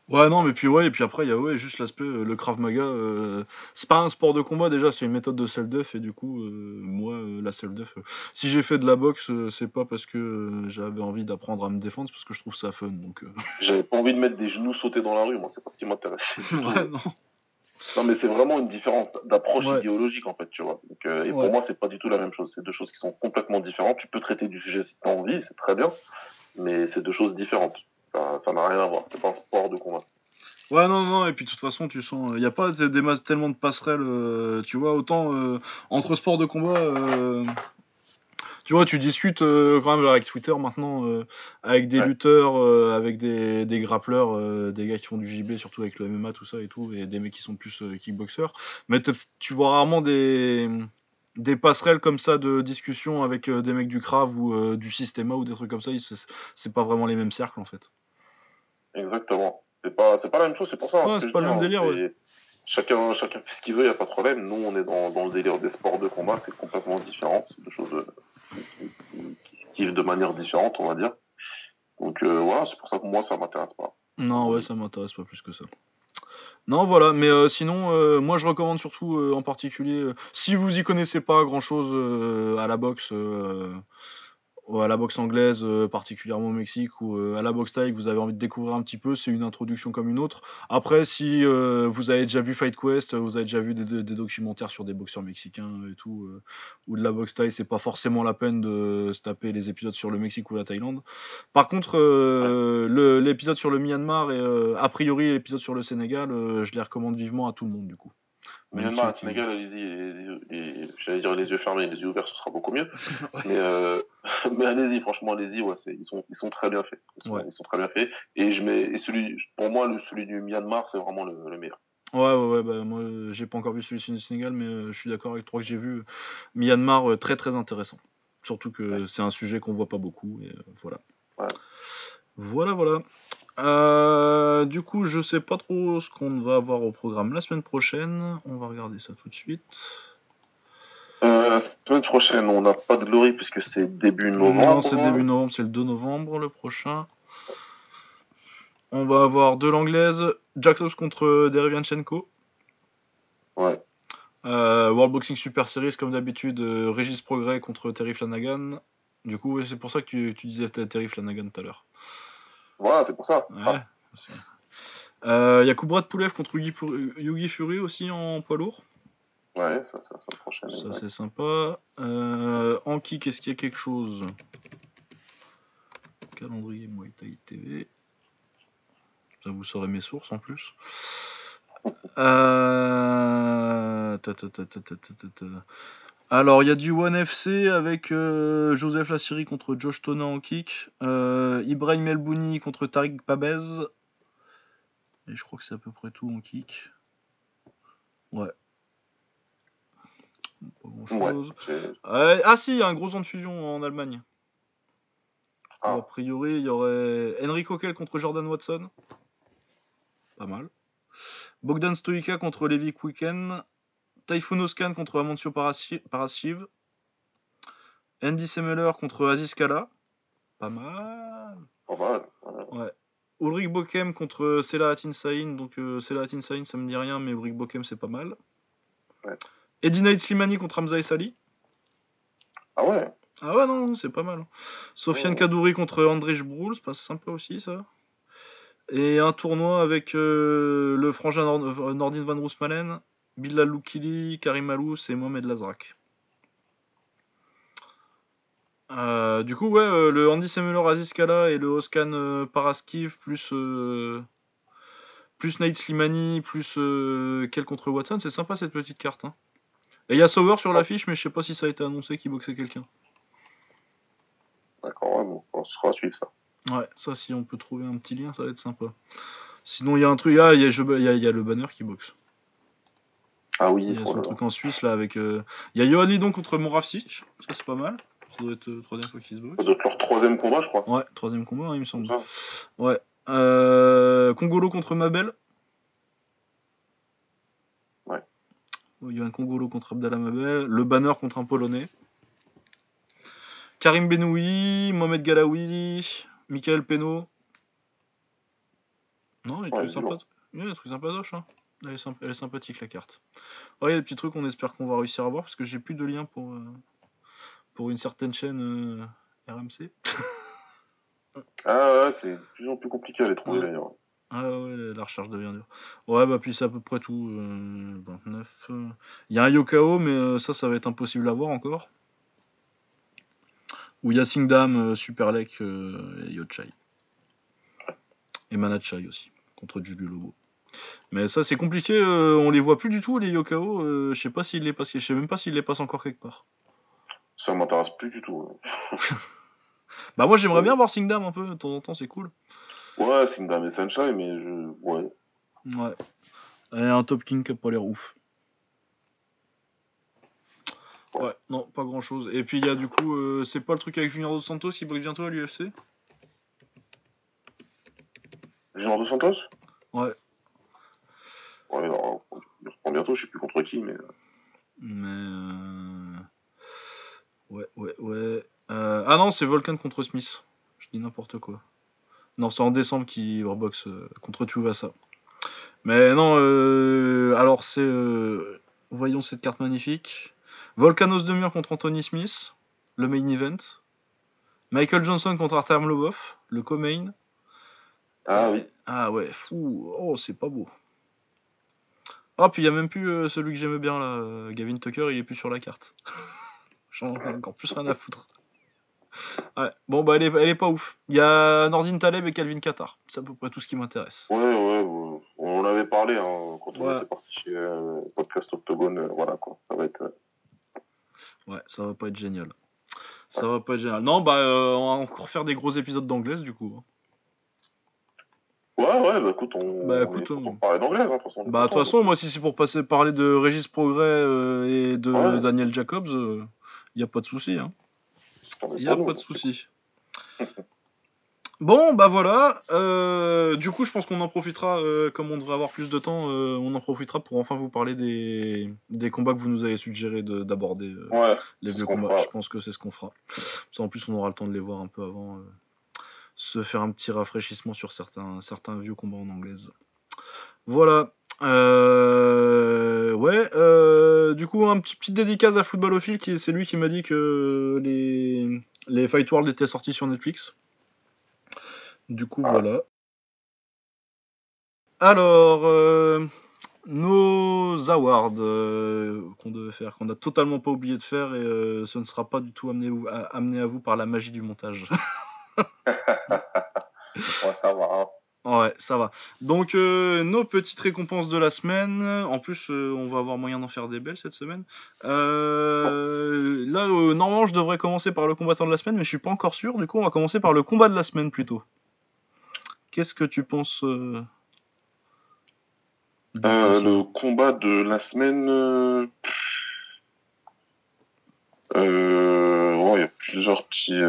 Ouais, non, mais puis ouais, et puis après, il y a ouais, juste l'aspect, euh, le Krav Maga, euh, c'est pas un sport de combat déjà, c'est une méthode de self-def, et du coup, euh, moi, la self-def, si j'ai fait de la boxe, c'est pas parce que j'avais envie d'apprendre à me défendre, c'est parce que je trouve ça fun, donc. J'avais pas envie de mettre des genoux sautés dans la rue, moi, c'est pas ce qui m'intéresse. ouais, non. Non, mais c'est vraiment une différence d'approche Ouais. idéologique, en fait, tu vois. Donc, euh, et Ouais. pour moi, c'est pas du tout la même chose. C'est deux choses qui sont complètement différentes. Tu peux traiter du sujet si tu as envie, c'est très bien, mais c'est deux choses différentes. Ça n'a rien à voir. C'est pas un sport de combat. Ouais, non, non, et puis de toute façon, tu sens, il n'y a pas des, des masses- tellement de passerelles, euh, tu vois, autant euh, entre sports de combat, euh, tu vois, tu discutes euh, quand même avec Twitter maintenant, euh, avec des Ouais. lutteurs, euh, avec des, des grappleurs, euh, des gars qui font du JB, surtout avec le MMA, tout ça et tout, et des mecs qui sont plus euh, kickboxers, mais tu vois rarement des, des passerelles comme ça de discussion avec euh, des mecs du Krav ou euh, du Systema ou des trucs comme ça, c'est pas vraiment les mêmes cercles en fait. Exactement. C'est pas, c'est pas la même chose, c'est pour ça. hein, Ouais, c'est pas le même hein, délire, ouais. Chacun, chacun fait ce qu'il veut, y a pas de problème. Nous, on est dans, dans le délire des sports de combat, c'est complètement différent. C'est deux choses euh, qui, qui, qui vivent de manière différente, on va dire. Donc, euh, voilà, c'est pour ça que moi, ça m'intéresse pas. Non, ouais, ça m'intéresse pas plus que ça. Non, voilà, mais euh, sinon, euh, moi je recommande surtout en particulier, si vous y connaissez pas grand chose à la boxe, à la boxe anglaise, euh, particulièrement au Mexique, ou euh, à la boxe thaï, que vous avez envie de découvrir un petit peu, c'est une introduction comme une autre. Après, si euh, vous avez déjà vu Fight Quest, vous avez déjà vu des, des- des documentaires sur des boxeurs mexicains et tout, euh, ou de la boxe thaï, c'est pas forcément la peine de se taper les épisodes sur le Mexique ou la Thaïlande. Par contre, euh, l'épisode sur le Myanmar et euh, a priori l'épisode sur le Sénégal, euh, je les recommande vivement à tout le monde du coup. Le qui- Sénégal, allez-y, j'allais dire les yeux fermés, les yeux ouverts, ce sera beaucoup mieux. Mais, euh, mais allez-y, franchement, allez-y, ouais, ils, sont, ils sont très bien faits. Ils sont, Ouais. ils sont très bien faits. Et, je mets, et celui, pour moi, le, celui du Myanmar, c'est vraiment le, le meilleur. Ouais, ouais, ouais, bah, moi j'ai pas encore vu celui du Sénégal, mais euh, je suis d'accord avec toi que j'ai vu. Myanmar, euh, très très intéressant. Surtout que c'est un sujet qu'on voit pas beaucoup, et euh, voilà. Ouais. Voilà, voilà. Euh, du coup, je sais pas trop ce qu'on va avoir au programme la semaine prochaine. On va regarder ça tout de suite. Euh, la semaine prochaine, on n'a pas de glory puisque c'est début novembre. Non, c'est début novembre, c'est le 2 novembre le prochain. On va avoir de l'anglaise, Jack Hobbs contre Derevianchenko. Ouais. Euh, World Boxing Super Series, comme d'habitude, Régis Progrès contre Terry Flanagan. Du coup, c'est pour ça que tu, tu disais Terry Flanagan tout à l'heure. Voilà, c'est pour ça. Ouais. Ah, Euh, Il y a Kubrat Poulev contre Yugi, Fu- Yugi Fury aussi en poids lourd. ouais, ça, ça, ça, prochaine. Ça, c'est sympa. Euh, en kick, est-ce qu'il y a quelque chose? Calendrier Muay Thai TV. Ça, vous saurez mes sources en plus. Euh, ta, ta, ta, Alors, il y a du One FC avec euh, Joseph Lassiri contre Josh Tona en kick. Euh, Ibrahim Elbouni contre Tariq Pabez. Et je crois que c'est à peu près tout en kick. Ouais. Pas grand chose. ah si, il y a un gros an de fusion en Allemagne. Ah. A priori, il y aurait Henry Coquel contre Jordan Watson. Pas mal. Bogdan Stoïka contre Levi Quicken. Typhoon Oskan contre Amancio Paraschiv. Andy Semeler contre Aziz Kala. Pas mal. pas mal. ouais. Ulrich Bokem contre Selahattin Sain. Donc euh, Selahattin Sain, ça me dit rien, mais Ulrich Bokem, c'est pas mal. Ouais. Eddie Knight Slimani contre Hamza Sali. Ah ouais, Ah ouais, non, c'est pas mal. Sofiane Ouais. Kadouri contre André Broul, c'est pas sympa aussi ça. Et un tournoi avec euh, le frangin Nord- Nordin Van Roosmalen, Bilal Loukili, Karim Alous et Mohamed Lazrak. Euh, du coup, ouais, euh, le Andy Semeler Aziz Kala et le Oskan euh, Paraskiv plus plus Nate Slimani plus quel contre Watson, c'est sympa cette petite carte. hein. Et il y a Sauer sur l'affiche, mais je sais pas si ça a été annoncé qu'il boxait quelqu'un. d'accord, ouais, bon, on sera suivre ça. Ouais, ça, si on peut trouver un petit lien, ça va être sympa. Sinon, il y a un truc. Ah, il y, a- je- il y a- il y a le banner qui boxe. Ah Il oui, y a oh son truc en Suisse là avec. euh, Il y a Johan Lidon contre Moravcic, ça c'est pas mal. Ça doit être la troisième fois qu'ils se ça boxent. doit être leur troisième combat, je crois. Ouais, troisième combat, hein, il me semble. Ah. Ouais. Euh, Congolo contre Mabel. Ouais. Il y a un Congolo contre Abdallah Mabel. Le banner contre un Polonais. Karim Benoui, Mohamed Galaoui, Michael Peno. Non, il est Ouais, sympa. Il y a des trucs sympatoches. Hein. Elle, est sympa- elle est sympathique la carte. Ouais, il y a des petits trucs qu'on espère qu'on va réussir à voir parce que j'ai plus de lien pour, euh, pour une certaine chaîne euh, RMC. Ah ouais, c'est de plus en plus compliqué à les trouver Ouais. d'ailleurs. Ah ouais, la recherche devient dure. Ouais, bah puis c'est à peu près tout. euh, 29. euh. Il y a un Yokao, mais ça, ça va être impossible à voir encore. Ou il y a Singdam, euh, Superlek et Yochai. Et Manachai aussi, contre Julio Lobo. Mais ça, c'est compliqué, euh, on les voit plus du tout, les Yokao. euh, je sais pas s'ils les passent, je sais même pas s'ils les passent encore quelque part. Ça m'intéresse plus du tout. Bah, moi, j'aimerais bien voir Singdam un peu, de temps en temps, c'est cool. Ouais, c'est une dame et Sunshine, mais je. Ouais. Ouais. Et un Top King qui a pas l'air ouf. Ouais. Ouais, non, pas grand chose. Et puis il y a du coup, euh, c'est pas le truc avec Junior Dos Santos qui boxe bientôt à l'UFC Junior Dos Santos? Ouais. Il reprend bientôt, je sais plus contre qui, mais. Mais. euh, Ouais, ouais, ouais. Euh, Ah non, c'est Volcan contre Smith. Je dis n'importe quoi. Non, c'est en décembre qu'il reboxe euh, contre Tuvasa. Mais non, euh, alors c'est. euh, voyons cette carte magnifique. Volkanos de mur contre Anthony Smith, le main event. Michael Johnson contre Artem Lobov, le co-main. Ah oui. Ah ouais, fou. Oh, c'est pas beau. Ah, puis il y a même plus euh, celui que j'aimais bien là, euh, Gavin Tucker, il est plus sur la carte. J'en ai encore plus rien à foutre. Ouais, bon bah elle est, elle est pas ouf. Il y a Nordin Taleb et Calvin Qatar. C'est à peu près tout ce qui m'intéresse. Ouais, ouais, ouais. On en avait parlé hein, quand on Ouais. était parti chez euh, Podcast Octogone. euh, voilà quoi. Ça va être. Ouais, ça va pas être génial. Ça va pas être génial. Non, bah on va encore faire des gros épisodes d'anglaise du coup. Ouais, ouais, bah écoute, on. Bah, écoute, on- parler d'anglaise, hein, de toute façon. Bah de toute content, façon, moi si c'est pour passer parler de Régis Progrès euh, et de Ouais. Daniel Jacobs, il y a pas de souci. Hein. Il n'y a pas nous. de souci. Bon, bah voilà. euh, du coup, je pense qu'on en profitera, euh, comme on devrait avoir plus de temps, euh, on en profitera pour enfin vous parler des, des combats que vous nous avez suggéré de- d'aborder. euh, Ouais, les vieux combats. Je pense que c'est ce qu'on fera. Ça, en plus, on aura le temps de les voir un peu avant. Se faire un petit rafraîchissement sur certains, certains vieux combats en anglaise. Voilà. Euh, ouais. euh, du coup, un petit petite dédicace à Footballophile, qui c'est lui qui m'a dit que les les Fight World étaient sortis sur Netflix. Du coup, Ah. voilà. Alors, euh, nos awards euh, qu'on devait faire, qu'on a totalement pas oublié de faire, et euh, ce ne sera pas du tout amené, ou- à, amené à vous par la magie du montage. Ouais, ça va. hein. ouais, ça va. Donc, euh, nos petites récompenses de la semaine. En plus, euh, on va avoir moyen d'en faire des belles cette semaine. Euh, là, normalement, je devrais commencer par le combattant de la semaine, mais je suis pas encore sûr. Du coup, on va commencer par le combat de la semaine plutôt. Qu'est-ce que tu penses le combat de la semaine. Bon, il y a plusieurs petits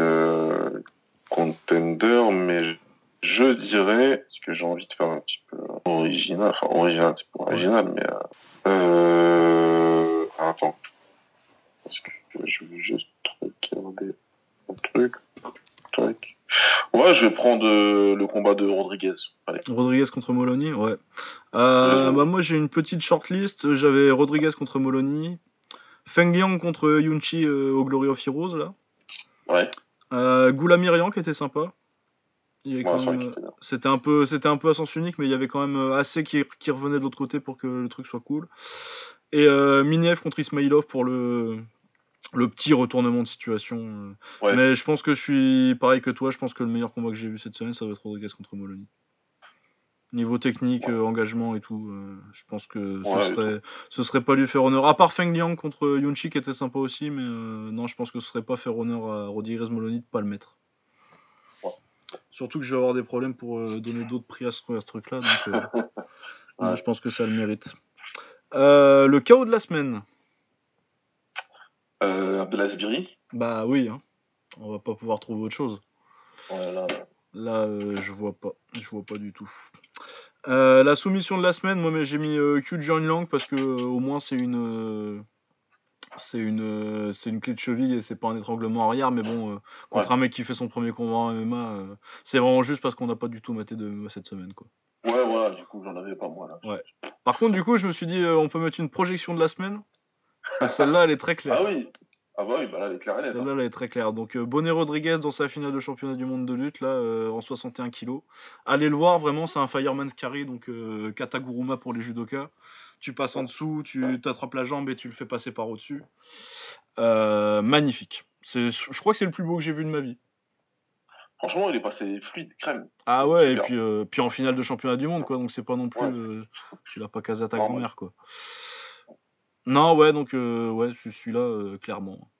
euh, contenders, mais je dirais, parce que j'ai envie de faire un petit peu original, enfin original, c'est pas original, mais. Euh, euh, attends. Parce que je veux juste regarder un truc. truc. Ouais, je vais prendre euh, le combat de Rodriguez. Allez. Rodriguez contre Moloney, ouais. Euh, Mhm. bah moi j'ai une petite shortlist. J'avais Rodriguez contre Moloney, Feng Liang contre Yunchi euh, au Glory of Heroes là. Ouais, Euh, Goulamirian qui était sympa. Ouais, même, c'était un peu, c'était un peu à sens unique, mais il y avait quand même euh, assez qui, qui revenait de l'autre côté pour que le truc soit cool. Et euh, Miniev contre Ismailov pour le le petit retournement de situation. euh. Ouais. Mais je pense que je suis pareil que toi. Je pense que le meilleur combat que j'ai vu cette semaine, ça va être Rodriguez contre Moloney. Niveau technique, Ouais. euh, engagement et tout, euh, je pense que ce Ouais, serait, ce serait pas lui faire honneur. À part Feng Liang contre Yunchi qui était sympa aussi, mais euh, non, je pense que ce serait pas faire honneur à Rodriguez Moloney de pas le mettre. Surtout que je vais avoir des problèmes pour donner d'autres prix à ce, à ce truc-là, donc non, je pense que ça le mérite. Le chaos de la semaine. Euh, Abdelazbiri. Bah oui, hein. on va pas pouvoir trouver autre chose. Là, euh, je vois pas. Je vois pas du tout. Euh, la soumission de la semaine, moi j'ai mis euh, Q John Lang parce que euh, au moins c'est une euh, c'est une c'est une clé de cheville et c'est pas un étranglement arrière mais bon contre Ouais. un mec qui fait son premier combat en MMA c'est vraiment juste parce qu'on n'a pas du tout maté de MMA cette semaine quoi. Ouais, voilà, du coup, j'en avais pas moi là. Par contre du coup je me suis dit on peut mettre une projection de la semaine et celle-là elle est très claire. Ah oui Ah bah oui, bah là, elle est claire et nette. Celle-là, elle est très claire. Donc, euh, Bonnet Rodriguez dans sa finale de championnat du monde de lutte, là, euh, en 61 kilos. Allez le voir, vraiment, c'est un fireman's carry, donc euh, kataguruma pour les judokas. Tu passes en dessous, tu t'attrapes la jambe et tu le fais passer par au-dessus. Euh, magnifique. Je crois que c'est le plus beau que j'ai vu de ma vie. Franchement, il est passé fluide, crème. Ah ouais, et puis, puis en finale de championnat du monde, quoi. Donc c'est pas non plus. Ouais. tu l'as pas casé à ta grand-mère, quoi. Non, ouais, donc euh, ouais, je suis là, euh, clairement.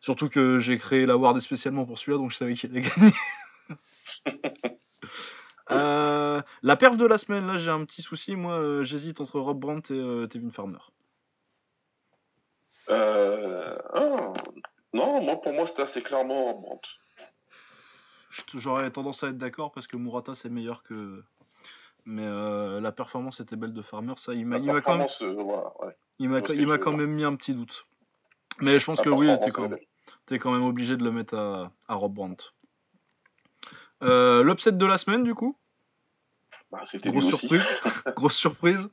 Surtout que j'ai créé la Ward spécialement pour celui-là, donc je savais qu'il allait gagner. Euh, la perf de la semaine, là j'ai un petit souci. Moi, euh, j'hésite entre Rob Brandt et Tevin Farmer. Euh... ah, Non, moi, pour moi, c'était assez clairement Brandt. Je- J'aurais tendance à être d'accord parce que Murata c'est meilleur que. Mais euh, la performance était belle de Farmer, ça il m'a La il m'a quand même, euh, voilà, ouais. il m'a il m'a quand même mis un petit doute. Mais je pense La que oui, t'es quand, t'es quand même obligé de le mettre à, à Rob Brandt. Euh, L'upset de la semaine, du coup? Bah, Grosse surprise. Grosse surprise.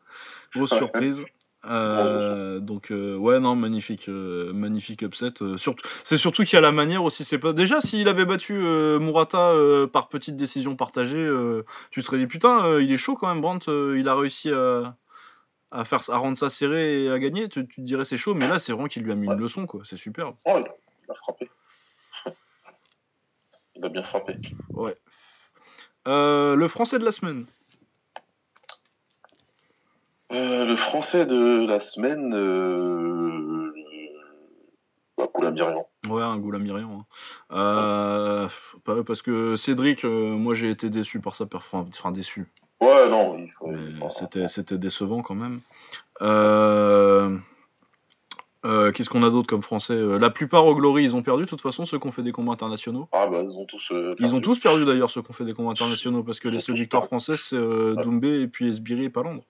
Grosse surprise. Euh, donc euh, ouais non magnifique euh, magnifique upset surtout c'est surtout qu'il y a la manière aussi c'est pas déjà s'il avait battu Murata par petite décision partagée tu te serais dit putain il est chaud quand même Brandt il a réussi à à faire à rendre ça serré et à gagner tu, tu te dirais c'est chaud mais là c'est vraiment qu'il lui a mis une leçon quoi c'est superbe Oh, il a- frappé. Il a bien frappé. ouais le français de la semaine Euh, le français de la semaine, euh... bah. Ouais, un goût Miriam. Hein. Euh, parce que Cédric, euh, moi j'ai été déçu par sa performance. Enfin, déçu. Ouais, non, il faut. C'était, c'était décevant quand même. Qu'est-ce qu'on a d'autre comme français? La plupart au Glory, ils ont perdu de toute façon, ceux qui ont fait des combats internationaux. Ah, bah, ils ont tous. euh, Ils ont perdu. tous perdu d'ailleurs, ceux qui ont fait des combats internationaux, parce que les seules tous victoires perdu. françaises, c'est. Doumbé et puis Esbiri et Palandre.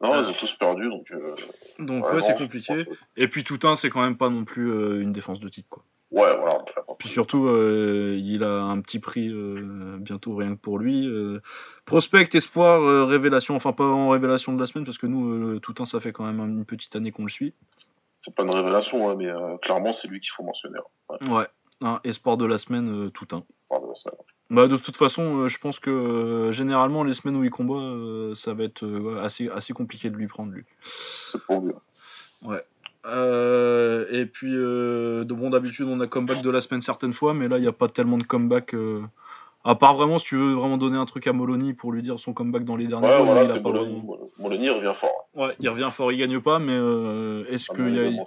Non, ils ont tous perdu, donc. euh, Donc ouais, ouais, c'est compliqué. que- Et puis Toutain, c'est quand même pas non plus euh, une défense de titre, quoi. Ouais, voilà. Puis surtout, euh, il a un petit prix bientôt rien que pour lui. prospect, espoir, révélation, enfin pas en révélation de la semaine parce que nous, tout un, ça fait quand même une petite année qu'on le suit. C'est pas une révélation, hein, mais clairement, c'est lui qu'il faut mentionner. hein. Ouais, Ouais, espoir de la semaine, euh, tout un. pardon, ça. Bah, de toute façon, euh, je pense que euh, généralement, les semaines où il combat, euh, ça va être ouais, assez, assez compliqué de lui prendre, lui. C'est pour lui. Euh, et puis, euh, de bon, d'habitude, on a comeback de la semaine certaines fois, mais là, il n'y a pas tellement de comeback. euh, à part vraiment, si tu veux vraiment donner un truc à Molony pour lui dire son comeback dans les derniers Ouais, mois, voilà, il a c'est pas Molony. vraiment- Molony revient fort. Ouais, il revient fort, il gagne pas, mais euh, est-ce Ah, qu'il y a,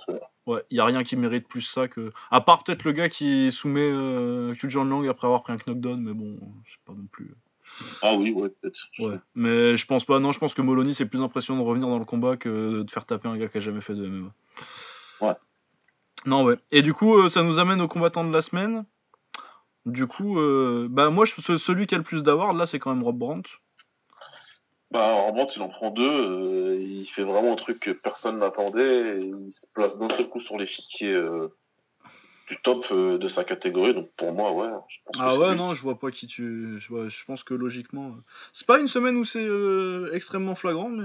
ouais, il y a rien qui mérite plus ça que. À part peut-être le gars qui soumet euh, Kujan Lang après avoir pris un knockdown, mais bon, c'est pas non plus. Ah oui, ouais, peut-être. Ouais. Mais je pense pas, non, je pense que Molony c'est plus impressionnant de revenir dans le combat que de faire taper un gars qui a jamais fait de MMA. Ouais. Non, ouais. Et du coup, euh, ça nous amène au combattant de la semaine. Du coup, euh, bah moi, je, celui qui a le plus d'awards là, c'est quand même Rob Brandt. Bah, en remonte, il en prend deux. euh, il fait vraiment un truc que personne n'attendait. Il se place d'un seul coup sur l'échiquier euh, du top euh, de sa catégorie. Donc pour moi, ouais. je pense que Ah ouais, non, je vois pas qui tu. Je, vois- je pense que logiquement. C'est pas une semaine où c'est extrêmement flagrant, mais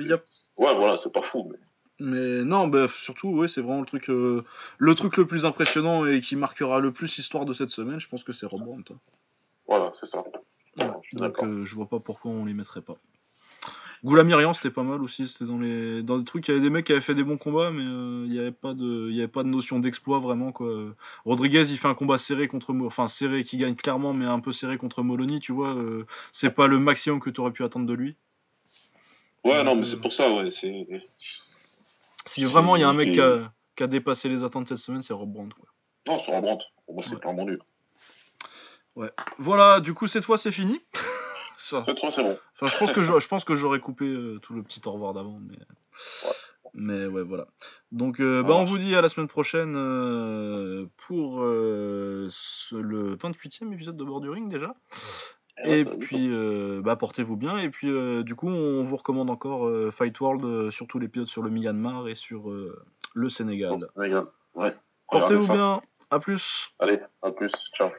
il y a. Ouais, voilà, c'est pas fou. Mais... Mais non, bah, surtout, ouais, c'est vraiment le truc, euh, le truc le plus impressionnant et qui marquera le plus l'histoire de cette semaine. Je pense que c'est Rob Brandt. hein. Voilà, c'est ça. Je donc euh, je vois pas pourquoi on les mettrait pas. Goulamirian c'était pas mal aussi, c'était dans les dans des trucs, il y avait des mecs qui avaient fait des bons combats mais euh, il y avait pas de il y avait pas de notion d'exploit vraiment quoi. Rodriguez, il fait un combat serré contre enfin serré qui gagne clairement mais un peu serré contre Molony, tu vois, euh, c'est pas le maximum que tu aurais pu attendre de lui. Ouais, non, Euh, mais c'est pour ça, ouais. C'est... Si vraiment il y a un mec c'est- qui a, qui a dépassé les attentes cette semaine, c'est Rob Brandt quoi. Non, sur Rembrandt. Pour moi, c'est Ouais. clairement nul. Voilà, du coup cette fois c'est fini. Ça. Cette fois, c'est bon. Enfin, je pense que je, je pense que j'aurais coupé euh, tout le petit au revoir d'avant, mais Ouais. mais ouais voilà. Donc euh, bah on vous dit à la semaine prochaine euh, pour euh, ce- le 28e épisode de Borduring déjà. Et puis euh, bah portez-vous bien et puis euh, du coup on vous recommande encore euh, Fight World euh, surtout l'épisode sur le Myanmar et sur euh, le. Sénégal. Sénégal. Ouais. Portez-vous bien. À plus. Allez, à plus. Ciao.